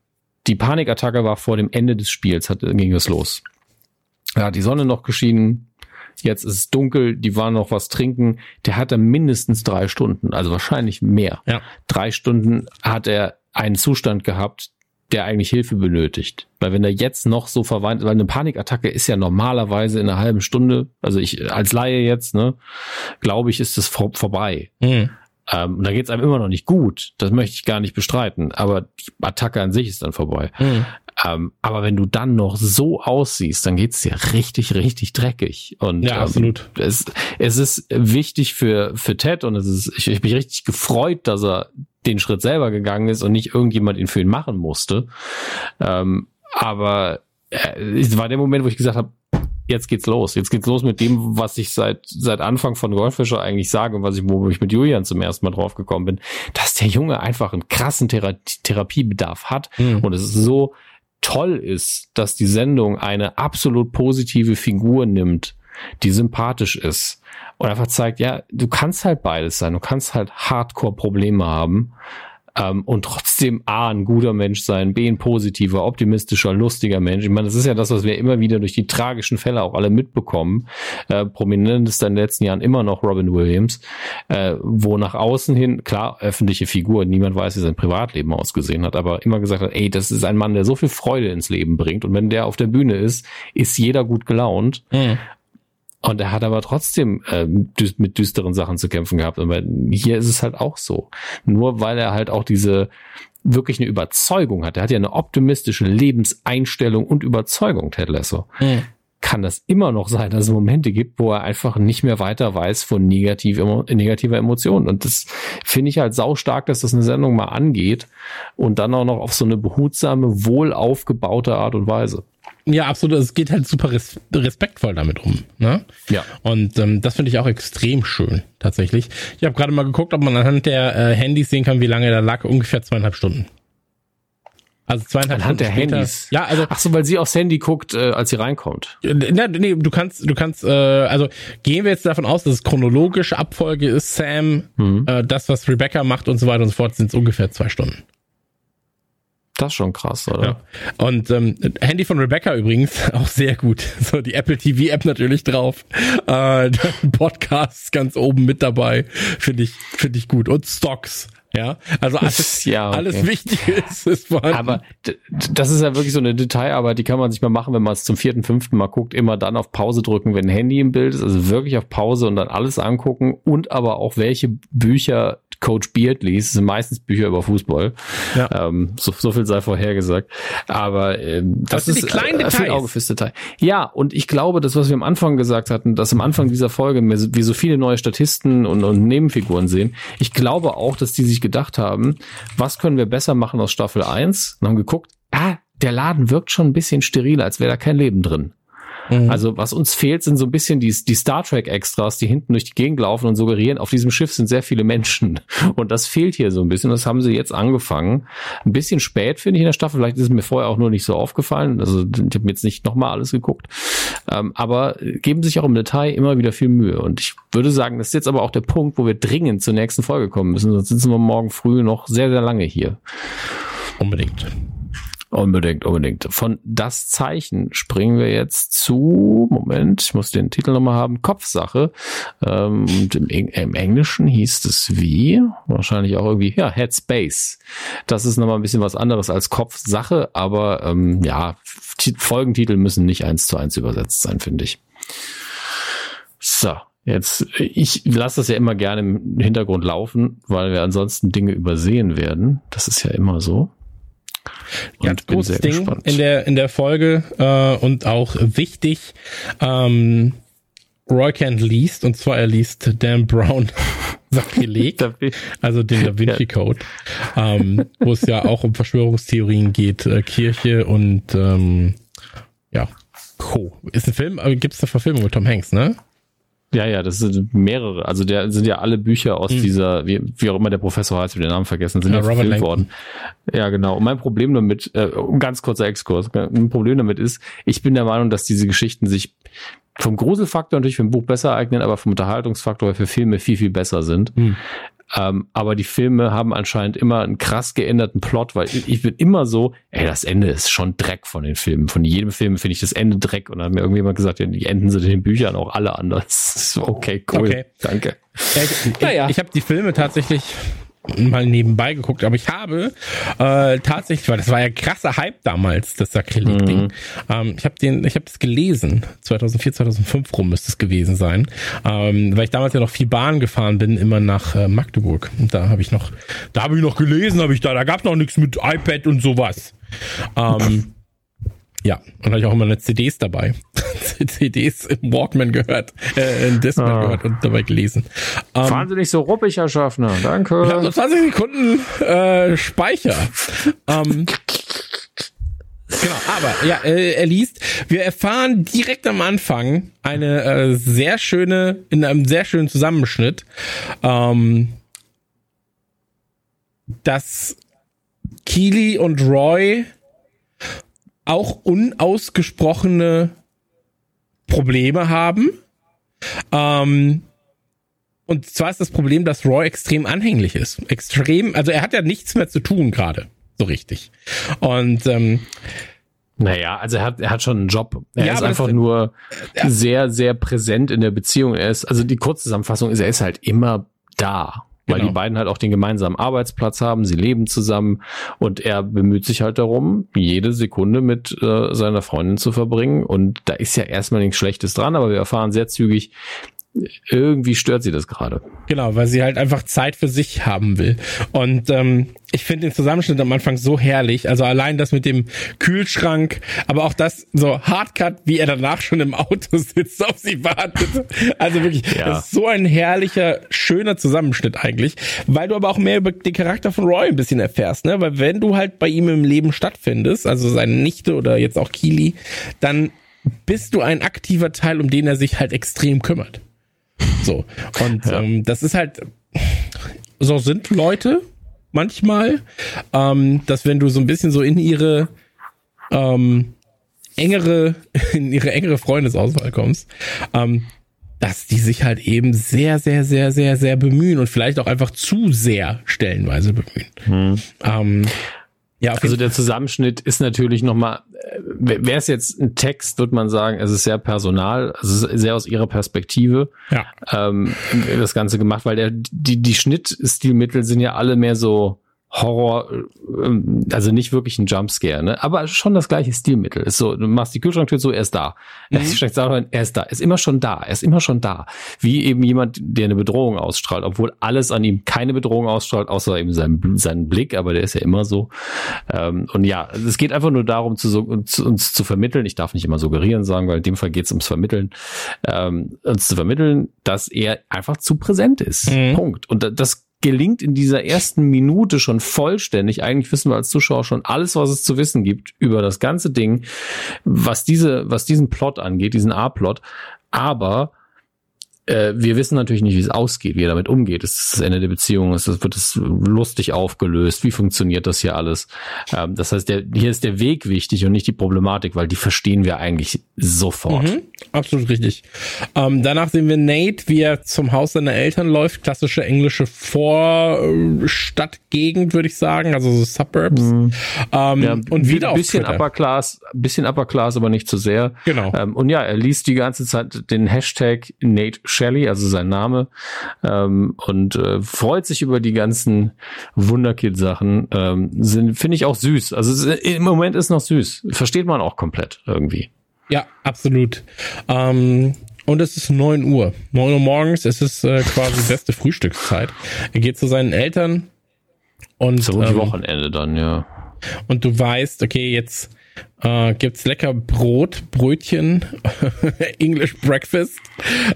[SPEAKER 1] die Panikattacke war vor dem Ende des Spiels, hat, ging es los. Da hat die Sonne noch geschienen, jetzt ist es dunkel, die waren noch was trinken. Der hatte mindestens drei Stunden, also wahrscheinlich mehr. Ja. Drei Stunden hat er einen Zustand gehabt, der eigentlich Hilfe benötigt. Weil wenn er jetzt noch so verweint, weil eine Panikattacke ist ja normalerweise in einer halben Stunde, also ich als Laie jetzt, ne, glaube ich, ist das vor, vorbei. Mhm. Ähm, und da geht's einem immer noch nicht gut. Das möchte ich gar nicht bestreiten. Aber die Attacke an sich ist dann vorbei. Mhm. Ähm, aber wenn du dann noch so aussiehst, dann geht's dir richtig, richtig dreckig. Und
[SPEAKER 2] ja, absolut.
[SPEAKER 1] Ähm, es, es ist wichtig für, für Ted und es ist, ich, ich bin richtig gefreut, dass er den Schritt selber gegangen ist und nicht irgendjemand ihn für ihn machen musste. Ähm, aber äh, es war der Moment, wo ich gesagt habe, jetzt geht's los. Jetzt geht's los mit dem, was ich seit, seit Anfang von Goldfischer eigentlich sage und was ich, wo ich mit Julian zum ersten Mal drauf gekommen bin, dass der Junge einfach einen krassen Thera Therapiebedarf hat mhm. und es so toll ist, dass die Sendung eine absolut positive Figur nimmt, die sympathisch ist und einfach zeigt, ja, du kannst halt beides sein. Du kannst halt Hardcore-Probleme haben ähm, und trotzdem A, ein guter Mensch sein, B, ein positiver, optimistischer, lustiger Mensch. Ich meine, das ist ja das, was wir immer wieder durch die tragischen Fälle auch alle mitbekommen. Äh, prominent ist in den letzten Jahren immer noch Robin Williams, äh, wo nach außen hin, klar, öffentliche Figur, niemand weiß, wie sein Privatleben ausgesehen hat, aber immer gesagt hat, ey, das ist ein Mann, der so viel Freude ins Leben bringt und wenn der auf der Bühne ist, ist jeder gut gelaunt. Mhm. Und er hat aber trotzdem äh, mit düsteren Sachen zu kämpfen gehabt. Und hier ist es halt auch so. Nur weil er halt auch diese wirklich eine Überzeugung hat. Er hat ja eine optimistische Lebenseinstellung und Überzeugung, Ted Lasso. Mhm. Kann das immer noch sein, dass es Momente gibt, wo er einfach nicht mehr weiter weiß von negativ, negativer Emotionen. Und das finde ich halt sau stark, dass das eine Sendung mal angeht und dann auch noch auf so eine behutsame, wohl aufgebaute Art und Weise.
[SPEAKER 2] Ja, absolut. Es geht halt super res respektvoll damit um. Ne?
[SPEAKER 1] Ja.
[SPEAKER 2] Und ähm, das finde ich auch extrem schön, tatsächlich. Ich habe gerade mal geguckt, ob man anhand der äh, Handys sehen kann, wie lange da lag. Ungefähr zweieinhalb Stunden.
[SPEAKER 1] Also zweieinhalb Anhand Stunden der später. Handys.
[SPEAKER 2] Ja, also
[SPEAKER 1] ach so, weil sie aufs Handy guckt, äh, als sie reinkommt.
[SPEAKER 2] Äh, nee, nee, du kannst, du kannst, äh, also gehen wir jetzt davon aus, dass es chronologische Abfolge ist, Sam, mhm. äh, das was Rebecca macht und so weiter und so fort, sind es ungefähr zwei Stunden.
[SPEAKER 1] Das ist schon krass, oder? Ja.
[SPEAKER 2] Und ähm, Handy von Rebecca übrigens auch sehr gut. So die Apple TV App natürlich drauf. Äh, Podcast ganz oben mit dabei. Finde ich, finde ich gut. Und Stocks. Ja, also alles, ja, okay. alles Wichtige ist, ist
[SPEAKER 1] vorhanden. Aber das ist ja wirklich so eine Detailarbeit, die kann man sich mal machen, wenn man es zum vierten, fünften Mal guckt, immer dann auf Pause drücken, wenn ein Handy im Bild ist, also wirklich auf Pause und dann alles angucken und aber auch welche Bücher Coach Beard liest. Das sind meistens Bücher über Fußball. Ja. Ähm, so, so viel sei vorhergesagt. Aber ähm, das, das ist die kleinen äh, viel Auge fürs Detail. Ja, und ich glaube, das, was wir am Anfang gesagt hatten, dass am Anfang dieser Folge wir so viele neue Statisten und, und Nebenfiguren sehen. Ich glaube auch, dass die sich gedacht haben, was können wir besser machen aus Staffel 1? Und haben geguckt, ah, der Laden wirkt schon ein bisschen steril, als wäre da kein Leben drin. Mhm. Also was uns fehlt, sind so ein bisschen die, die Star Trek Extras, die hinten durch die Gegend laufen und suggerieren, auf diesem Schiff sind sehr viele Menschen. Und das fehlt hier so ein bisschen. Das haben sie jetzt angefangen. Ein bisschen spät finde ich in der Staffel. Vielleicht ist es mir vorher auch nur nicht so aufgefallen. Also ich habe mir jetzt nicht nochmal alles geguckt. Ähm, aber geben sich auch im Detail immer wieder viel Mühe. Und ich würde sagen, das ist jetzt aber auch der Punkt, wo wir dringend zur nächsten Folge kommen müssen. Sonst sitzen wir morgen früh noch sehr, sehr lange hier.
[SPEAKER 2] Unbedingt.
[SPEAKER 1] Unbedingt, unbedingt. Von das Zeichen springen wir jetzt zu, Moment, ich muss den Titel nochmal haben, Kopfsache. Ähm, und im, im, Englischen hieß es wie, wahrscheinlich auch irgendwie, ja, Headspace. Das ist nochmal ein bisschen was anderes als Kopfsache, aber ähm, ja, Folgentitel müssen nicht eins zu eins übersetzt sein, finde ich. So, Jetzt, ich lasse das ja immer gerne im Hintergrund laufen, weil wir ansonsten Dinge übersehen werden. Das ist ja immer so.
[SPEAKER 2] Ganz großes Ding gespannt. in der in der Folge äh, und auch wichtig. Ähm, Roy Kent liest und zwar er liest Dan Brown Sakrileg, also den Da Vinci Code, ähm, wo es ja auch um Verschwörungstheorien geht, äh, Kirche und ähm, ja, Co. Ist ein Film, aber gibt es eine Verfilmung mit Tom Hanks, ne?
[SPEAKER 1] Ja, ja, das sind mehrere. Also der sind ja alle Bücher aus mhm. dieser, wie, wie auch immer der Professor heißt, wir den Namen vergessen, sind ja, ja verfilmt worden. Ja, genau. Und mein Problem damit, äh, ganz kurzer Exkurs, ein Problem damit ist, ich bin der Meinung, dass diese Geschichten sich vom Gruselfaktor natürlich für ein Buch besser eignen, aber vom Unterhaltungsfaktor für Filme viel, viel besser sind. Mhm. Ähm, aber die Filme haben anscheinend immer einen krass geänderten Plot, weil ich, ich bin immer so, ey, das Ende ist schon Dreck von den Filmen. Von jedem Film finde ich das Ende Dreck. Und dann hat mir irgendjemand gesagt, ja, die Enden sind in den Büchern auch alle anders. okay, cool. Okay. Danke.
[SPEAKER 2] Ja, ich, naja. ich, ich habe die Filme tatsächlich mal nebenbei geguckt, aber ich habe äh, tatsächlich, weil das war ja krasser Hype damals, das Sakrileg-Ding. Mhm. Ähm, ich habe den, ich habe das gelesen, 2004, 2005 rum müsste es gewesen sein, ähm, weil ich damals ja noch viel Bahn gefahren bin, immer nach äh, Magdeburg. Und da habe ich noch, da habe ich noch gelesen, habe ich da, da gab noch nichts mit iPad und sowas. Ähm, ja, und habe ich auch immer eine CDs dabei. CDs im Walkman gehört, äh, in Discman ah. gehört und dabei gelesen.
[SPEAKER 1] Ähm, Fahren Sie nicht so ruppig, Herr Schaffner. Danke.
[SPEAKER 2] Ich habe nur 20 Sekunden äh, Speicher. ähm, Genau, aber ja, äh, er liest. Wir erfahren direkt am Anfang eine äh, sehr schöne, in einem sehr schönen Zusammenschnitt, ähm, dass Keely und Roy auch unausgesprochene Probleme haben. Ähm, und zwar ist das Problem, dass Roy extrem anhänglich ist. Extrem, also er hat ja nichts mehr zu tun gerade, so richtig. Und ähm,
[SPEAKER 1] naja, also er hat, er hat schon einen Job. Er ja, ist einfach nur ja. sehr, sehr präsent in der Beziehung. Er ist, also die Kurzzusammenfassung ist, er ist halt immer da weil genau. die beiden halt auch den gemeinsamen Arbeitsplatz haben, sie leben zusammen und er bemüht sich halt darum, jede Sekunde mit äh, seiner Freundin zu verbringen und da ist ja erstmal nichts Schlechtes dran, aber wir erfahren sehr zügig, irgendwie stört sie das gerade.
[SPEAKER 2] Genau, weil sie halt einfach Zeit für sich haben will. Und ähm, ich finde den Zusammenschnitt am Anfang so herrlich. Also allein das mit dem Kühlschrank, aber auch das so Hardcut, wie er danach schon im Auto sitzt, auf sie wartet. Also wirklich, ja. das ist so ein herrlicher, schöner Zusammenschnitt eigentlich, weil du aber auch mehr über den Charakter von Roy ein bisschen erfährst, ne? Weil wenn du halt bei ihm im Leben stattfindest, also seine Nichte oder jetzt auch Kili, dann bist du ein aktiver Teil, um den er sich halt extrem kümmert. So. Und ja. ähm, das ist halt, so sind Leute manchmal, ähm, dass wenn du so ein bisschen so in ihre ähm, engere, in ihre engere Freundesauswahl kommst, ähm, dass die sich halt eben sehr, sehr, sehr, sehr, sehr bemühen und vielleicht auch einfach zu sehr stellenweise bemühen. Hm. Ähm,
[SPEAKER 1] ja, also der Zusammenschnitt ist natürlich nochmal, äh, wäre es jetzt ein Text, würde man sagen, es ist sehr personal, also sehr aus ihrer Perspektive ja. ähm, das Ganze gemacht, weil der, die, die Schnittstilmittel sind ja alle mehr so Horror, ähm, also nicht wirklich ein Jumpscare, ne? aber schon das gleiche Stilmittel. Ist so, du machst die Kühlschranktür so, er ist da. Mhm. Er ist da, er ist immer schon da, er ist immer schon da. Wie eben jemand, der eine Bedrohung ausstrahlt, obwohl alles an ihm keine Bedrohung ausstrahlt, außer eben sein, seinen Blick, aber der ist ja immer so. Ähm, und ja, es geht einfach nur darum, zu, zu, uns zu vermitteln, ich darf nicht immer suggerieren sagen, weil in dem Fall geht es ums Vermitteln, ähm, uns zu vermitteln, dass er einfach zu präsent ist. Mhm. Punkt. Und das gelingt in dieser ersten Minute schon vollständig. Eigentlich wissen wir als Zuschauer schon alles, was es zu wissen gibt über das ganze Ding, was diese, was diesen Plot angeht, diesen A-Plot. Aber äh, wir wissen natürlich nicht, wie es ausgeht, wie er damit umgeht. Es ist das Ende der Beziehung, es wird es lustig aufgelöst, wie funktioniert das hier alles? Ähm, das heißt, der, hier ist der Weg wichtig und nicht die Problematik, weil die verstehen wir eigentlich sofort. Mhm,
[SPEAKER 2] absolut richtig. Ähm, danach sehen wir Nate, wie er zum Haus seiner Eltern läuft, klassische englische Vorstadtgegend, würde ich sagen, also so Suburbs. Mhm.
[SPEAKER 1] Ähm, ja, und wieder ein bisschen Upper Class, bisschen Upper Class, aber nicht zu so sehr.
[SPEAKER 2] Genau.
[SPEAKER 1] Ähm, und ja, er liest die ganze Zeit den Hashtag Nate Shelley, also sein Name, ähm, und äh, freut sich über die ganzen Wunderkid-Sachen. Ähm, sind finde ich auch süß. Also im Moment ist noch süß. Versteht man auch komplett irgendwie.
[SPEAKER 2] Ja, absolut. Ähm, und es ist neun Uhr. neun Uhr morgens, es ist äh, quasi beste Frühstückszeit. Er geht zu seinen Eltern und.
[SPEAKER 1] So ähm, Wochenende dann, ja.
[SPEAKER 2] Und du weißt, okay, jetzt äh, gibt's lecker Brot, Brötchen, English Breakfast.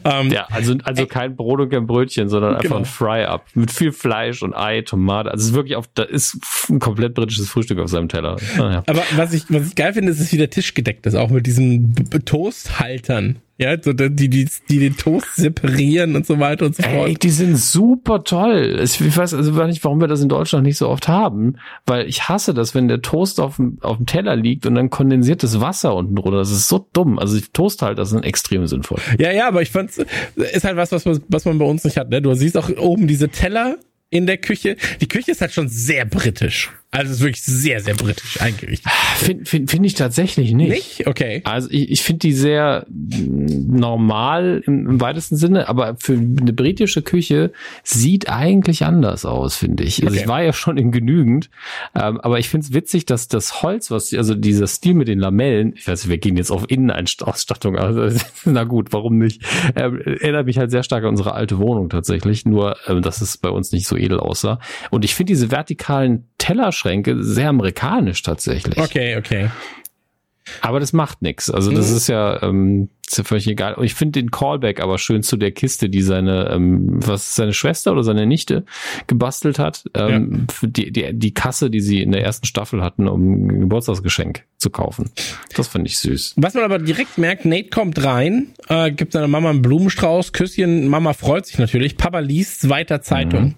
[SPEAKER 1] Ähm, ja, also, also kein Brot und kein Brötchen, sondern einfach genau. ein Fry-Up mit viel Fleisch und Ei, Tomate. Also es ist wirklich auf, da ist ein komplett britisches Frühstück auf seinem Teller.
[SPEAKER 2] Ah, Aber was ich, was ich geil finde, ist, dass wie der Tisch gedeckt ist, auch mit diesen Toasthaltern. Ja, so die, die, die den Toast separieren und so weiter und so fort. Ey,
[SPEAKER 1] die sind super toll. Ich weiß also nicht, warum wir das in Deutschland nicht so oft haben, weil ich hasse das, wenn der Toast auf dem, auf dem Teller liegt und dann kondensiertes Wasser unten drunter. Das ist so dumm. Also Toasthalter sind extrem sinnvoll.
[SPEAKER 2] Ja, ja, aber ich fand's, ist halt was, was, was man bei uns nicht hat. Ne? Du siehst auch oben diese Teller in der Küche. Die Küche ist halt schon sehr britisch Also es ist wirklich sehr, sehr britisch eingerichtet.
[SPEAKER 1] Finde find, find ich tatsächlich nicht.
[SPEAKER 2] Nicht? Okay.
[SPEAKER 1] Also ich, ich finde die sehr normal im, im, weitesten Sinne, aber für eine britische Küche sieht eigentlich anders aus, finde ich. Also okay. ich war ja schon in genügend, ähm, aber ich finde es witzig, dass das Holz, was, also dieser Stil mit den Lamellen, ich weiß, wir gehen jetzt auf Innenausstattung, also, na gut, warum nicht? Ähm, erinnert mich halt sehr stark an unsere alte Wohnung tatsächlich, nur ähm, dass es bei uns nicht so edel aussah. Und ich finde diese vertikalen Tellerschränke sehr amerikanisch tatsächlich.
[SPEAKER 2] Okay, okay.
[SPEAKER 1] Aber das macht nichts. Also das mhm. ist ja, ähm, ist ja völlig egal. Und ich finde den Callback aber schön zu der Kiste, die seine, ähm, was seine Schwester oder seine Nichte gebastelt hat. Ähm, ja. die, die, die Kasse, die sie in der ersten Staffel hatten, um ein Geburtstagsgeschenk zu kaufen. Das finde ich süß.
[SPEAKER 2] Was man aber direkt merkt, Nate kommt rein, äh, gibt seiner Mama einen Blumenstrauß, Küsschen, Mama freut sich natürlich, Papa liest weiter Zeitung. Mhm.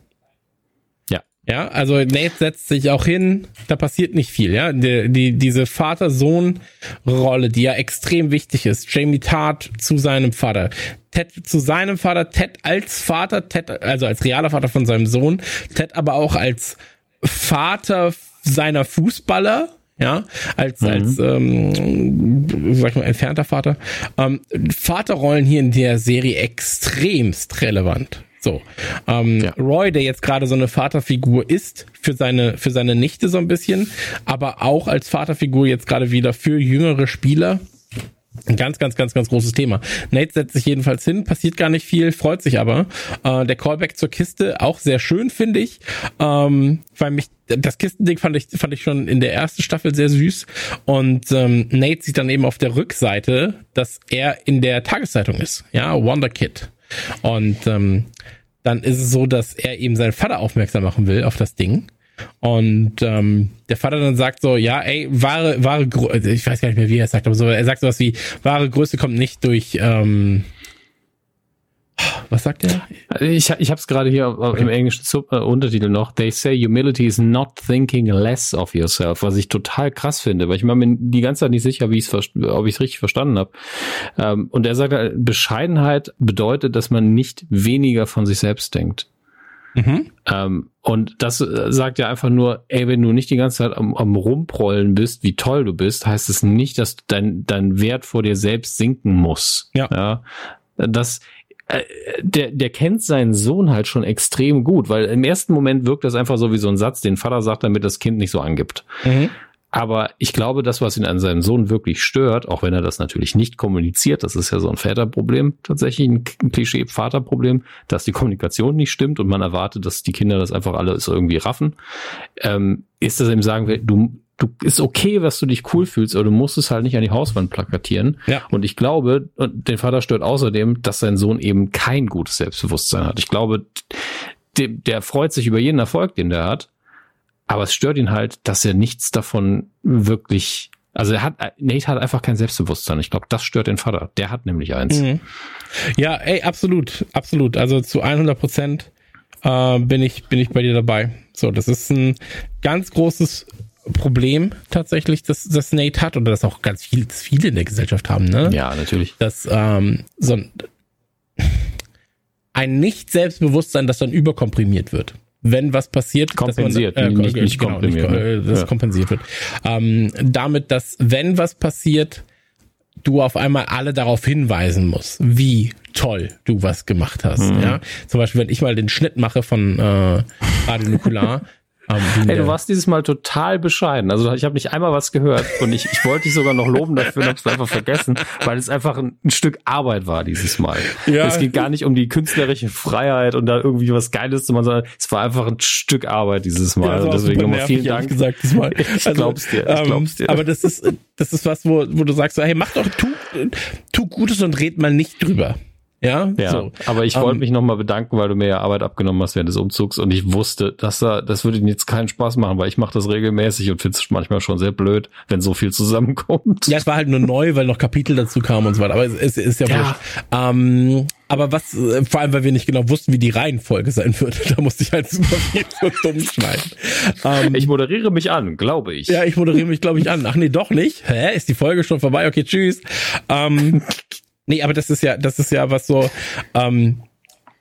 [SPEAKER 2] Ja, also Nate setzt sich auch hin, da passiert nicht viel, ja. Die, die, diese Vater-Sohn-Rolle, die ja extrem wichtig ist. Jamie Tart zu seinem Vater. Ted zu seinem Vater, Ted als Vater, Ted, also als realer Vater von seinem Sohn, Ted aber auch als Vater seiner Fußballer, ja, als, mhm. als ähm, sag ich mal, entfernter Vater. Ähm, Vaterrollen hier in der Serie extremst relevant. So. Ähm, ja. Roy, der jetzt gerade so eine Vaterfigur ist für seine, für seine Nichte so ein bisschen, aber auch als Vaterfigur jetzt gerade wieder für jüngere Spieler. Ein ganz, ganz, ganz, ganz großes Thema. Nate setzt sich jedenfalls hin, passiert gar nicht viel, freut sich aber. Äh, der Callback zur Kiste auch sehr schön, finde ich. Ähm, weil mich, das Kistending fand ich, fand ich schon in der ersten Staffel sehr süß. Und ähm, Nate sieht dann eben auf der Rückseite, dass er in der Tageszeitung ist. Ja, Wonder Kid. Und ähm, dann ist es so, dass er eben seinen Vater aufmerksam machen will auf das Ding. Und ähm, der Vater dann sagt so, ja, ey, wahre, wahre, ich weiß gar nicht mehr, wie er es sagt, aber so, er sagt sowas wie, wahre Größe kommt nicht durch, ähm, was sagt er?
[SPEAKER 1] Ich, ich habe es gerade hier okay. im englischen äh, Untertitel noch. They say humility is not thinking less of yourself, was ich total krass finde, weil ich war mir die ganze Zeit nicht sicher, wie ich's, ob ich es richtig verstanden habe. Ähm, und er sagt, äh, Bescheidenheit bedeutet, dass man nicht weniger von sich selbst denkt. Mhm. Ähm, und das äh, sagt ja einfach nur, ey, wenn du nicht die ganze Zeit am, am Rumprollen bist, wie toll du bist, heißt es nicht, dass dein, dein Wert vor dir selbst sinken muss. Ja. ja? Das der, der kennt seinen Sohn halt schon extrem gut, weil im ersten Moment wirkt das einfach so wie so ein Satz, den Vater sagt, damit das Kind nicht so angibt. Mhm. Aber ich glaube, das, was ihn an seinem Sohn wirklich stört, auch wenn er das natürlich nicht kommuniziert, das ist ja so ein Väterproblem, tatsächlich ein Klischee-Vaterproblem, dass die Kommunikation nicht stimmt und man erwartet, dass die Kinder das einfach alles irgendwie raffen, ähm, ist, dass er ihm sagen will, du, du ist okay, was du dich cool fühlst, aber du musst es halt nicht an die Hauswand plakatieren. Ja. Und ich glaube, und den Vater stört außerdem, dass sein Sohn eben kein gutes Selbstbewusstsein hat. Ich glaube, der, der freut sich über jeden Erfolg, den der hat, aber es stört ihn halt, dass er nichts davon wirklich also er hat, Nate hat einfach kein Selbstbewusstsein. Ich glaube, das stört den Vater. Der hat nämlich eins. Mhm.
[SPEAKER 2] Ja, ey, absolut, absolut. Also zu 100 Prozent äh, bin ich bin ich bei dir dabei. So, das ist ein ganz großes Problem tatsächlich, dass das Nate hat oder das auch ganz viel, viele in der Gesellschaft haben, ne?
[SPEAKER 1] Ja, natürlich.
[SPEAKER 2] Dass ähm, so ein, ein Nicht-Selbstbewusstsein, das dann überkomprimiert wird. Wenn was passiert,
[SPEAKER 1] kompensiert, man, äh, nicht, nicht
[SPEAKER 2] genau, komprimiert, nicht, äh, das ja. kompensiert wird. Ähm, damit, dass wenn was passiert, du auf einmal alle darauf hinweisen musst, wie toll du was gemacht hast. Mhm. Ja, zum Beispiel, wenn ich mal den Schnitt mache von äh, Radio
[SPEAKER 1] Hey, du warst dieses Mal total bescheiden. Also ich habe nicht einmal was gehört und ich, ich wollte dich sogar noch loben dafür, habe es einfach vergessen, weil es einfach ein, ein, Stück Arbeit war dieses Mal. Ja. Es geht gar nicht um die künstlerische Freiheit und da irgendwie was Geiles zu machen, sondern es war einfach ein Stück Arbeit dieses Mal. Ja,
[SPEAKER 2] und deswegen nochmal vielen Dank. Gesagt, diesmal.
[SPEAKER 1] Ich also, glaub's dir. Ich glaub's dir.
[SPEAKER 2] Ähm, aber das ist das ist was, wo, wo du sagst, hey, mach doch, tu, tu Gutes und red mal nicht drüber. Ja,
[SPEAKER 1] ja so. aber ich wollte um, ähm, mich nochmal bedanken, weil du mir ja Arbeit abgenommen hast während des Umzugs und ich wusste, dass da, das würde jetzt keinen Spaß machen, weil ich mache das regelmäßig und finde es manchmal schon sehr blöd, wenn so viel zusammenkommt.
[SPEAKER 2] Ja, es war halt nur neu, weil noch Kapitel dazu kamen und so weiter, aber es, es ist ja, ja. Ähm, aber was, äh, vor allem, weil wir nicht genau wussten, wie die Reihenfolge sein würde, da musste ich halt super viel so dumm schneiden.
[SPEAKER 1] Ähm, ich moderiere mich an, glaube ich.
[SPEAKER 2] Ja, ich moderiere mich, glaube ich, an. Ach nee, doch nicht. Hä? Ist die Folge schon vorbei? Okay, tschüss. Ähm, Nee, aber das ist ja, das ist ja was so, ähm,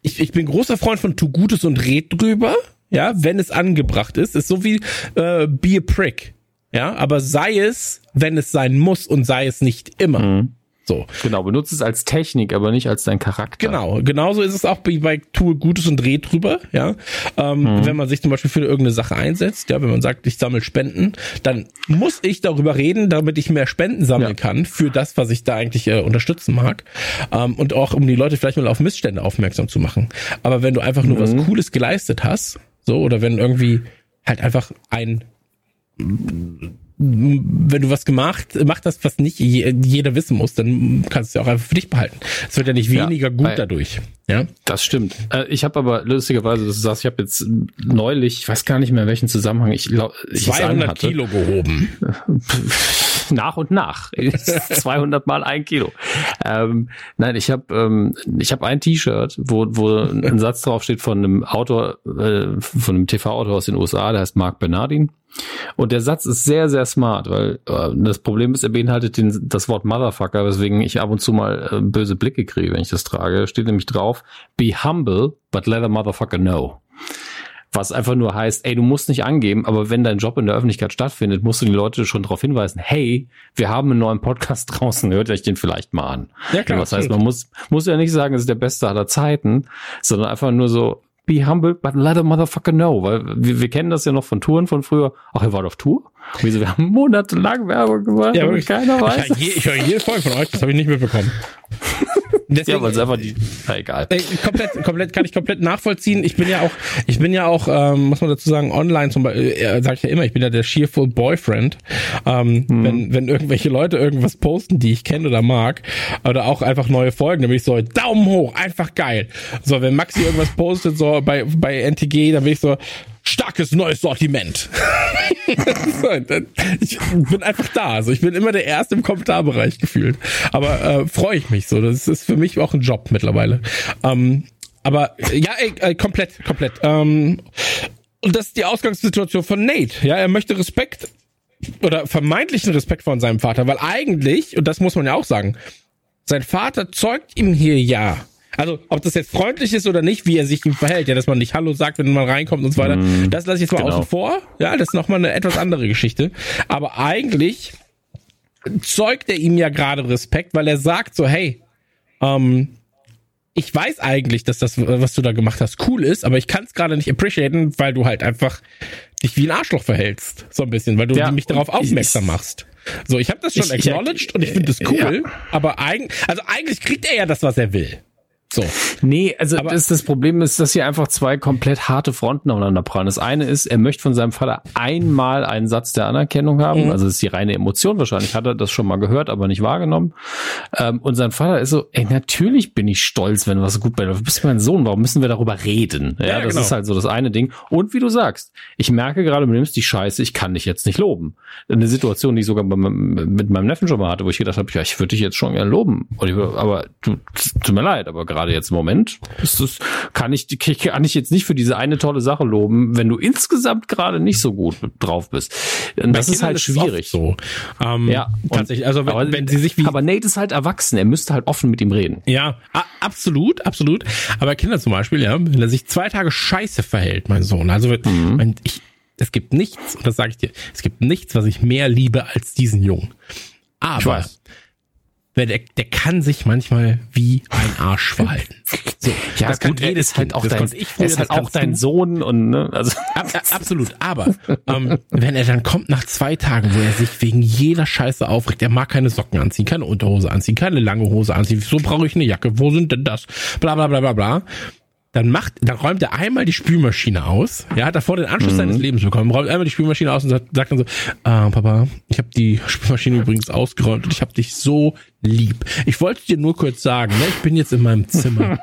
[SPEAKER 2] ich, ich bin großer Freund von tu Gutes und red drüber. ja, wenn es angebracht ist, ist so wie äh, be a prick, ja, aber sei es, wenn es sein muss und sei es nicht immer. Mhm. So.
[SPEAKER 1] Genau, benutze es als Technik, aber nicht als dein Charakter.
[SPEAKER 2] Genau, genauso ist es auch bei, bei Tue Gutes und Dreh drüber, ja. Ähm, mhm. Wenn man sich zum Beispiel für irgendeine Sache einsetzt, ja, wenn man sagt, ich sammle Spenden, dann muss ich darüber reden, damit ich mehr Spenden sammeln ja. kann für das, was ich da eigentlich äh, unterstützen mag. Ähm, und auch um die Leute vielleicht mal auf Missstände aufmerksam zu machen. Aber wenn du einfach nur mhm. was Cooles geleistet hast, so, oder wenn irgendwie halt einfach ein wenn du was gemacht, macht das, was nicht jeder wissen muss, dann kannst du es ja auch einfach für dich behalten. Es wird ja nicht weniger ja, gut dadurch. Ja,
[SPEAKER 1] das stimmt. Äh, ich habe aber lustigerweise, dass du sagst, ich habe jetzt neulich, ich weiß gar nicht mehr welchen Zusammenhang, ich glaube,
[SPEAKER 2] 200 Kilo gehoben.
[SPEAKER 1] nach und nach. 200 mal ein Kilo. Ähm, nein, ich habe ähm, ich habe ein T-Shirt, wo wo ein Satz draufsteht von einem Autor, äh, von einem TV-Autor aus den USA, der heißt Mark Bernardin. Und der Satz ist sehr, sehr smart, weil äh, das Problem ist, er beinhaltet den, das Wort Motherfucker, weswegen ich ab und zu mal äh, böse Blicke kriege, wenn ich das trage. Steht nämlich drauf, be humble, but let a motherfucker know. Was einfach nur heißt, ey, du musst nicht angeben, aber wenn dein Job in der Öffentlichkeit stattfindet, musst du die Leute schon darauf hinweisen, hey, wir haben einen neuen Podcast draußen, hört euch den vielleicht mal an. Ja, klar, was heißt, man muss, muss ja nicht sagen, es ist der beste aller Zeiten, sondern einfach nur so, be humble, but let a motherfucker know. Weil wir, wir kennen das ja noch von Touren von früher. Ach, ihr wart auf Tour? Wieso? Wir haben monatelang Werbung gemacht ja, und keiner weiß.
[SPEAKER 2] Ich, ich höre jede Folge von euch, das habe ich nicht mitbekommen.
[SPEAKER 1] Deswegen, ja, weil es einfach die, na egal.
[SPEAKER 2] Ey, komplett, komplett, kann ich komplett nachvollziehen. Ich bin ja auch, ich bin ja auch, ähm, muss man dazu sagen, online zum Beispiel, äh, sag ich ja immer, ich bin ja der Sheerful Boyfriend. Ähm, hm. wenn, wenn irgendwelche Leute irgendwas posten, die ich kenne oder mag, oder auch einfach neue Folgen, dann bin ich so, Daumen hoch, einfach geil. So, wenn Maxi irgendwas postet, so bei, bei NTG, dann bin ich so, starkes neues Sortiment. ich bin einfach da. Also ich bin immer der Erste im Kommentarbereich gefühlt. Aber äh, freue ich mich so. Das ist für mich auch ein Job mittlerweile. Ähm, aber ja, ey, äh, komplett, komplett. Ähm, und das ist die Ausgangssituation von Nate. Ja, er möchte Respekt oder vermeintlichen Respekt von seinem Vater, weil eigentlich, und das muss man ja auch sagen, sein Vater zeugt ihm hier ja also, ob das jetzt freundlich ist oder nicht, wie er sich ihm verhält, ja, dass man nicht Hallo sagt, wenn man reinkommt und so weiter, mm, das lasse ich jetzt mal genau. außen vor. Ja, das ist nochmal eine etwas andere Geschichte. Aber eigentlich zeugt er ihm ja gerade Respekt, weil er sagt so, hey, ähm, ich weiß eigentlich, dass das, was du da gemacht hast, cool ist, aber ich kann es gerade nicht appreciaten, weil du halt einfach dich wie ein Arschloch verhältst, so ein bisschen, weil du ja, mich darauf aufmerksam machst. So, ich habe das schon ich, acknowledged ich, und ich finde das cool, ja. aber eigentlich, also eigentlich kriegt er ja das, was er will. So.
[SPEAKER 1] Nee, also Aber das, das Problem ist, dass hier einfach zwei komplett harte Fronten aufeinander prallen. Das eine ist, er möchte von seinem Vater einmal einen Satz der Anerkennung haben. Mhm. Also das ist die reine Emotion. Wahrscheinlich hat er das schon mal gehört, aber nicht wahrgenommen. Ähm, und sein Vater ist so, ey, natürlich bin ich stolz, wenn was gut bei dir. Du bist mein Sohn, warum müssen wir darüber reden? Ja, ja das genau. ist halt so das eine Ding. Und wie du sagst, ich merke gerade, du nimmst die Scheiße, ich kann dich jetzt nicht loben. Eine Situation, die ich sogar mit meinem Neffen schon mal hatte, wo ich gedacht habe, ja, ich würde dich jetzt schon gerne loben. Aber du, tut mir leid, aber gerade gerade jetzt im Moment. Ist das, kann ich, kann ich jetzt nicht für diese eine tolle Sache loben, wenn du insgesamt gerade nicht so gut drauf bist. Und das ist halt schwierig.
[SPEAKER 2] so. Ähm, ja, tatsächlich. Also wenn, aber, wenn sie sich wie
[SPEAKER 1] aber Nate ist halt erwachsen. Er müsste halt offen mit ihm reden.
[SPEAKER 2] Ja, absolut, absolut. Aber Kinder zum Beispiel, ja, wenn er sich zwei Tage Scheiße verhält, mein Sohn. Also mhm. wenn ich, es gibt nichts, und das sage ich dir, es gibt nichts, was ich mehr liebe als diesen Jungen. Aber der, der kann sich manchmal wie ein Arsch verhalten.
[SPEAKER 1] So, ja, das kann jedes ist halt auch dein, ich früher, ist halt auch dein Sohn und ne, also
[SPEAKER 2] Ab, absolut. Aber ähm, wenn er dann kommt nach zwei Tagen, wo er sich wegen jeder Scheiße aufregt, er mag keine Socken anziehen, keine Unterhose anziehen, keine lange Hose anziehen, so brauche ich eine Jacke, wo sind denn das? Bla bla bla bla bla dann macht, dann räumt er einmal die Spülmaschine aus. Er hat davor den Anschluss mhm. seines Lebens bekommen, räumt einmal die Spülmaschine aus und sagt, sagt dann so, ah, Papa, ich habe die Spülmaschine übrigens ausgeräumt und ich habe dich so lieb. Ich wollte dir nur kurz sagen, ne, ich bin jetzt in meinem Zimmer.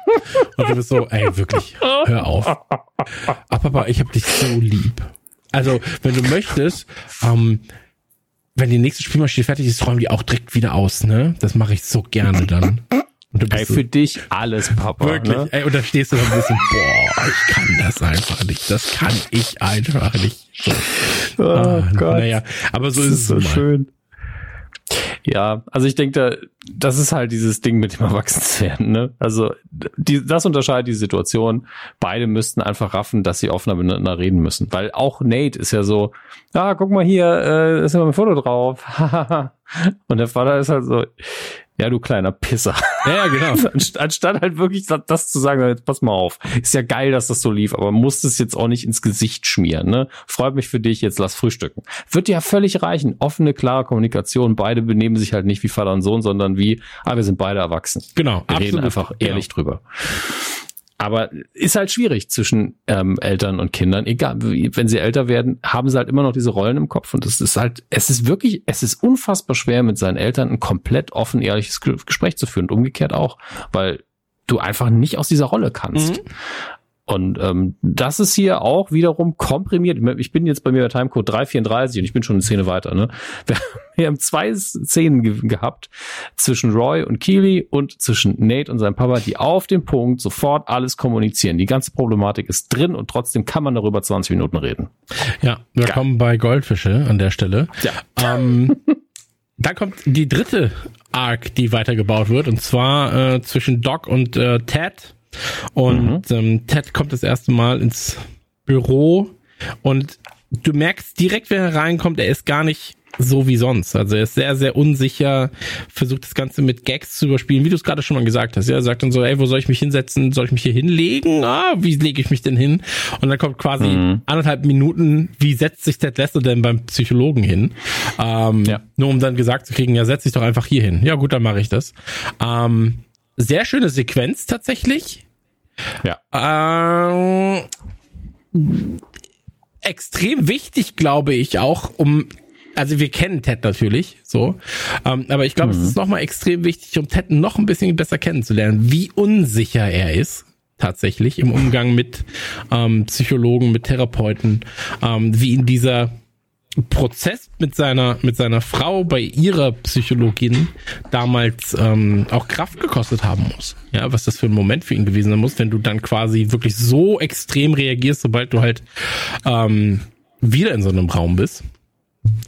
[SPEAKER 2] und du bist so, ey, wirklich, hör auf. Ah, Papa, ich habe dich so lieb. Also, wenn du möchtest, ähm, wenn die nächste Spülmaschine fertig ist, räum die auch direkt wieder aus, ne? Das mache ich so gerne dann.
[SPEAKER 1] Du bist ey, für so, dich alles, Papa.
[SPEAKER 2] Wirklich. Ne? Ey, und da stehst du dann ein bisschen, boah, ich kann das einfach nicht. Das kann ich einfach nicht. So.
[SPEAKER 1] Oh ah, Gott.
[SPEAKER 2] Naja, aber so das ist, ist es
[SPEAKER 1] so mal. schön. Ja, also ich denke, da, das ist halt dieses Ding mit dem Erwachsenwerden. Ne? Also die, das unterscheidet die Situation. Beide müssten einfach raffen, dass sie offener miteinander reden müssen. Weil auch Nate ist ja so, ah, guck mal hier, äh, ist ja ein Foto drauf. Und der Vater ist halt so, ja, du kleiner Pisser.
[SPEAKER 2] Ja, ja genau.
[SPEAKER 1] Anstatt halt wirklich das zu sagen, jetzt pass mal auf. Ist ja geil, dass das so lief, aber musst es jetzt auch nicht ins Gesicht schmieren, ne? Freut mich für dich, jetzt lass frühstücken. Wird ja völlig reichen. Offene, klare Kommunikation. Beide benehmen sich halt nicht wie Vater und Sohn, sondern wie, ah, wir sind beide erwachsen.
[SPEAKER 2] Genau.
[SPEAKER 1] Wir absolut. reden einfach ehrlich genau. drüber. Aber ist halt schwierig zwischen ähm, Eltern und Kindern. Egal, wenn sie älter werden, haben sie halt immer noch diese Rollen im Kopf. Und es ist halt, es ist wirklich, es ist unfassbar schwer, mit seinen Eltern ein komplett offen, ehrliches Gespräch zu führen. Und umgekehrt auch, weil du einfach nicht aus dieser Rolle kannst. Mhm. Und ähm, das ist hier auch wiederum komprimiert. Ich bin jetzt bei mir bei Timecode 334 und ich bin schon eine Szene weiter. Ne? Wir, wir haben zwei Szenen ge gehabt zwischen Roy und Keely und zwischen Nate und seinem Papa, die auf dem Punkt sofort alles kommunizieren. Die ganze Problematik ist drin und trotzdem kann man darüber 20 Minuten reden.
[SPEAKER 2] Ja, wir Geil. kommen bei Goldfische an der Stelle. Ja. Ähm, dann kommt die dritte Arc, die weitergebaut wird, und zwar äh, zwischen Doc und äh, Ted und mhm. ähm, Ted kommt das erste Mal ins Büro und du merkst direkt, wenn er reinkommt, er ist gar nicht so wie sonst. Also er ist sehr, sehr unsicher, versucht das Ganze mit Gags zu überspielen, wie du es gerade schon mal gesagt hast. Ja, er sagt dann so, ey, wo soll ich mich hinsetzen? Soll ich mich hier hinlegen? Ah, wie lege ich mich denn hin? Und dann kommt quasi mhm. anderthalb Minuten, wie setzt sich Ted Lasso denn beim Psychologen hin? Ähm, ja. Nur um dann gesagt zu kriegen, ja, setz dich doch einfach hier hin. Ja, gut, dann mache ich das. Ähm, sehr schöne Sequenz tatsächlich.
[SPEAKER 1] Ja.
[SPEAKER 2] Ähm, extrem wichtig, glaube ich, auch, um also wir kennen Ted natürlich, so, ähm, aber ich glaube, mhm. es ist nochmal extrem wichtig, um Ted noch ein bisschen besser kennenzulernen, wie unsicher er ist tatsächlich im Umgang mit ähm, Psychologen, mit Therapeuten, ähm, wie in dieser Prozess mit seiner mit seiner Frau bei ihrer Psychologin damals ähm, auch Kraft gekostet haben muss. Ja, was das für ein Moment für ihn gewesen sein muss, wenn du dann quasi wirklich so extrem reagierst, sobald du halt ähm, wieder in so einem Raum bist.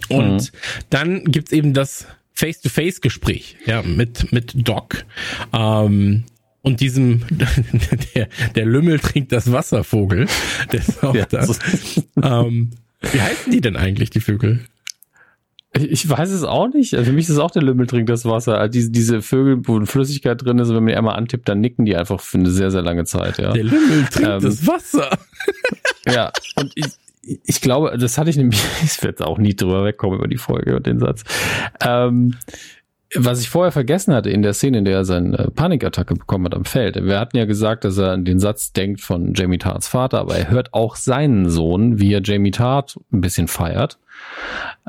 [SPEAKER 2] Und mhm. dann gibt's eben das Face-to-Face-Gespräch, ja, mit mit Doc. Ähm, und diesem der der Lümmel trinkt das Wasservogel, der ist auch ja, da. ähm, wie heißen die denn eigentlich, die Vögel?
[SPEAKER 1] Ich weiß es auch nicht. Also für mich ist es auch der Lümmel trinkt das Wasser. Also diese, diese Vögel, wo Flüssigkeit drin ist, wenn man die einmal antippt, dann nicken die einfach für eine sehr, sehr lange Zeit. Ja.
[SPEAKER 2] Der Lümmel trinkt ähm, das Wasser.
[SPEAKER 1] ja, und ich, ich glaube, das hatte ich nämlich, ich werde auch nie drüber wegkommen über die Folge und den Satz. Ähm, was ich vorher vergessen hatte in der Szene, in der er seine Panikattacke bekommen hat am Feld. Wir hatten ja gesagt, dass er an den Satz denkt von Jamie Tarts Vater, aber er hört auch seinen Sohn, wie er Jamie Tart ein bisschen feiert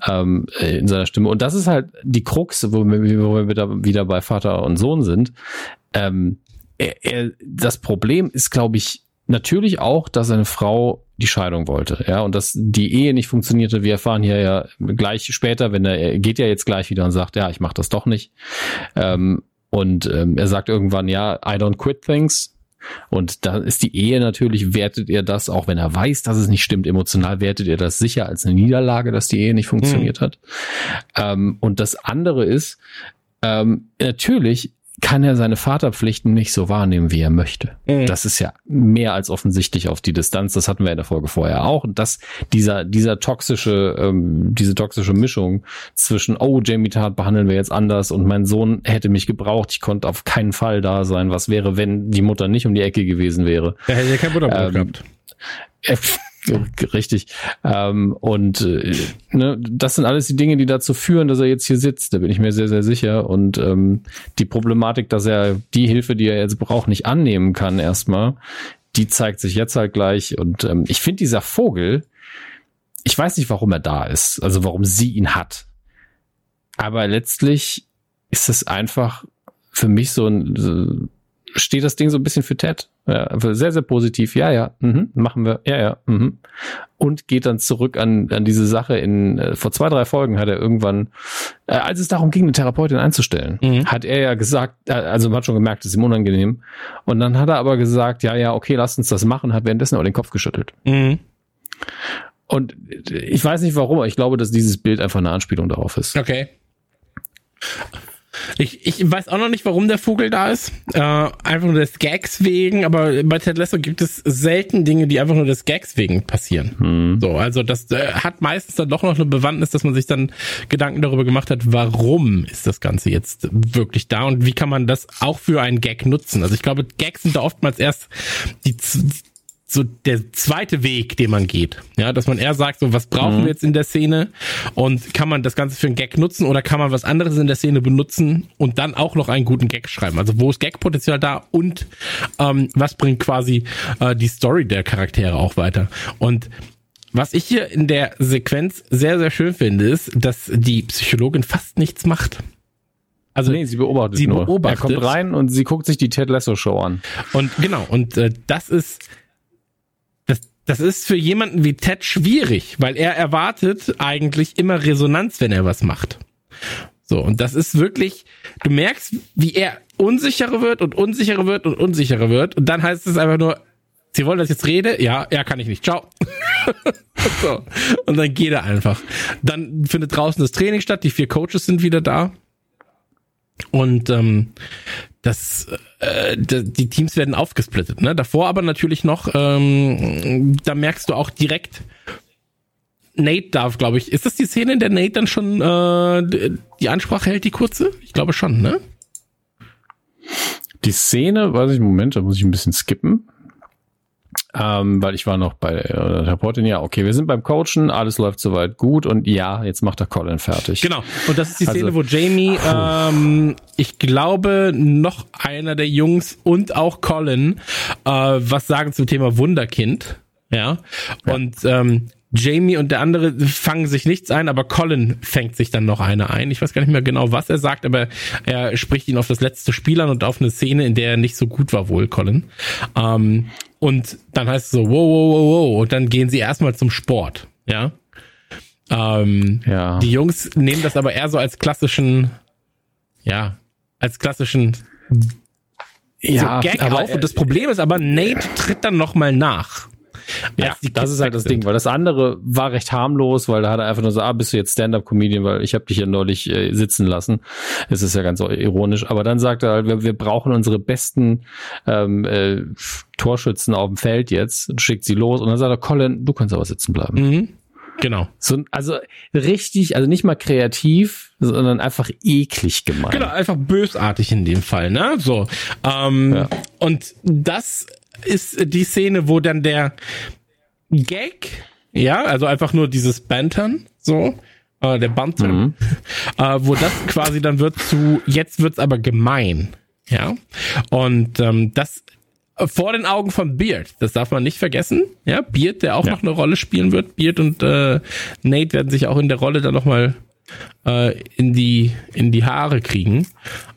[SPEAKER 1] ähm, in seiner Stimme. Und das ist halt die Krux, wo wir, wo wir wieder bei Vater und Sohn sind. Ähm, er, er, das Problem ist, glaube ich, natürlich auch, dass seine Frau die Scheidung wollte, ja, und dass die Ehe nicht funktionierte. Wir erfahren hier ja gleich später, wenn er, er geht ja jetzt gleich wieder und sagt, ja, ich mache das doch nicht. Ähm, und ähm, er sagt irgendwann, ja, I don't quit things. Und da ist die Ehe natürlich, wertet er das, auch wenn er weiß, dass es nicht stimmt, emotional wertet er das sicher als eine Niederlage, dass die Ehe nicht funktioniert mhm. hat. Ähm, und das andere ist, ähm, natürlich kann er seine Vaterpflichten nicht so wahrnehmen, wie er möchte. Mhm. Das ist ja mehr als offensichtlich auf die Distanz. Das hatten wir in der Folge vorher auch. Und das, dieser, dieser toxische, ähm, diese toxische Mischung zwischen, oh, Jamie Tart behandeln wir jetzt anders und mein Sohn hätte mich gebraucht. Ich konnte auf keinen Fall da sein. Was wäre, wenn die Mutter nicht um die Ecke gewesen wäre?
[SPEAKER 2] Er hätte ja kein Butterbrot ähm, gehabt.
[SPEAKER 1] Richtig. Ähm, und äh, ne, das sind alles die Dinge, die dazu führen, dass er jetzt hier sitzt. Da bin ich mir sehr, sehr sicher. Und ähm, die Problematik, dass er die Hilfe, die er jetzt braucht, nicht annehmen kann, erstmal, die zeigt sich jetzt halt gleich. Und ähm, ich finde dieser Vogel, ich weiß nicht, warum er da ist, also warum sie ihn hat. Aber letztlich ist es einfach für mich so ein, steht das Ding so ein bisschen für Ted. Ja, sehr, sehr positiv. Ja, ja, mhm, machen wir. Ja, ja. Mhm. Und geht dann zurück an, an diese Sache. In äh, vor zwei, drei Folgen hat er irgendwann, äh, als es darum ging, eine Therapeutin einzustellen, mhm. hat er ja gesagt, äh, also man hat schon gemerkt, das ist ihm unangenehm. Und dann hat er aber gesagt, ja, ja, okay, lasst uns das machen, hat währenddessen auch den Kopf geschüttelt. Mhm. Und ich weiß nicht warum, aber ich glaube, dass dieses Bild einfach eine Anspielung darauf ist.
[SPEAKER 2] Okay. Ich, ich weiß auch noch nicht, warum der Vogel da ist. Äh, einfach nur des Gags wegen, aber bei Ted Lasso gibt es selten Dinge, die einfach nur des Gags wegen passieren. Hm. So, also das äh, hat meistens dann doch noch eine Bewandtnis, dass man sich dann Gedanken darüber gemacht hat, warum ist das Ganze jetzt wirklich da und wie kann man das auch für einen Gag nutzen. Also ich glaube, Gags sind da oftmals erst die, so der zweite Weg, den man geht. Ja, dass man eher sagt, so was brauchen mhm. wir jetzt in der Szene und kann man das Ganze für einen Gag nutzen oder kann man was anderes in der Szene benutzen und dann auch noch einen guten Gag schreiben. Also wo ist Gag-Potenzial da und ähm, was bringt quasi äh, die Story der Charaktere auch weiter. Und was ich hier in der Sequenz sehr, sehr schön finde, ist, dass die Psychologin fast nichts macht.
[SPEAKER 1] Also nee, sie beobachtet
[SPEAKER 2] sie nur. Beobachtet.
[SPEAKER 1] Er kommt rein und sie guckt sich die Ted Lasso Show an.
[SPEAKER 2] Und genau, und äh, das ist das ist für jemanden wie Ted schwierig, weil er erwartet eigentlich immer Resonanz, wenn er was macht. So, und das ist wirklich, du merkst, wie er unsicherer wird und unsicherer wird und unsicherer wird. Und dann heißt es einfach nur, Sie wollen, dass ich jetzt rede? Ja, ja, kann ich nicht. Ciao. so. Und dann geht er einfach. Dann findet draußen das Training statt, die vier Coaches sind wieder da. Und ähm, das, äh, die Teams werden aufgesplittet. Ne? Davor aber natürlich noch, ähm, da merkst du auch direkt, Nate darf, glaube ich, ist das die Szene, in der Nate dann schon äh, die Ansprache hält, die kurze? Ich glaube schon, ne?
[SPEAKER 1] Die Szene, weiß ich, Moment, da muss ich ein bisschen skippen ähm, weil ich war noch bei der Reportin, ja, okay, wir sind beim Coachen, alles läuft soweit gut und ja, jetzt macht er Colin fertig.
[SPEAKER 2] Genau, und das ist die Szene, also, wo Jamie, ähm, ich glaube, noch einer der Jungs und auch Colin äh, was sagen zum Thema Wunderkind, ja, ja. und ähm, Jamie und der andere fangen sich nichts ein, aber Colin fängt sich dann noch eine ein. Ich weiß gar nicht mehr genau, was er sagt, aber er spricht ihn auf das letzte Spiel an und auf eine Szene, in der er nicht so gut war, wohl Colin. Ähm, und dann heißt es so, wow, wow, wow, wow. Und dann gehen sie erstmal zum Sport. Ja. Ähm, ja. Die Jungs nehmen das aber eher so als klassischen, ja, als klassischen ja, so Gag auf. Und das Problem ist aber, Nate tritt dann nochmal nach.
[SPEAKER 1] Ja, das ist halt das sind. Ding, weil das andere war recht harmlos, weil da hat er einfach nur so, ah, bist du jetzt Stand-up-Comedian, weil ich habe dich ja neulich äh, sitzen lassen. Es ist ja ganz ironisch. Aber dann sagt er halt, wir, wir brauchen unsere besten ähm, äh, Torschützen auf dem Feld jetzt und schickt sie los. Und dann sagt er, Colin, du kannst aber sitzen bleiben.
[SPEAKER 2] Mhm. Genau.
[SPEAKER 1] So, also richtig, also nicht mal kreativ, sondern einfach eklig gemeint.
[SPEAKER 2] Genau, einfach bösartig in dem Fall, ne? So. Ähm, ja. Und das ist die Szene, wo dann der Gag, ja, also einfach nur dieses Bantern, so, äh, der Banter, mhm. äh, wo das quasi dann wird zu, jetzt wird's aber gemein, ja. Und ähm, das vor den Augen von Beard, das darf man nicht vergessen, ja, Beard, der auch ja. noch eine Rolle spielen wird, Beard und äh, Nate werden sich auch in der Rolle dann nochmal äh, in die in die Haare kriegen.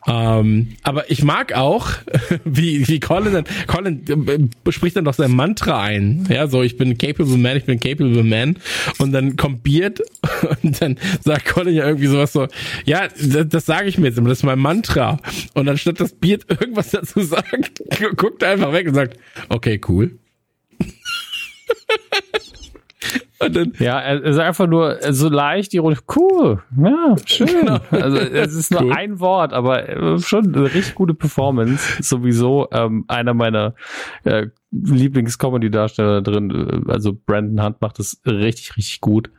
[SPEAKER 2] Ähm, aber ich mag auch, wie wie Colin dann, Colin äh, spricht dann doch sein Mantra ein. Ja, so ich bin capable man, ich bin capable man. Und dann kommt Beard und dann sagt Colin ja irgendwie sowas so, ja, das, das sage ich mir jetzt immer, das ist mein Mantra. Und anstatt dass Beard irgendwas dazu sagt, guckt er einfach weg und sagt, okay, cool.
[SPEAKER 1] Ja, er ist einfach nur so leicht ironisch. Cool, ja, schön. Genau. Also es ist nur cool. ein Wort, aber äh, schon eine richtig gute Performance. Sowieso ähm, einer meiner äh, Lieblings-Comedy-Darsteller drin. Äh, also Brandon Hunt macht das richtig, richtig gut.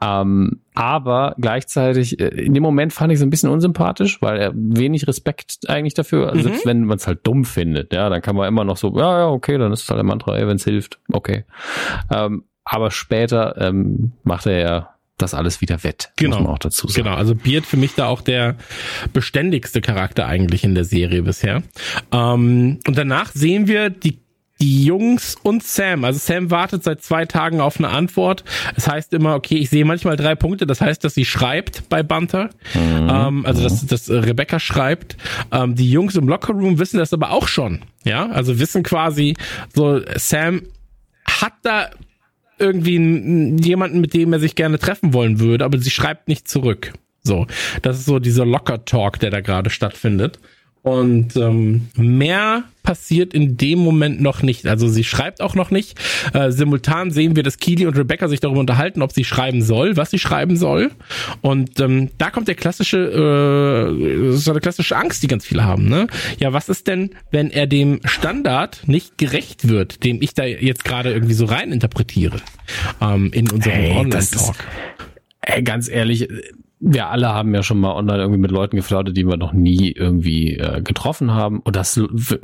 [SPEAKER 1] Ähm, aber gleichzeitig, äh, in dem Moment fand ich es ein bisschen unsympathisch, weil er wenig Respekt eigentlich dafür, also mhm. selbst wenn man es halt dumm findet, ja, dann kann man immer noch so, ja, ja, okay, dann ist es halt ein Mantra, wenn es hilft, okay. Ähm, aber später ähm, macht er ja das alles wieder wett.
[SPEAKER 2] Genau. Muss man auch dazu sagen. Genau, also Beard für mich da auch der beständigste Charakter eigentlich in der Serie bisher. Ähm, und danach sehen wir die die Jungs und Sam. Also Sam wartet seit zwei Tagen auf eine Antwort. Das heißt immer, okay, ich sehe manchmal drei Punkte. Das heißt, dass sie schreibt bei Bunter. Mhm. Ähm, also dass, dass Rebecca schreibt. Ähm, die Jungs im Lockerroom wissen das aber auch schon. Ja, also wissen quasi, so Sam hat da irgendwie jemanden, mit dem er sich gerne treffen wollen würde, aber sie schreibt nicht zurück. So, das ist so dieser Locker Talk, der da gerade stattfindet. Und ähm, mehr passiert in dem Moment noch nicht. Also sie schreibt auch noch nicht. Äh, simultan sehen wir, dass Keely und Rebecca sich darüber unterhalten, ob sie schreiben soll, was sie schreiben soll. Und ähm, da kommt der klassische, äh, so eine klassische Angst, die ganz viele haben. Ne? Ja, was ist denn, wenn er dem Standard nicht gerecht wird, dem ich da jetzt gerade irgendwie so rein interpretiere ähm, in unserem hey, Online-Talk?
[SPEAKER 1] Ey, ganz ehrlich, wir alle haben ja schon mal online irgendwie mit Leuten geflirtet, die wir noch nie irgendwie äh, getroffen haben. Und das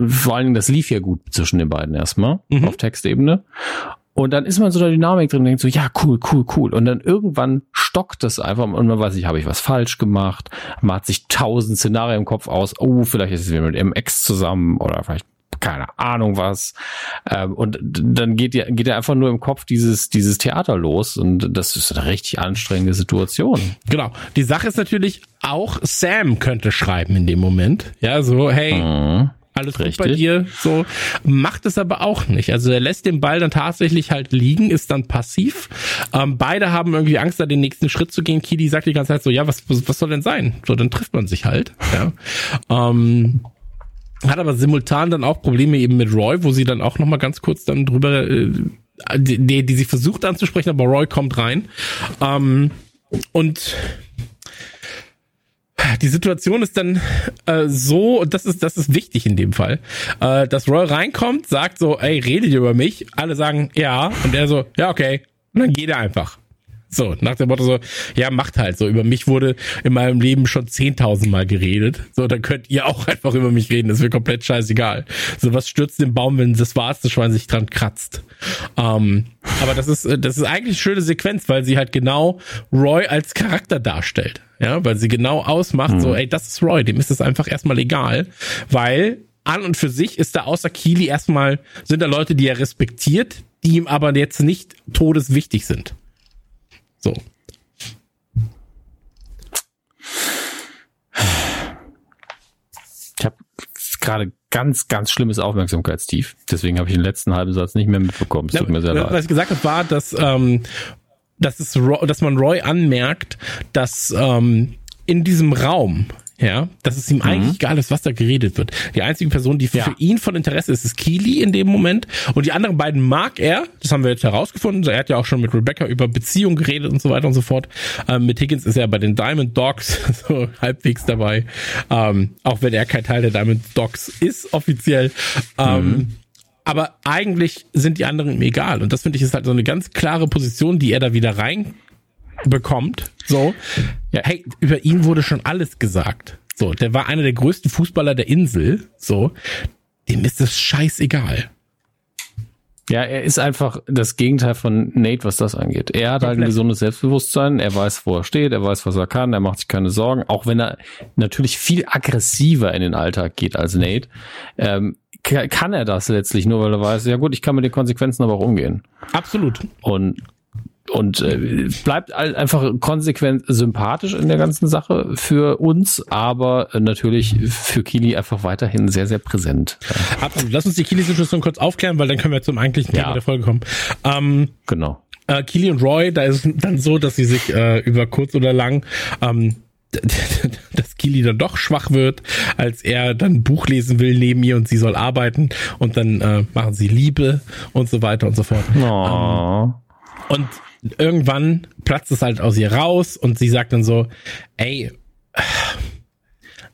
[SPEAKER 1] vor allen Dingen, das lief ja gut zwischen den beiden erstmal mhm. auf Textebene. Und dann ist man so der Dynamik drin und denkt so, ja, cool, cool, cool. Und dann irgendwann stockt es einfach und man weiß nicht, habe ich was falsch gemacht? Man hat sich tausend Szenarien im Kopf aus. Oh, vielleicht ist es wieder mit MX zusammen oder vielleicht keine Ahnung was. Ähm, und dann geht ja geht ja einfach nur im Kopf dieses dieses Theater los und das ist eine richtig anstrengende Situation.
[SPEAKER 2] Genau. Die Sache ist natürlich auch Sam könnte schreiben in dem Moment. Ja, so hey. Mhm. Alles Richtig. gut bei dir, so macht es aber auch nicht. Also er lässt den Ball dann tatsächlich halt liegen, ist dann passiv. Ähm, beide haben irgendwie Angst, da den nächsten Schritt zu gehen. Kili sagt die ganze Zeit so, ja, was, was, was soll denn sein? So, dann trifft man sich halt. Ja. Ähm, hat aber simultan dann auch Probleme eben mit Roy, wo sie dann auch nochmal ganz kurz dann drüber, äh, die, die sie versucht anzusprechen, aber Roy kommt rein. Ähm, und die Situation ist dann äh, so, und das ist, das ist wichtig in dem Fall, äh, dass Roy reinkommt, sagt so, ey, redet ihr über mich? Alle sagen, ja. Und er so, ja, okay. Und dann geht er einfach. So, nach dem Motto so, ja, macht halt so. Über mich wurde in meinem Leben schon 10.000 Mal geredet. So, dann könnt ihr auch einfach über mich reden. Das ist mir komplett scheißegal. So, was stürzt den Baum, wenn das war's, das Schwein sich dran kratzt. Ähm, aber das ist, das ist eigentlich eine schöne Sequenz, weil sie halt genau Roy als Charakter darstellt. Ja, weil sie genau ausmacht, mhm. so, ey, das ist Roy, dem ist es einfach erstmal egal, weil an und für sich ist da außer Keely erstmal, sind da Leute, die er respektiert, die ihm aber jetzt nicht todeswichtig sind. So.
[SPEAKER 1] Ich habe gerade ganz, ganz schlimmes Aufmerksamkeitstief. Deswegen habe ich den letzten halben Satz nicht mehr mitbekommen. Es tut ja, mir sehr
[SPEAKER 2] leid. Was ich gesagt habe, war, dass, ähm, dass, es, dass man Roy anmerkt, dass ähm, in diesem Raum ja, dass es ihm mhm. eigentlich egal ist, was da geredet wird. Die einzige Person, die ja. für ihn von Interesse ist, ist Keely in dem Moment. Und die anderen beiden mag er. Das haben wir jetzt herausgefunden. Er hat ja auch schon mit Rebecca über Beziehungen geredet und so weiter und so fort. Ähm, mit Higgins ist er bei den Diamond Dogs so halbwegs dabei. Ähm, auch wenn er kein Teil der Diamond Dogs ist, offiziell. Ähm, mhm. Aber eigentlich sind die anderen ihm egal. Und das finde ich ist halt so eine ganz klare Position, die er da wieder rein bekommt. So, ja, hey, über ihn wurde schon alles gesagt. So, der war einer der größten Fußballer der Insel. So, dem ist es scheißegal.
[SPEAKER 1] Ja, er ist einfach das Gegenteil von Nate, was das angeht. Er hat halt ein gesundes Selbstbewusstsein, er weiß, wo er steht, er weiß, was er kann, er macht sich keine Sorgen, auch wenn er natürlich viel aggressiver in den Alltag geht als Nate. Ähm, kann er das letztlich nur, weil er weiß, ja gut, ich kann mit den Konsequenzen aber auch umgehen.
[SPEAKER 2] Absolut.
[SPEAKER 1] Und und äh, bleibt einfach konsequent sympathisch in der ganzen Sache für uns, aber natürlich für Kili einfach weiterhin sehr, sehr präsent.
[SPEAKER 2] Absolut. Lass uns die Kili-Situation kurz aufklären, weil dann können wir zum eigentlichen Thema ja. der Folge kommen. Ähm,
[SPEAKER 1] genau.
[SPEAKER 2] Äh, Kili und Roy, da ist es dann so, dass sie sich äh, über kurz oder lang ähm, dass Kili dann doch schwach wird, als er dann Buch lesen will neben ihr und sie soll arbeiten und dann äh, machen sie Liebe und so weiter und so fort. Oh. Ähm, und irgendwann platzt es halt aus ihr raus und sie sagt dann so, ey,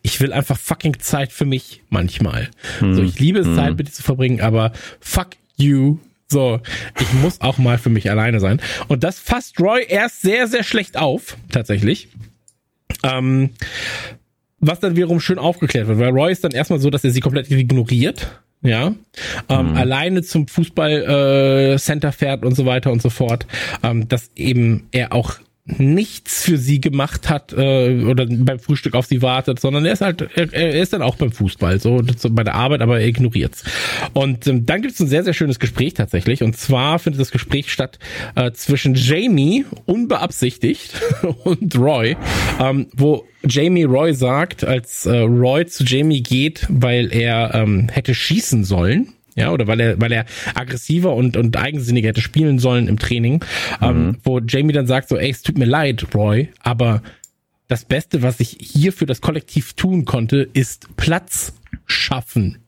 [SPEAKER 2] ich will einfach fucking Zeit für mich manchmal. Hm. So, ich liebe es, hm. Zeit mit dir zu verbringen, aber fuck you. So, ich muss auch mal für mich alleine sein. Und das fasst Roy erst sehr, sehr schlecht auf, tatsächlich. Ähm, was dann wiederum schön aufgeklärt wird, weil Roy ist dann erstmal so, dass er sie komplett ignoriert ja, ähm, mhm. alleine zum Fußball äh, Center fährt und so weiter und so fort, ähm, dass eben er auch nichts für sie gemacht hat äh, oder beim Frühstück auf sie wartet, sondern er ist halt, er, er ist dann auch beim Fußball, so, so bei der Arbeit, aber er ignoriert's. Und ähm, dann gibt es ein sehr, sehr schönes Gespräch tatsächlich. Und zwar findet das Gespräch statt äh, zwischen Jamie, unbeabsichtigt, und Roy, ähm, wo Jamie Roy sagt, als äh, Roy zu Jamie geht, weil er ähm, hätte schießen sollen, ja, oder weil er, weil er aggressiver und, und eigensinniger hätte spielen sollen im Training, ähm, mhm. ähm, wo Jamie dann sagt so, ey, es tut mir leid, Roy, aber das Beste, was ich hier für das Kollektiv tun konnte, ist Platz schaffen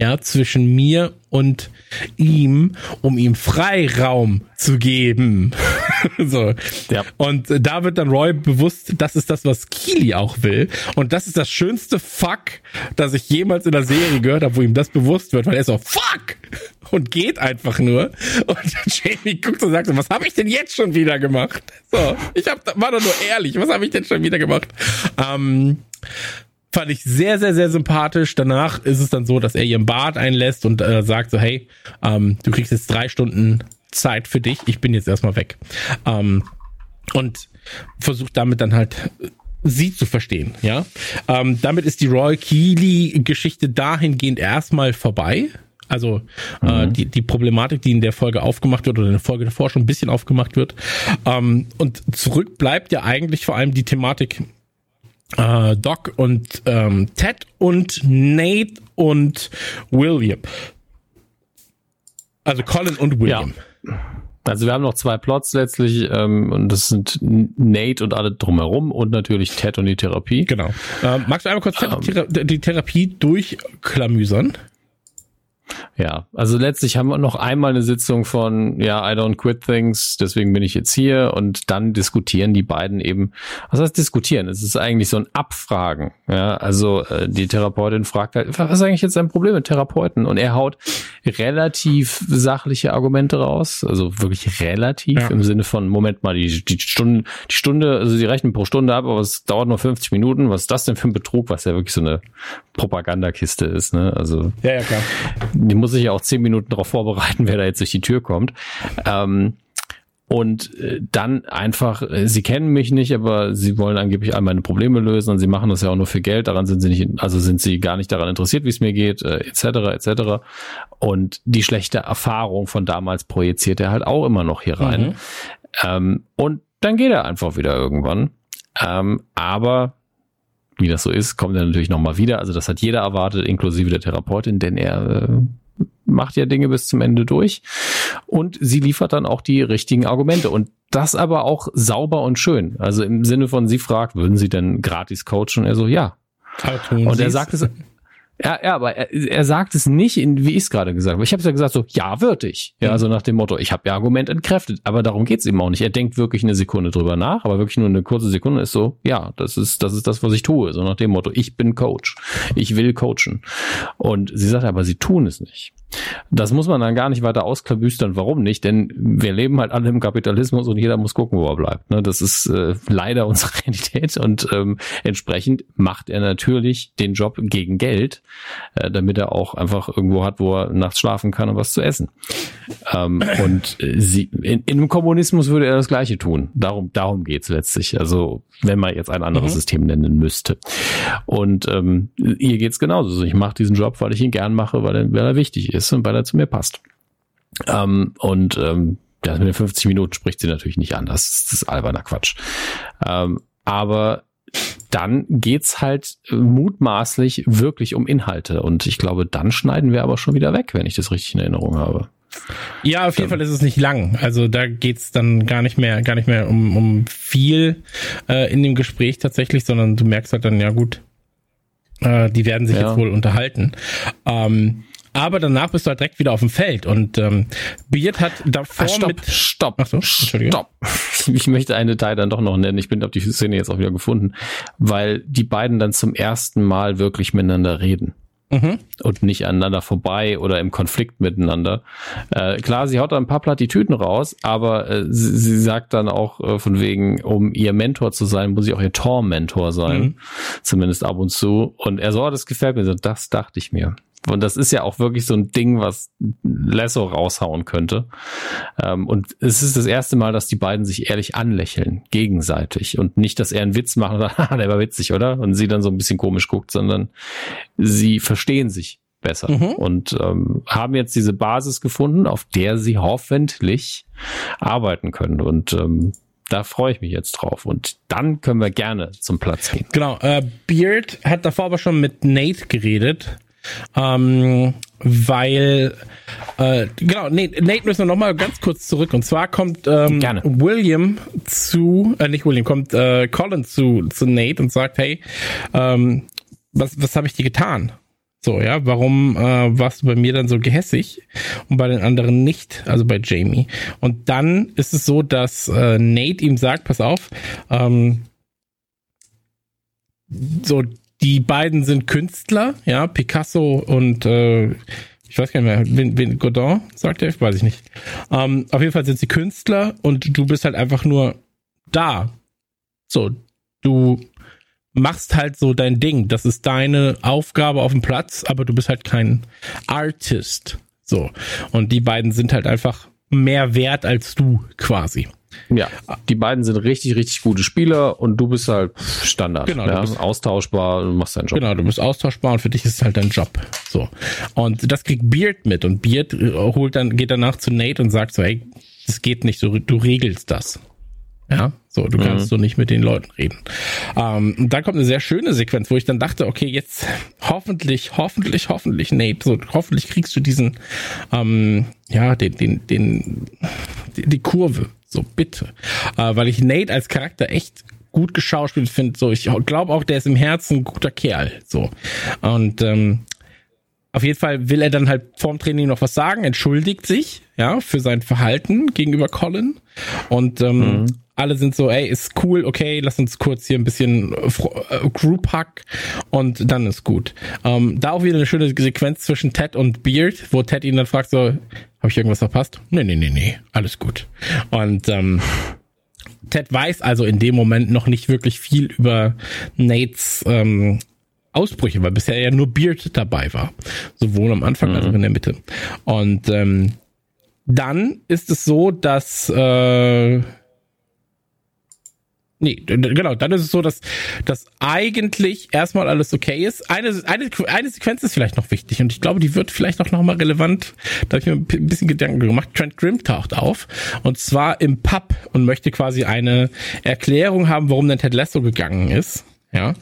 [SPEAKER 2] ja, zwischen mir und ihm, um ihm Freiraum zu geben. so. Ja. Und da wird dann Roy bewusst, das ist das, was Keely auch will. Und das ist das schönste Fuck, das ich jemals in der Serie gehört habe, wo ihm das bewusst wird, weil er so, fuck! Und geht einfach nur. Und Jamie guckt und sagt so, was habe ich denn jetzt schon wieder gemacht? So, ich hab, war doch nur ehrlich, was habe ich denn schon wieder gemacht? Ähm, fand ich sehr, sehr, sehr sympathisch. Danach ist es dann so, dass er ihren Bart einlässt und äh, sagt so, hey, ähm, du kriegst jetzt drei Stunden Zeit für dich, ich bin jetzt erstmal weg. Ähm, und versucht damit dann halt sie zu verstehen, ja. Ähm, damit ist die Roy Keely-Geschichte dahingehend erstmal vorbei. Also äh, mhm. die, die Problematik, die in der Folge aufgemacht wird oder in der Folge davor schon ein bisschen aufgemacht wird. Ähm, und zurück bleibt ja eigentlich vor allem die Thematik äh, Doc und ähm, Ted und Nate und William. Also Colin und William.
[SPEAKER 1] Ja. Also wir haben noch zwei Plots letztlich ähm, und das sind Nate und alle drumherum und natürlich Ted und die Therapie.
[SPEAKER 2] Genau. Ähm, magst du einmal kurz ähm, die Therapie durchklamüsern?
[SPEAKER 1] Ja, also letztlich haben wir noch einmal eine Sitzung von, ja, I don't quit things, deswegen bin ich jetzt hier und dann diskutieren die beiden eben, was heißt diskutieren? Es ist eigentlich so ein Abfragen, ja, also äh, die Therapeutin fragt halt, was ist eigentlich jetzt dein Problem mit Therapeuten? Und er haut relativ sachliche Argumente raus, also wirklich relativ ja. im Sinne von, Moment mal, die, die Stunde, die Stunde, also sie rechnen pro Stunde ab, aber es dauert nur 50 Minuten, was ist das denn für ein Betrug, was ja wirklich so eine Propagandakiste ist, ne, also.
[SPEAKER 2] Ja, ja, klar
[SPEAKER 1] die muss sich ja auch zehn Minuten darauf vorbereiten, wer da jetzt durch die Tür kommt. Ähm, und äh, dann einfach, äh, sie kennen mich nicht, aber sie wollen angeblich all meine Probleme lösen und sie machen das ja auch nur für Geld. Daran sind sie nicht, also sind sie gar nicht daran interessiert, wie es mir geht, äh, etc. etc. Und die schlechte Erfahrung von damals projiziert er halt auch immer noch hier rein. Mhm. Ähm, und dann geht er einfach wieder irgendwann. Ähm, aber wie das so ist, kommt er natürlich nochmal wieder. Also das hat jeder erwartet, inklusive der Therapeutin, denn er äh, macht ja Dinge bis zum Ende durch. Und sie liefert dann auch die richtigen Argumente. Und das aber auch sauber und schön. Also im Sinne von, sie fragt, würden Sie denn gratis coachen? Und er so, ja. Und er sagt es, ja, ja, aber er, er sagt es nicht, in, wie ich es gerade gesagt habe. Ich habe es ja gesagt so, ja, würde ich. Ja, mhm. so nach dem Motto, ich habe ihr Argument entkräftet. Aber darum geht's ihm auch nicht. Er denkt wirklich eine Sekunde drüber nach, aber wirklich nur eine kurze Sekunde ist so, ja, das ist, das ist das, was ich tue. So nach dem Motto, ich bin Coach. Ich will coachen. Und sie sagt aber, sie tun es nicht. Das muss man dann gar nicht weiter ausklabüstern, warum nicht, denn wir leben halt alle im Kapitalismus und jeder muss gucken, wo er bleibt. Ne? Das ist äh, leider unsere Realität und ähm, entsprechend macht er natürlich den Job gegen Geld, äh, damit er auch einfach irgendwo hat, wo er nachts schlafen kann und was zu essen. Ähm, und äh, sie, in, in einem Kommunismus würde er das Gleiche tun. Darum, darum geht's letztlich. Also wenn man jetzt ein anderes mhm. System nennen müsste. Und ähm, ihr geht's genauso. Ich mache diesen Job, weil ich ihn gern mache, weil er, weil er wichtig ist und weil er zu mir passt. Ähm, und ähm, ja, mit den 50 Minuten spricht sie natürlich nicht an. Das ist, das ist alberner Quatsch. Ähm, aber dann geht's halt mutmaßlich wirklich um Inhalte. Und ich glaube, dann schneiden wir aber schon wieder weg, wenn ich das richtig in Erinnerung habe.
[SPEAKER 2] Ja, auf jeden Fall ist es nicht lang. Also da geht's dann gar nicht mehr, gar nicht mehr um, um viel äh, in dem Gespräch tatsächlich, sondern du merkst halt dann, ja gut, äh, die werden sich ja. jetzt wohl unterhalten. Ähm, aber danach bist du halt direkt wieder auf dem Feld und ähm, Beard hat davor
[SPEAKER 1] ah, stopp,
[SPEAKER 2] mit
[SPEAKER 1] stopp, Ach so, stopp. Ich möchte einen Detail dann doch noch nennen. Ich bin auf die Szene jetzt auch wieder gefunden, weil die beiden dann zum ersten Mal wirklich miteinander reden mhm. und nicht aneinander vorbei oder im Konflikt miteinander. Äh, klar, sie haut da ein paar Plattitüden raus, aber äh, sie, sie, sagt dann auch äh, von wegen, um ihr Mentor zu sein, muss ich auch ihr Tor-Mentor sein. Mhm. Zumindest ab und zu. Und er so, das gefällt mir so. Das dachte ich mir. Und das ist ja auch wirklich so ein Ding, was Lasso raushauen könnte. Ähm, und es ist das erste Mal, dass die beiden sich ehrlich anlächeln, gegenseitig. Und nicht, dass er einen Witz macht oder, der war witzig, oder? Und sie dann so ein bisschen komisch guckt, sondern sie verstehen sich besser mhm. und ähm, haben jetzt diese Basis gefunden, auf der sie hoffentlich arbeiten können. Und ähm, da freue ich mich jetzt drauf. Und dann können wir gerne zum Platz gehen.
[SPEAKER 2] Genau. Äh, Beard hat davor aber schon mit Nate geredet ähm, weil äh, genau, Nate, Nate müssen wir noch mal ganz kurz zurück. Und zwar kommt ähm, Gerne. William zu, äh, nicht William, kommt äh, Colin zu, zu Nate und sagt, hey, ähm, was, was habe ich dir getan? So, ja, warum äh, warst du bei mir dann so gehässig und bei den anderen nicht, also bei Jamie? Und dann ist es so, dass äh, Nate ihm sagt, pass auf, ähm, so, die beiden sind Künstler, ja, Picasso und äh, ich weiß gar nicht mehr, wen, wen Godin sagt er, weiß ich nicht. Ähm, auf jeden Fall sind sie Künstler und du bist halt einfach nur da. So, du machst halt so dein Ding. Das ist deine Aufgabe auf dem Platz, aber du bist halt kein Artist. So. Und die beiden sind halt einfach mehr wert als du quasi.
[SPEAKER 1] Ja, die beiden sind richtig, richtig gute Spieler und du bist halt Standard.
[SPEAKER 2] Genau,
[SPEAKER 1] ja,
[SPEAKER 2] du bist
[SPEAKER 1] austauschbar und machst deinen Job.
[SPEAKER 2] Genau, du bist austauschbar und für dich ist es halt dein Job. So. Und das kriegt Beard mit und Beard äh, holt dann, geht danach zu Nate und sagt so, hey, das geht nicht so, du regelst das. Ja, so, du kannst mhm. so nicht mit den Leuten reden. Ähm, und dann kommt eine sehr schöne Sequenz, wo ich dann dachte, okay, jetzt hoffentlich, hoffentlich, hoffentlich, Nate, so, hoffentlich kriegst du diesen, ähm, ja, den, den, den, die, die Kurve. So, bitte. Äh, weil ich Nate als Charakter echt gut geschauspielt finde. So, ich glaube auch, der ist im Herzen ein guter Kerl. So. Und ähm, auf jeden Fall will er dann halt vorm Training noch was sagen, entschuldigt sich, ja, für sein Verhalten gegenüber Colin. Und ähm, mhm alle sind so, ey, ist cool, okay, lass uns kurz hier ein bisschen äh, äh, Group Hack und dann ist gut. Ähm, da auch wieder eine schöne Sequenz zwischen Ted und Beard, wo Ted ihn dann fragt so, habe ich irgendwas verpasst? Nee, nee, nee, nee, alles gut. Und ähm, Ted weiß also in dem Moment noch nicht wirklich viel über Nates ähm, Ausbrüche, weil bisher ja nur Beard dabei war. Sowohl am Anfang mhm. als auch in der Mitte. Und ähm, dann ist es so, dass äh, Nee, genau, dann ist es so, dass, dass eigentlich erstmal alles okay ist. Eine, eine, eine Sequenz ist vielleicht noch wichtig und ich glaube, die wird vielleicht auch nochmal relevant. Da habe ich mir ein bisschen Gedanken gemacht. Trent Grimm taucht auf und zwar im Pub und möchte quasi eine Erklärung haben, warum denn Ted Lasso gegangen ist ja,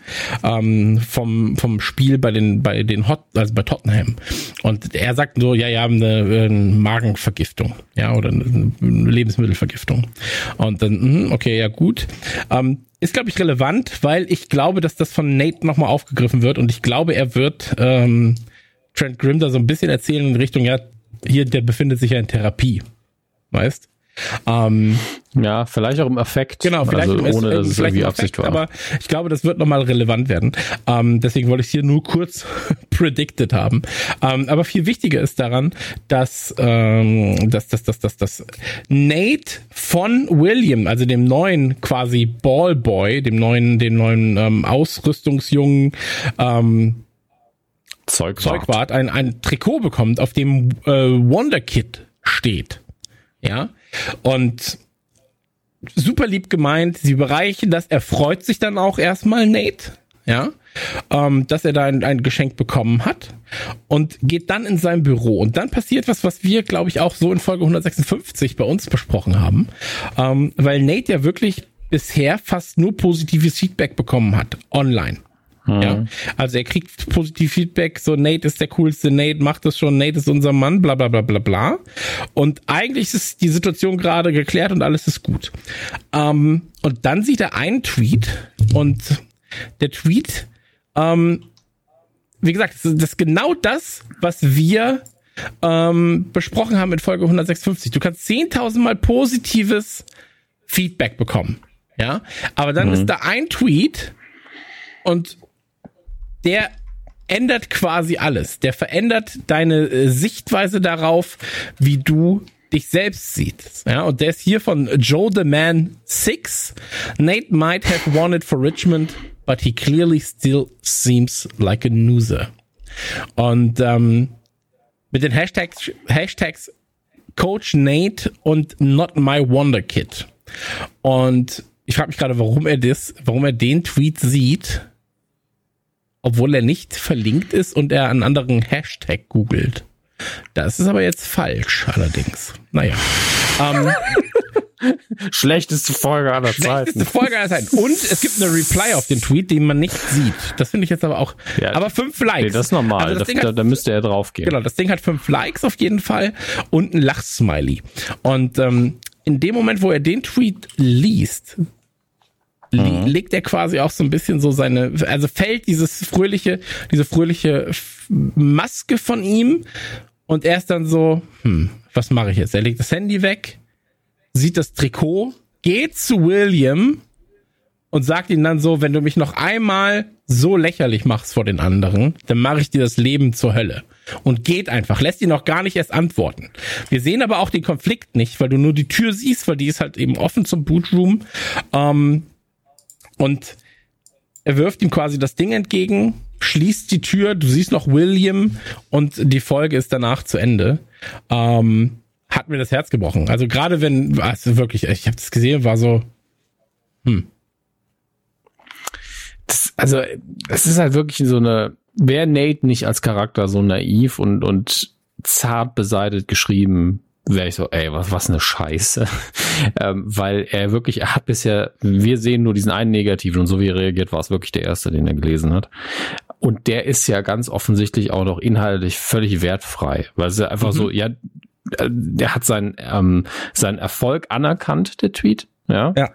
[SPEAKER 2] ähm, vom, vom Spiel bei den, bei den Hot, also bei Tottenham. Und er sagt so, ja, ja, eine, eine Magenvergiftung, ja, oder eine Lebensmittelvergiftung. Und dann, mhm, okay, ja, gut. Ähm, ist, glaube ich, relevant, weil ich glaube, dass das von Nate nochmal aufgegriffen wird und ich glaube, er wird ähm, Trent Grimm da so ein bisschen erzählen in Richtung, ja, hier, der befindet sich ja in Therapie. Weißt?
[SPEAKER 1] Ähm, ja, vielleicht auch im Effekt.
[SPEAKER 2] Genau, vielleicht
[SPEAKER 1] also, ohne, dass es irgendwie
[SPEAKER 2] Absicht war. Aber ich glaube, das wird nochmal relevant werden. Ähm, deswegen wollte ich hier nur kurz predicted haben. Ähm, aber viel wichtiger ist daran, dass, ähm, dass, dass, dass, dass, dass Nate von William, also dem neuen quasi Ballboy, dem neuen, dem neuen ähm, Ausrüstungsjungen, ähm,
[SPEAKER 1] Zeugwart,
[SPEAKER 2] Zeugwart ein, ein Trikot bekommt, auf dem äh, Wonder Kid steht. Ja. Und super lieb gemeint, sie bereichen das, er freut sich dann auch erstmal, Nate, ja, ähm, dass er da ein, ein Geschenk bekommen hat und geht dann in sein Büro. Und dann passiert was, was wir, glaube ich, auch so in Folge 156 bei uns besprochen haben, ähm, weil Nate ja wirklich bisher fast nur positives Feedback bekommen hat, online. Mhm. Ja, also er kriegt positiv Feedback, so Nate ist der coolste, Nate macht das schon, Nate ist unser Mann, bla bla bla bla bla. Und eigentlich ist die Situation gerade geklärt und alles ist gut. Ähm, und dann sieht er einen Tweet und der Tweet, ähm, wie gesagt, das ist genau das, was wir ähm, besprochen haben in Folge 156. Du kannst 10.000 Mal positives Feedback bekommen. Ja, aber dann mhm. ist da ein Tweet und der ändert quasi alles. Der verändert deine äh, Sichtweise darauf, wie du dich selbst siehst. Ja, und der ist hier von Joe the Man 6. Nate might have won it for Richmond, but he clearly still seems like a loser. Und ähm, mit den Hashtags, Hashtags Coach Nate und Not My Wonder Kid. Und ich frage mich gerade, warum er das, warum er den Tweet sieht obwohl er nicht verlinkt ist und er einen anderen Hashtag googelt. Das ist aber jetzt falsch, allerdings. Naja. Ähm,
[SPEAKER 1] Schlechteste Folge aller Zeiten.
[SPEAKER 2] Schlechteste Folge aller Zeiten. Und es gibt eine Reply auf den Tweet, den man nicht sieht. Das finde ich jetzt aber auch. Ja, aber fünf Likes. Nee,
[SPEAKER 1] das ist normal. Also das da, hat, da, müsste er drauf gehen.
[SPEAKER 2] Genau, das Ding hat fünf Likes auf jeden Fall und ein Lachsmiley. Und ähm, in dem Moment, wo er den Tweet liest, mhm. legt er quasi auch so ein bisschen so seine, also fällt dieses fröhliche, diese fröhliche Maske von ihm und er ist dann so, hm, was mache ich jetzt? Er legt das Handy weg, sieht das Trikot, geht zu William und sagt ihm dann so, wenn du mich noch einmal so lächerlich machst vor den anderen, dann mache ich dir das Leben zur Hölle. Und geht einfach, lässt ihn noch gar nicht erst antworten. Wir sehen aber auch den Konflikt nicht, weil du nur die Tür siehst, weil die ist halt eben offen zum Bootroom. Ähm, und er wirft ihm quasi das Ding entgegen, schließt die Tür, du siehst noch William und die Folge ist danach zu Ende. Ähm, hat mir das Herz gebrochen. Also gerade wenn, also wirklich, ich habe das gesehen, war so, hm.
[SPEAKER 1] Das, also es ist halt wirklich so eine, wäre Nate nicht als Charakter so naiv und, und zart beseitet geschrieben, wäre ich so, ey, was, was eine Scheiße. ähm, weil er wirklich, er hat bisher, wir sehen nur diesen einen negativen und so wie er reagiert, war es wirklich der erste, den er gelesen hat. Und der ist ja ganz offensichtlich auch noch inhaltlich völlig wertfrei, weil es ja einfach mhm. so, ja, äh, der hat seinen, ähm, seinen Erfolg anerkannt, der Tweet, ja. Ja.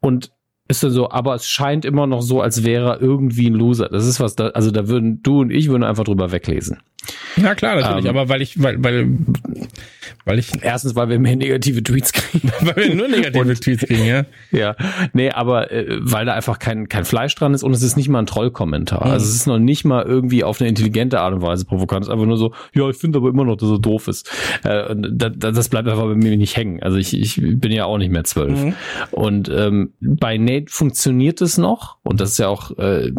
[SPEAKER 1] Und ist dann so, aber es scheint immer noch so, als wäre er irgendwie ein Loser. Das ist was, da, also da würden du und ich würden einfach drüber weglesen.
[SPEAKER 2] Ja klar, natürlich, ähm, aber weil ich, weil, weil,
[SPEAKER 1] weil ich. Erstens, weil wir mehr negative Tweets kriegen.
[SPEAKER 2] weil wir nur negative und, Tweets kriegen, ja.
[SPEAKER 1] Ja. Nee, aber äh, weil da einfach kein, kein Fleisch dran ist und es ist nicht mal ein Trollkommentar. Mhm. Also es ist noch nicht mal irgendwie auf eine intelligente Art und Weise provokant. Es ist einfach nur so, ja, ich finde aber immer noch, dass er doof ist. Äh, und das, das bleibt einfach bei mir nicht hängen. Also ich, ich bin ja auch nicht mehr zwölf. Mhm. Und ähm, bei Nate funktioniert es noch. Und das ist ja auch äh,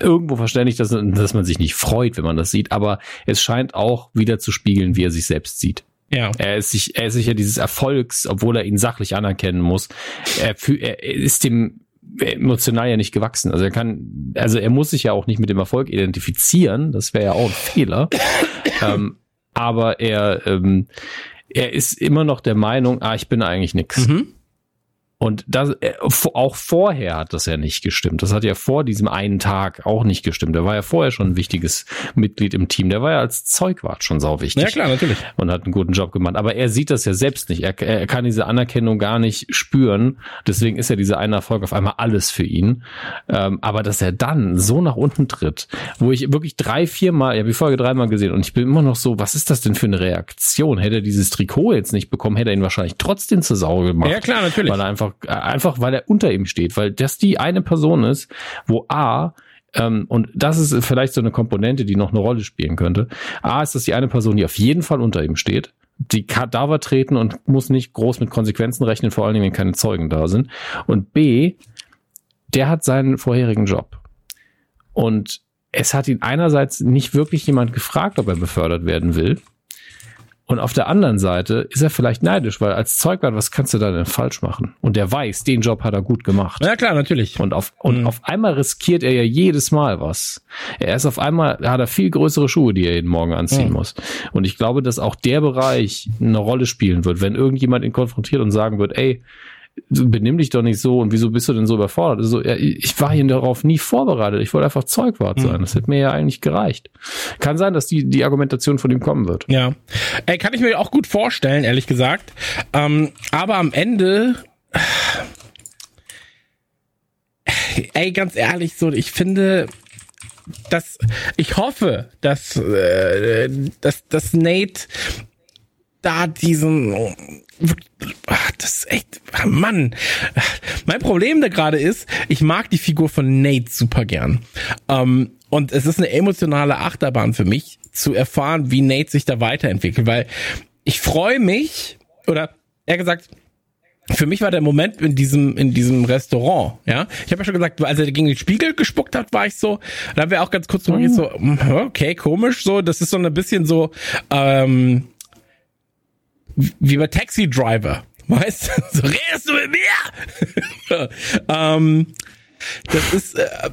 [SPEAKER 1] irgendwo verständlich, dass, dass man sich nicht freut, wenn man das sieht, aber es scheint auch wieder zu spiegeln, wie er sich selbst sieht. Ja. Er ist sich, er ist sicher dieses Erfolgs, obwohl er ihn sachlich anerkennen muss. Er, er ist dem emotional ja nicht gewachsen. Also er kann, also er muss sich ja auch nicht mit dem Erfolg identifizieren. Das wäre ja auch ein Fehler. ähm, aber er, ähm, er ist immer noch der Meinung, ah, ich bin eigentlich nix. Mhm. Und das, äh, auch vorher hat das ja nicht gestimmt. Das hat ja vor diesem einen Tag auch nicht gestimmt. Der war ja vorher schon ein wichtiges Mitglied im Team. Der war ja als Zeugwart schon sau wichtig.
[SPEAKER 2] Ja, klar, natürlich.
[SPEAKER 1] Und hat einen guten Job gemacht. Aber er sieht das ja selbst nicht. Er, er kann diese Anerkennung gar nicht spüren. Deswegen ist ja dieser eine Erfolg auf einmal alles für ihn. Ähm, aber dass er dann so nach unten tritt, wo ich wirklich drei, vier Mal, ich habe die Folge dreimal gesehen und ich bin immer noch so, was ist das denn für eine Reaktion? Hätte er dieses Trikot jetzt nicht bekommen, hätte er ihn wahrscheinlich trotzdem zur Sau gemacht.
[SPEAKER 2] Ja, klar, natürlich.
[SPEAKER 1] Weil er einfach einfach, einfach weil er unter ihm steht, weil das die eine Person ist, wo A, ähm, und das ist vielleicht so eine Komponente, die noch eine Rolle spielen könnte. A ist das die eine Person, die auf jeden Fall unter ihm steht, die Kadaver treten und muss nicht groß mit Konsequenzen rechnen, vor allen Dingen, wenn keine Zeugen da sind. Und B, der hat seinen vorherigen Job. Und es hat ihn einerseits nicht wirklich jemand gefragt, ob er befördert werden will. Und auf der anderen Seite ist er vielleicht neidisch, weil als Zeugwart, was kannst du da denn falsch machen? Und der weiß, den Job hat er gut gemacht.
[SPEAKER 2] Ja klar, natürlich.
[SPEAKER 1] Und auf, und mhm. auf einmal riskiert er ja jedes Mal was. Er ist auf einmal, hat er viel größere Schuhe, die er jeden Morgen anziehen mhm. muss. Und ich glaube, dass auch der Bereich eine Rolle spielen wird, wenn irgendjemand ihn konfrontiert und sagen wird, ey, benimm dich doch nicht so und wieso bist du denn so überfordert? Also, ich war hier darauf nie vorbereitet. Ich wollte einfach Zeugwart sein. Mhm. Das hätte mir ja eigentlich gereicht. Kann sein, dass die, die Argumentation von ihm kommen wird.
[SPEAKER 2] Ja. Ey, kann ich mir auch gut vorstellen, ehrlich gesagt. Ähm, aber am Ende, ey, ganz ehrlich, so, ich finde, dass, ich hoffe, dass, äh, dass, dass Nate da diesen ach, das ist echt Mann. Mein Problem da gerade ist, ich mag die Figur von Nate super gern. Ähm, und es ist eine emotionale Achterbahn für mich zu erfahren, wie Nate sich da weiterentwickelt, weil ich freue mich oder eher gesagt für mich war der Moment in diesem in diesem Restaurant, ja. Ich habe ja schon gesagt, als er gegen den Spiegel gespuckt hat, war ich so, da haben wir auch ganz kurz drüber so, hm, okay, komisch, so, das ist so ein bisschen so ähm, wie bei Taxi Driver. Weißt du, so redest du mit mir? ähm, das ist äh,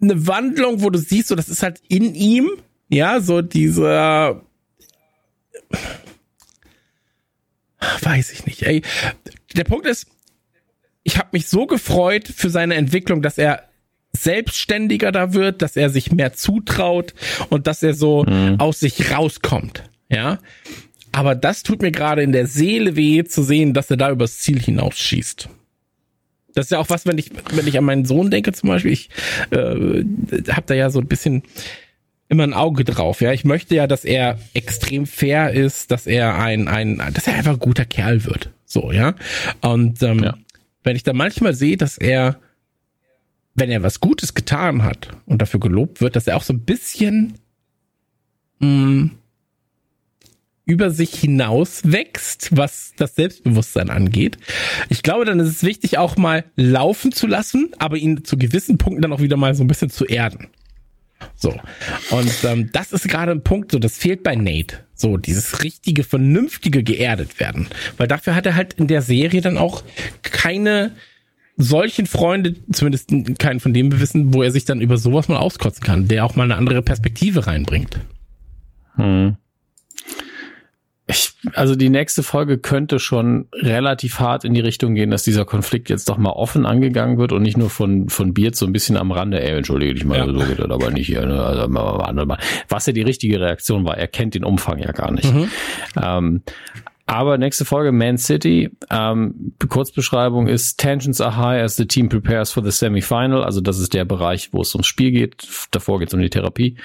[SPEAKER 2] eine Wandlung, wo du siehst, so das ist halt in ihm, ja, so dieser weiß ich nicht, ey. Der Punkt ist, ich habe mich so gefreut für seine Entwicklung, dass er selbstständiger da wird, dass er sich mehr zutraut und dass er so mhm. aus sich rauskommt ja. Aber das tut mir gerade in der Seele weh zu sehen, dass er da übers Ziel hinausschießt. Das ist ja auch was, wenn ich, wenn ich an meinen Sohn denke zum Beispiel, ich äh, habe da ja so ein bisschen immer ein Auge drauf. Ja, ich möchte ja, dass er extrem fair ist, dass er ein, ein, dass er einfach ein guter Kerl wird. So, ja. Und ähm, ja. wenn ich dann manchmal sehe, dass er, wenn er was Gutes getan hat und dafür gelobt wird, dass er auch so ein bisschen mh, mm, über sich hinaus wächst, was das Selbstbewusstsein angeht. Ich glaube, dann ist es wichtig, auch mal laufen zu lassen, aber ihn zu gewissen Punkten dann auch wieder mal so ein bisschen zu erden. So. Und ähm, das ist gerade ein Punkt, so das fehlt bei Nate. So, dieses richtige, vernünftige geerdet werden. Weil dafür hat er halt in der Serie dann auch keine solchen Freunde, zumindest keinen von dem wir wissen, wo er sich dann über sowas mal auskotzen kann, der auch mal eine andere Perspektive reinbringt. Hm.
[SPEAKER 1] Ich, also die nächste Folge könnte schon relativ hart in die Richtung gehen, dass dieser Konflikt jetzt doch mal offen angegangen wird und nicht nur von von Beard so ein bisschen am Rande. Ey, entschuldige dich mal, ja. so geht das aber nicht hier. Ne? Also, mal, was ja die richtige Reaktion war. Er kennt den Umfang ja gar nicht. Mhm. Ähm, aber nächste Folge, Man City. Ähm, Kurzbeschreibung ist Tensions are high as the team prepares for the semifinal. Also das ist der Bereich, wo es ums Spiel geht. Davor geht es um die Therapie.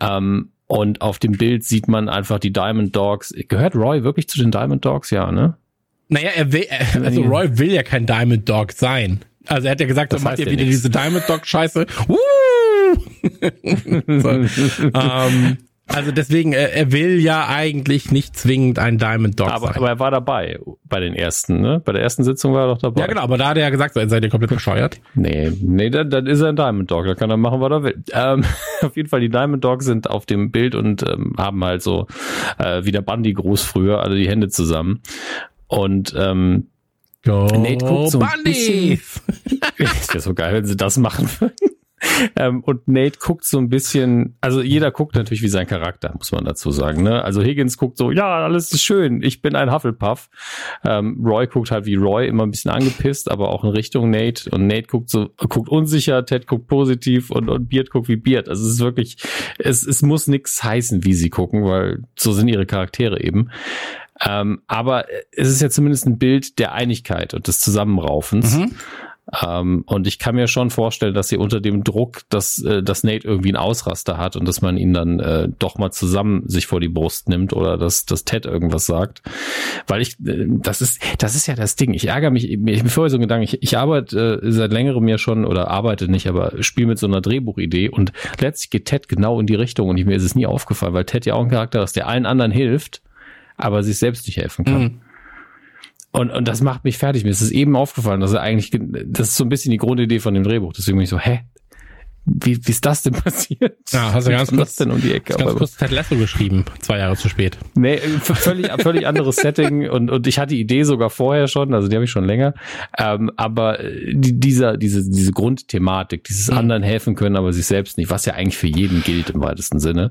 [SPEAKER 1] Ähm, und auf dem Bild sieht man einfach die Diamond Dogs. Gehört Roy wirklich zu den Diamond Dogs? Ja, ne?
[SPEAKER 2] Naja, er will, also Roy will ja kein Diamond Dog sein. Also er hat ja gesagt, das macht ihr wieder nix. diese Diamond Dog Scheiße. so, ähm, also deswegen, er, er will ja eigentlich nicht zwingend ein Diamond Dog
[SPEAKER 1] aber,
[SPEAKER 2] sein.
[SPEAKER 1] Aber er war dabei bei den ersten, ne? Bei der ersten Sitzung war er doch dabei.
[SPEAKER 2] Ja, genau, aber da hat er ja gesagt, seid ihr komplett bescheuert.
[SPEAKER 1] Nee, nee, dann, dann ist er ein Diamond Dog, da kann er machen, was er will. Ähm, auf jeden Fall, die Diamond Dogs sind auf dem Bild und ähm, haben halt so äh, wie der Bundy groß früher, alle die Hände zusammen. Und ähm,
[SPEAKER 2] Go Nate guckt so
[SPEAKER 1] ein bisschen. ist ja so geil, wenn sie das machen würden. Ähm, und Nate guckt so ein bisschen, also jeder guckt natürlich wie sein Charakter, muss man dazu sagen. Ne? Also Higgins guckt so, ja, alles ist schön, ich bin ein Hufflepuff. Ähm, Roy guckt halt wie Roy, immer ein bisschen angepisst, aber auch in Richtung Nate. Und Nate guckt so, guckt unsicher, Ted guckt positiv und, und Beard guckt wie Beard. Also es ist wirklich, es, es muss nichts heißen, wie sie gucken, weil so sind ihre Charaktere eben. Ähm, aber es ist ja zumindest ein Bild der Einigkeit und des Zusammenraufens. Mhm. Ähm, und ich kann mir schon vorstellen, dass sie unter dem Druck, dass, äh, dass Nate irgendwie einen Ausraster hat und dass man ihn dann äh, doch mal zusammen sich vor die Brust nimmt oder dass, dass Ted irgendwas sagt. Weil ich, äh, das ist, das ist ja das Ding. Ich ärgere mich, ich bin vorher so ein Gedanke, ich, ich arbeite äh, seit längerem ja schon oder arbeite nicht, aber spiele mit so einer Drehbuchidee und letztlich geht Ted genau in die Richtung und ich, mir ist es nie aufgefallen, weil Ted ja auch ein Charakter ist, der allen anderen hilft, aber sich selbst nicht helfen kann. Mhm. Und, und das macht mich fertig. Mir ist es eben aufgefallen, dass er eigentlich, das ist so ein bisschen die Grundidee von dem Drehbuch. Deswegen bin ich so, hä? Wie, wie ist das denn passiert?
[SPEAKER 2] Ja, hast du ganz kurz,
[SPEAKER 1] denn um die Ecke?
[SPEAKER 2] Ganz aber, kurz Ted Lasso geschrieben, zwei Jahre zu spät.
[SPEAKER 1] Nee, völlig, völlig anderes Setting und, und ich hatte die Idee sogar vorher schon, also die habe ich schon länger. Ähm, aber die, dieser, diese, diese Grundthematik, dieses mhm. anderen helfen können, aber sich selbst nicht, was ja eigentlich für jeden gilt im weitesten Sinne.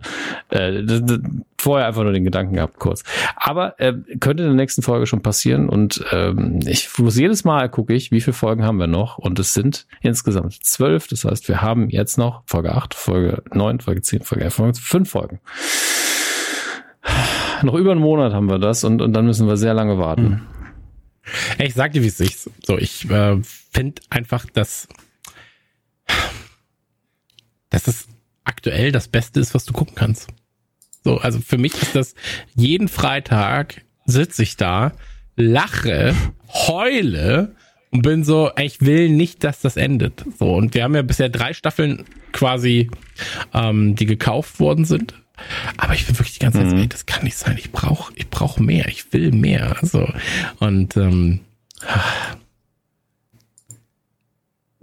[SPEAKER 1] Äh, das, das, vorher einfach nur den Gedanken gehabt, kurz. Aber äh, könnte in der nächsten Folge schon passieren und ähm, ich muss jedes Mal gucke ich, wie viele Folgen haben wir noch und es sind insgesamt zwölf. Das heißt, wir haben jetzt jetzt noch, Folge 8, Folge 9, Folge 10, Folge 11, Folge 5 Folgen. Noch über einen Monat haben wir das und, und dann müssen wir sehr lange warten.
[SPEAKER 2] Hm. Ich sag dir, wie es ist. So, ich äh, finde einfach, dass, dass es aktuell das Beste ist, was du gucken kannst. So, also für mich ist das jeden Freitag sitze ich da, lache, heule und bin so, ich will nicht, dass das endet. So, und wir haben ja bisher drei Staffeln quasi, ähm, die gekauft worden sind. Aber ich bin wirklich die ganze Zeit, mhm. ey, das kann nicht sein. Ich brauche, ich brauche mehr. Ich will mehr. So und ähm,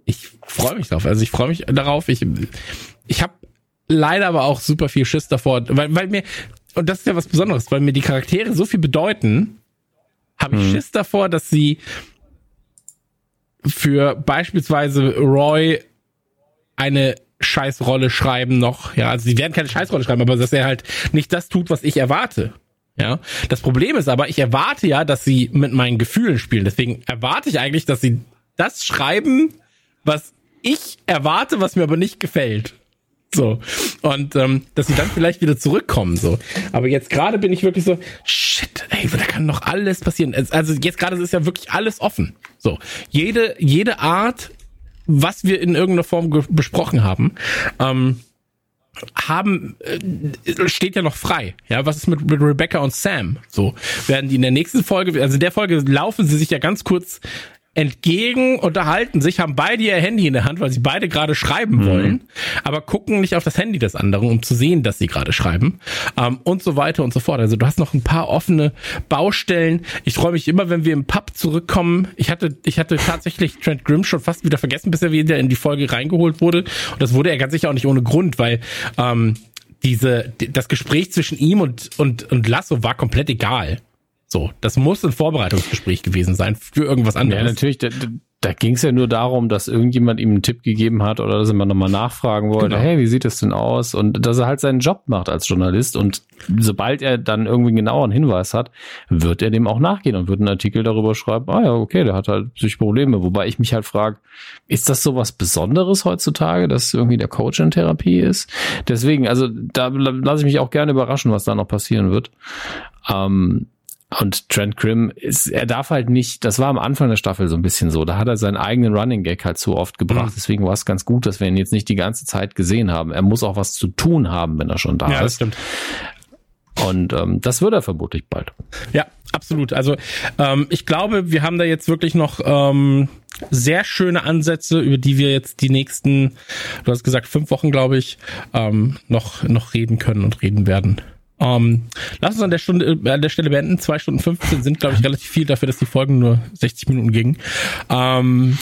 [SPEAKER 2] ich freue mich drauf. Also ich freue mich darauf. Ich, ich habe leider aber auch super viel Schiss davor, weil, weil mir und das ist ja was Besonderes, weil mir die Charaktere so viel bedeuten, habe ich mhm. Schiss davor, dass sie für beispielsweise Roy eine Scheißrolle schreiben noch. Ja, also sie werden keine Scheißrolle schreiben, aber dass er halt nicht das tut, was ich erwarte. Ja, das Problem ist aber, ich erwarte ja, dass sie mit meinen Gefühlen spielen. Deswegen erwarte ich eigentlich, dass sie das schreiben, was ich erwarte, was mir aber nicht gefällt. So. Und ähm, dass sie dann vielleicht wieder zurückkommen. So. Aber jetzt gerade bin ich wirklich so, shit, ey, da kann noch alles passieren. Also jetzt gerade ist ja wirklich alles offen. So. Jede, jede Art, was wir in irgendeiner Form besprochen haben, ähm, haben äh, steht ja noch frei. Ja, was ist mit, mit Rebecca und Sam? So werden die in der nächsten Folge, also in der Folge laufen sie sich ja ganz kurz entgegen, unterhalten sich, haben beide ihr Handy in der Hand, weil sie beide gerade schreiben mhm. wollen, aber gucken nicht auf das Handy des anderen, um zu sehen, dass sie gerade schreiben ähm, und so weiter und so fort. Also du hast noch ein paar offene Baustellen. Ich freue mich immer, wenn wir im Pub zurückkommen. Ich hatte, ich hatte tatsächlich Trent Grimm schon fast wieder vergessen, bis er wieder in die Folge reingeholt wurde. Und das wurde er ganz sicher auch nicht ohne Grund, weil ähm, diese, das Gespräch zwischen ihm und, und, und Lasso war komplett egal. So, das muss ein Vorbereitungsgespräch gewesen sein für irgendwas anderes.
[SPEAKER 1] Ja, natürlich. Da, da ging es ja nur darum, dass irgendjemand ihm einen Tipp gegeben hat oder dass er mal nochmal nachfragen wollte, genau. hey, wie sieht das denn aus? Und dass er halt seinen Job macht als Journalist. Und sobald er dann irgendwie einen genaueren Hinweis hat, wird er dem auch nachgehen und wird einen Artikel darüber schreiben, ah ja, okay, der hat halt sich Probleme. Wobei ich mich halt frage, ist das so was Besonderes heutzutage, dass irgendwie der Coach in Therapie ist? Deswegen, also da lasse ich mich auch gerne überraschen, was da noch passieren wird. Ähm, und Trent Grimm ist, er darf halt nicht, das war am Anfang der Staffel so ein bisschen so, da hat er seinen eigenen Running Gag halt zu oft gebracht. Mhm. Deswegen war es ganz gut, dass wir ihn jetzt nicht die ganze Zeit gesehen haben. Er muss auch was zu tun haben, wenn er schon da ja, ist. Ja, stimmt. Und ähm, das wird er vermutlich bald.
[SPEAKER 2] Ja, absolut. Also ähm, ich glaube, wir haben da jetzt wirklich noch ähm, sehr schöne Ansätze, über die wir jetzt die nächsten, du hast gesagt, fünf Wochen, glaube ich, ähm, noch, noch reden können und reden werden. Ähm, lass uns an der Stunde, äh, an der Stelle beenden. Zwei Stunden 15 sind, glaube ich, relativ viel dafür, dass die Folgen nur 60 Minuten gingen. Ähm,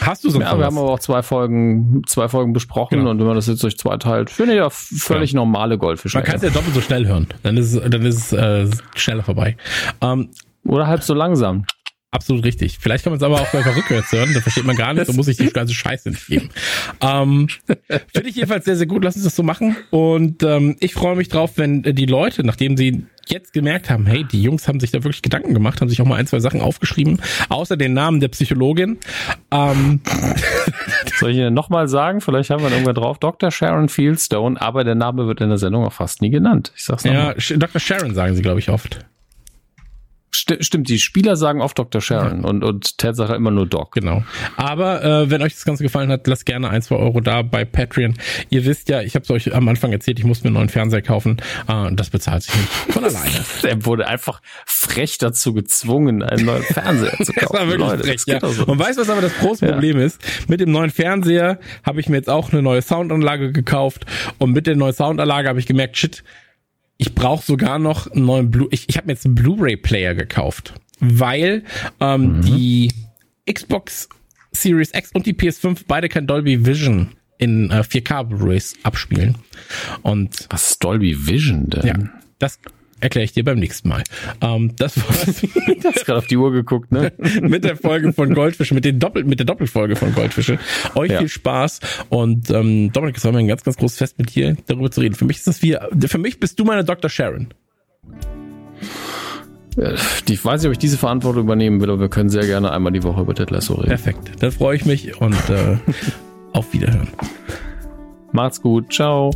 [SPEAKER 2] hast du so
[SPEAKER 1] Ja, wir haben aber auch zwei Folgen, zwei Folgen besprochen genau. und wenn man das jetzt durch zwei teilt, finde ich ja völlig ja. normale Goldfische.
[SPEAKER 2] Man kann es ja doppelt so schnell hören. Dann ist es, dann ist es äh, schneller vorbei.
[SPEAKER 1] Ähm, Oder halb so langsam.
[SPEAKER 2] Absolut richtig. Vielleicht kann man es aber auch einfach rückwärts hören, da versteht man gar nichts, da muss ich die ganze Scheiße nicht geben. Ähm, Finde ich jedenfalls sehr, sehr gut, lass uns das so machen. Und ähm, ich freue mich drauf, wenn die Leute, nachdem sie jetzt gemerkt haben, hey, die Jungs haben sich da wirklich Gedanken gemacht, haben sich auch mal ein, zwei Sachen aufgeschrieben, außer den Namen der Psychologin. Ähm,
[SPEAKER 1] Soll ich Ihnen nochmal sagen? Vielleicht haben wir irgendwann drauf. Dr. Sharon Fieldstone, aber der Name wird in der Sendung auch fast nie genannt. Ich sag's nochmal.
[SPEAKER 2] Ja, Dr. Sharon sagen sie, glaube ich, oft.
[SPEAKER 1] St stimmt, die Spieler sagen oft Dr. Sharon ja. und, und Ted sagt immer nur Doc.
[SPEAKER 2] Genau. Aber äh, wenn euch das Ganze gefallen hat, lasst gerne ein, zwei Euro da bei Patreon. Ihr wisst ja, ich habe es euch am Anfang erzählt, ich musste mir einen neuen Fernseher kaufen. Äh, und das bezahlt sich nicht von alleine.
[SPEAKER 1] er wurde einfach frech dazu gezwungen, einen neuen Fernseher zu kaufen. das war wirklich
[SPEAKER 2] Leute, frech, ja. So. Und weißt du, was aber das große ja. Problem ist? Mit dem neuen Fernseher habe ich mir jetzt auch eine neue Soundanlage gekauft und mit der neuen Soundanlage habe ich gemerkt, shit, ich brauche sogar noch einen neuen Blu. Ich, ich habe mir jetzt einen Blu-ray-Player gekauft, weil ähm, mhm. die Xbox Series X und die PS5 beide kein Dolby Vision in äh, 4K Blu-rays abspielen. Und
[SPEAKER 1] was ist Dolby Vision denn?
[SPEAKER 2] Ja, das erkläre ich dir beim nächsten Mal. Ähm, das war's.
[SPEAKER 1] du hast gerade auf die Uhr geguckt, ne?
[SPEAKER 2] mit der Folge von Goldfische, mit den Doppel, mit der Doppelfolge von Goldfische. Euch ja. viel Spaß und ähm, Dominik, es war mir ein ganz, ganz großes Fest mit dir darüber zu reden. Für mich ist das wie, für mich bist du meine Dr. Sharon.
[SPEAKER 1] Ich weiß nicht, ob ich diese Verantwortung übernehmen will, aber wir können sehr gerne einmal die Woche über Ted Lasso reden.
[SPEAKER 2] Perfekt, dann freue ich mich und äh, auf Wiederhören.
[SPEAKER 1] Macht's gut, ciao.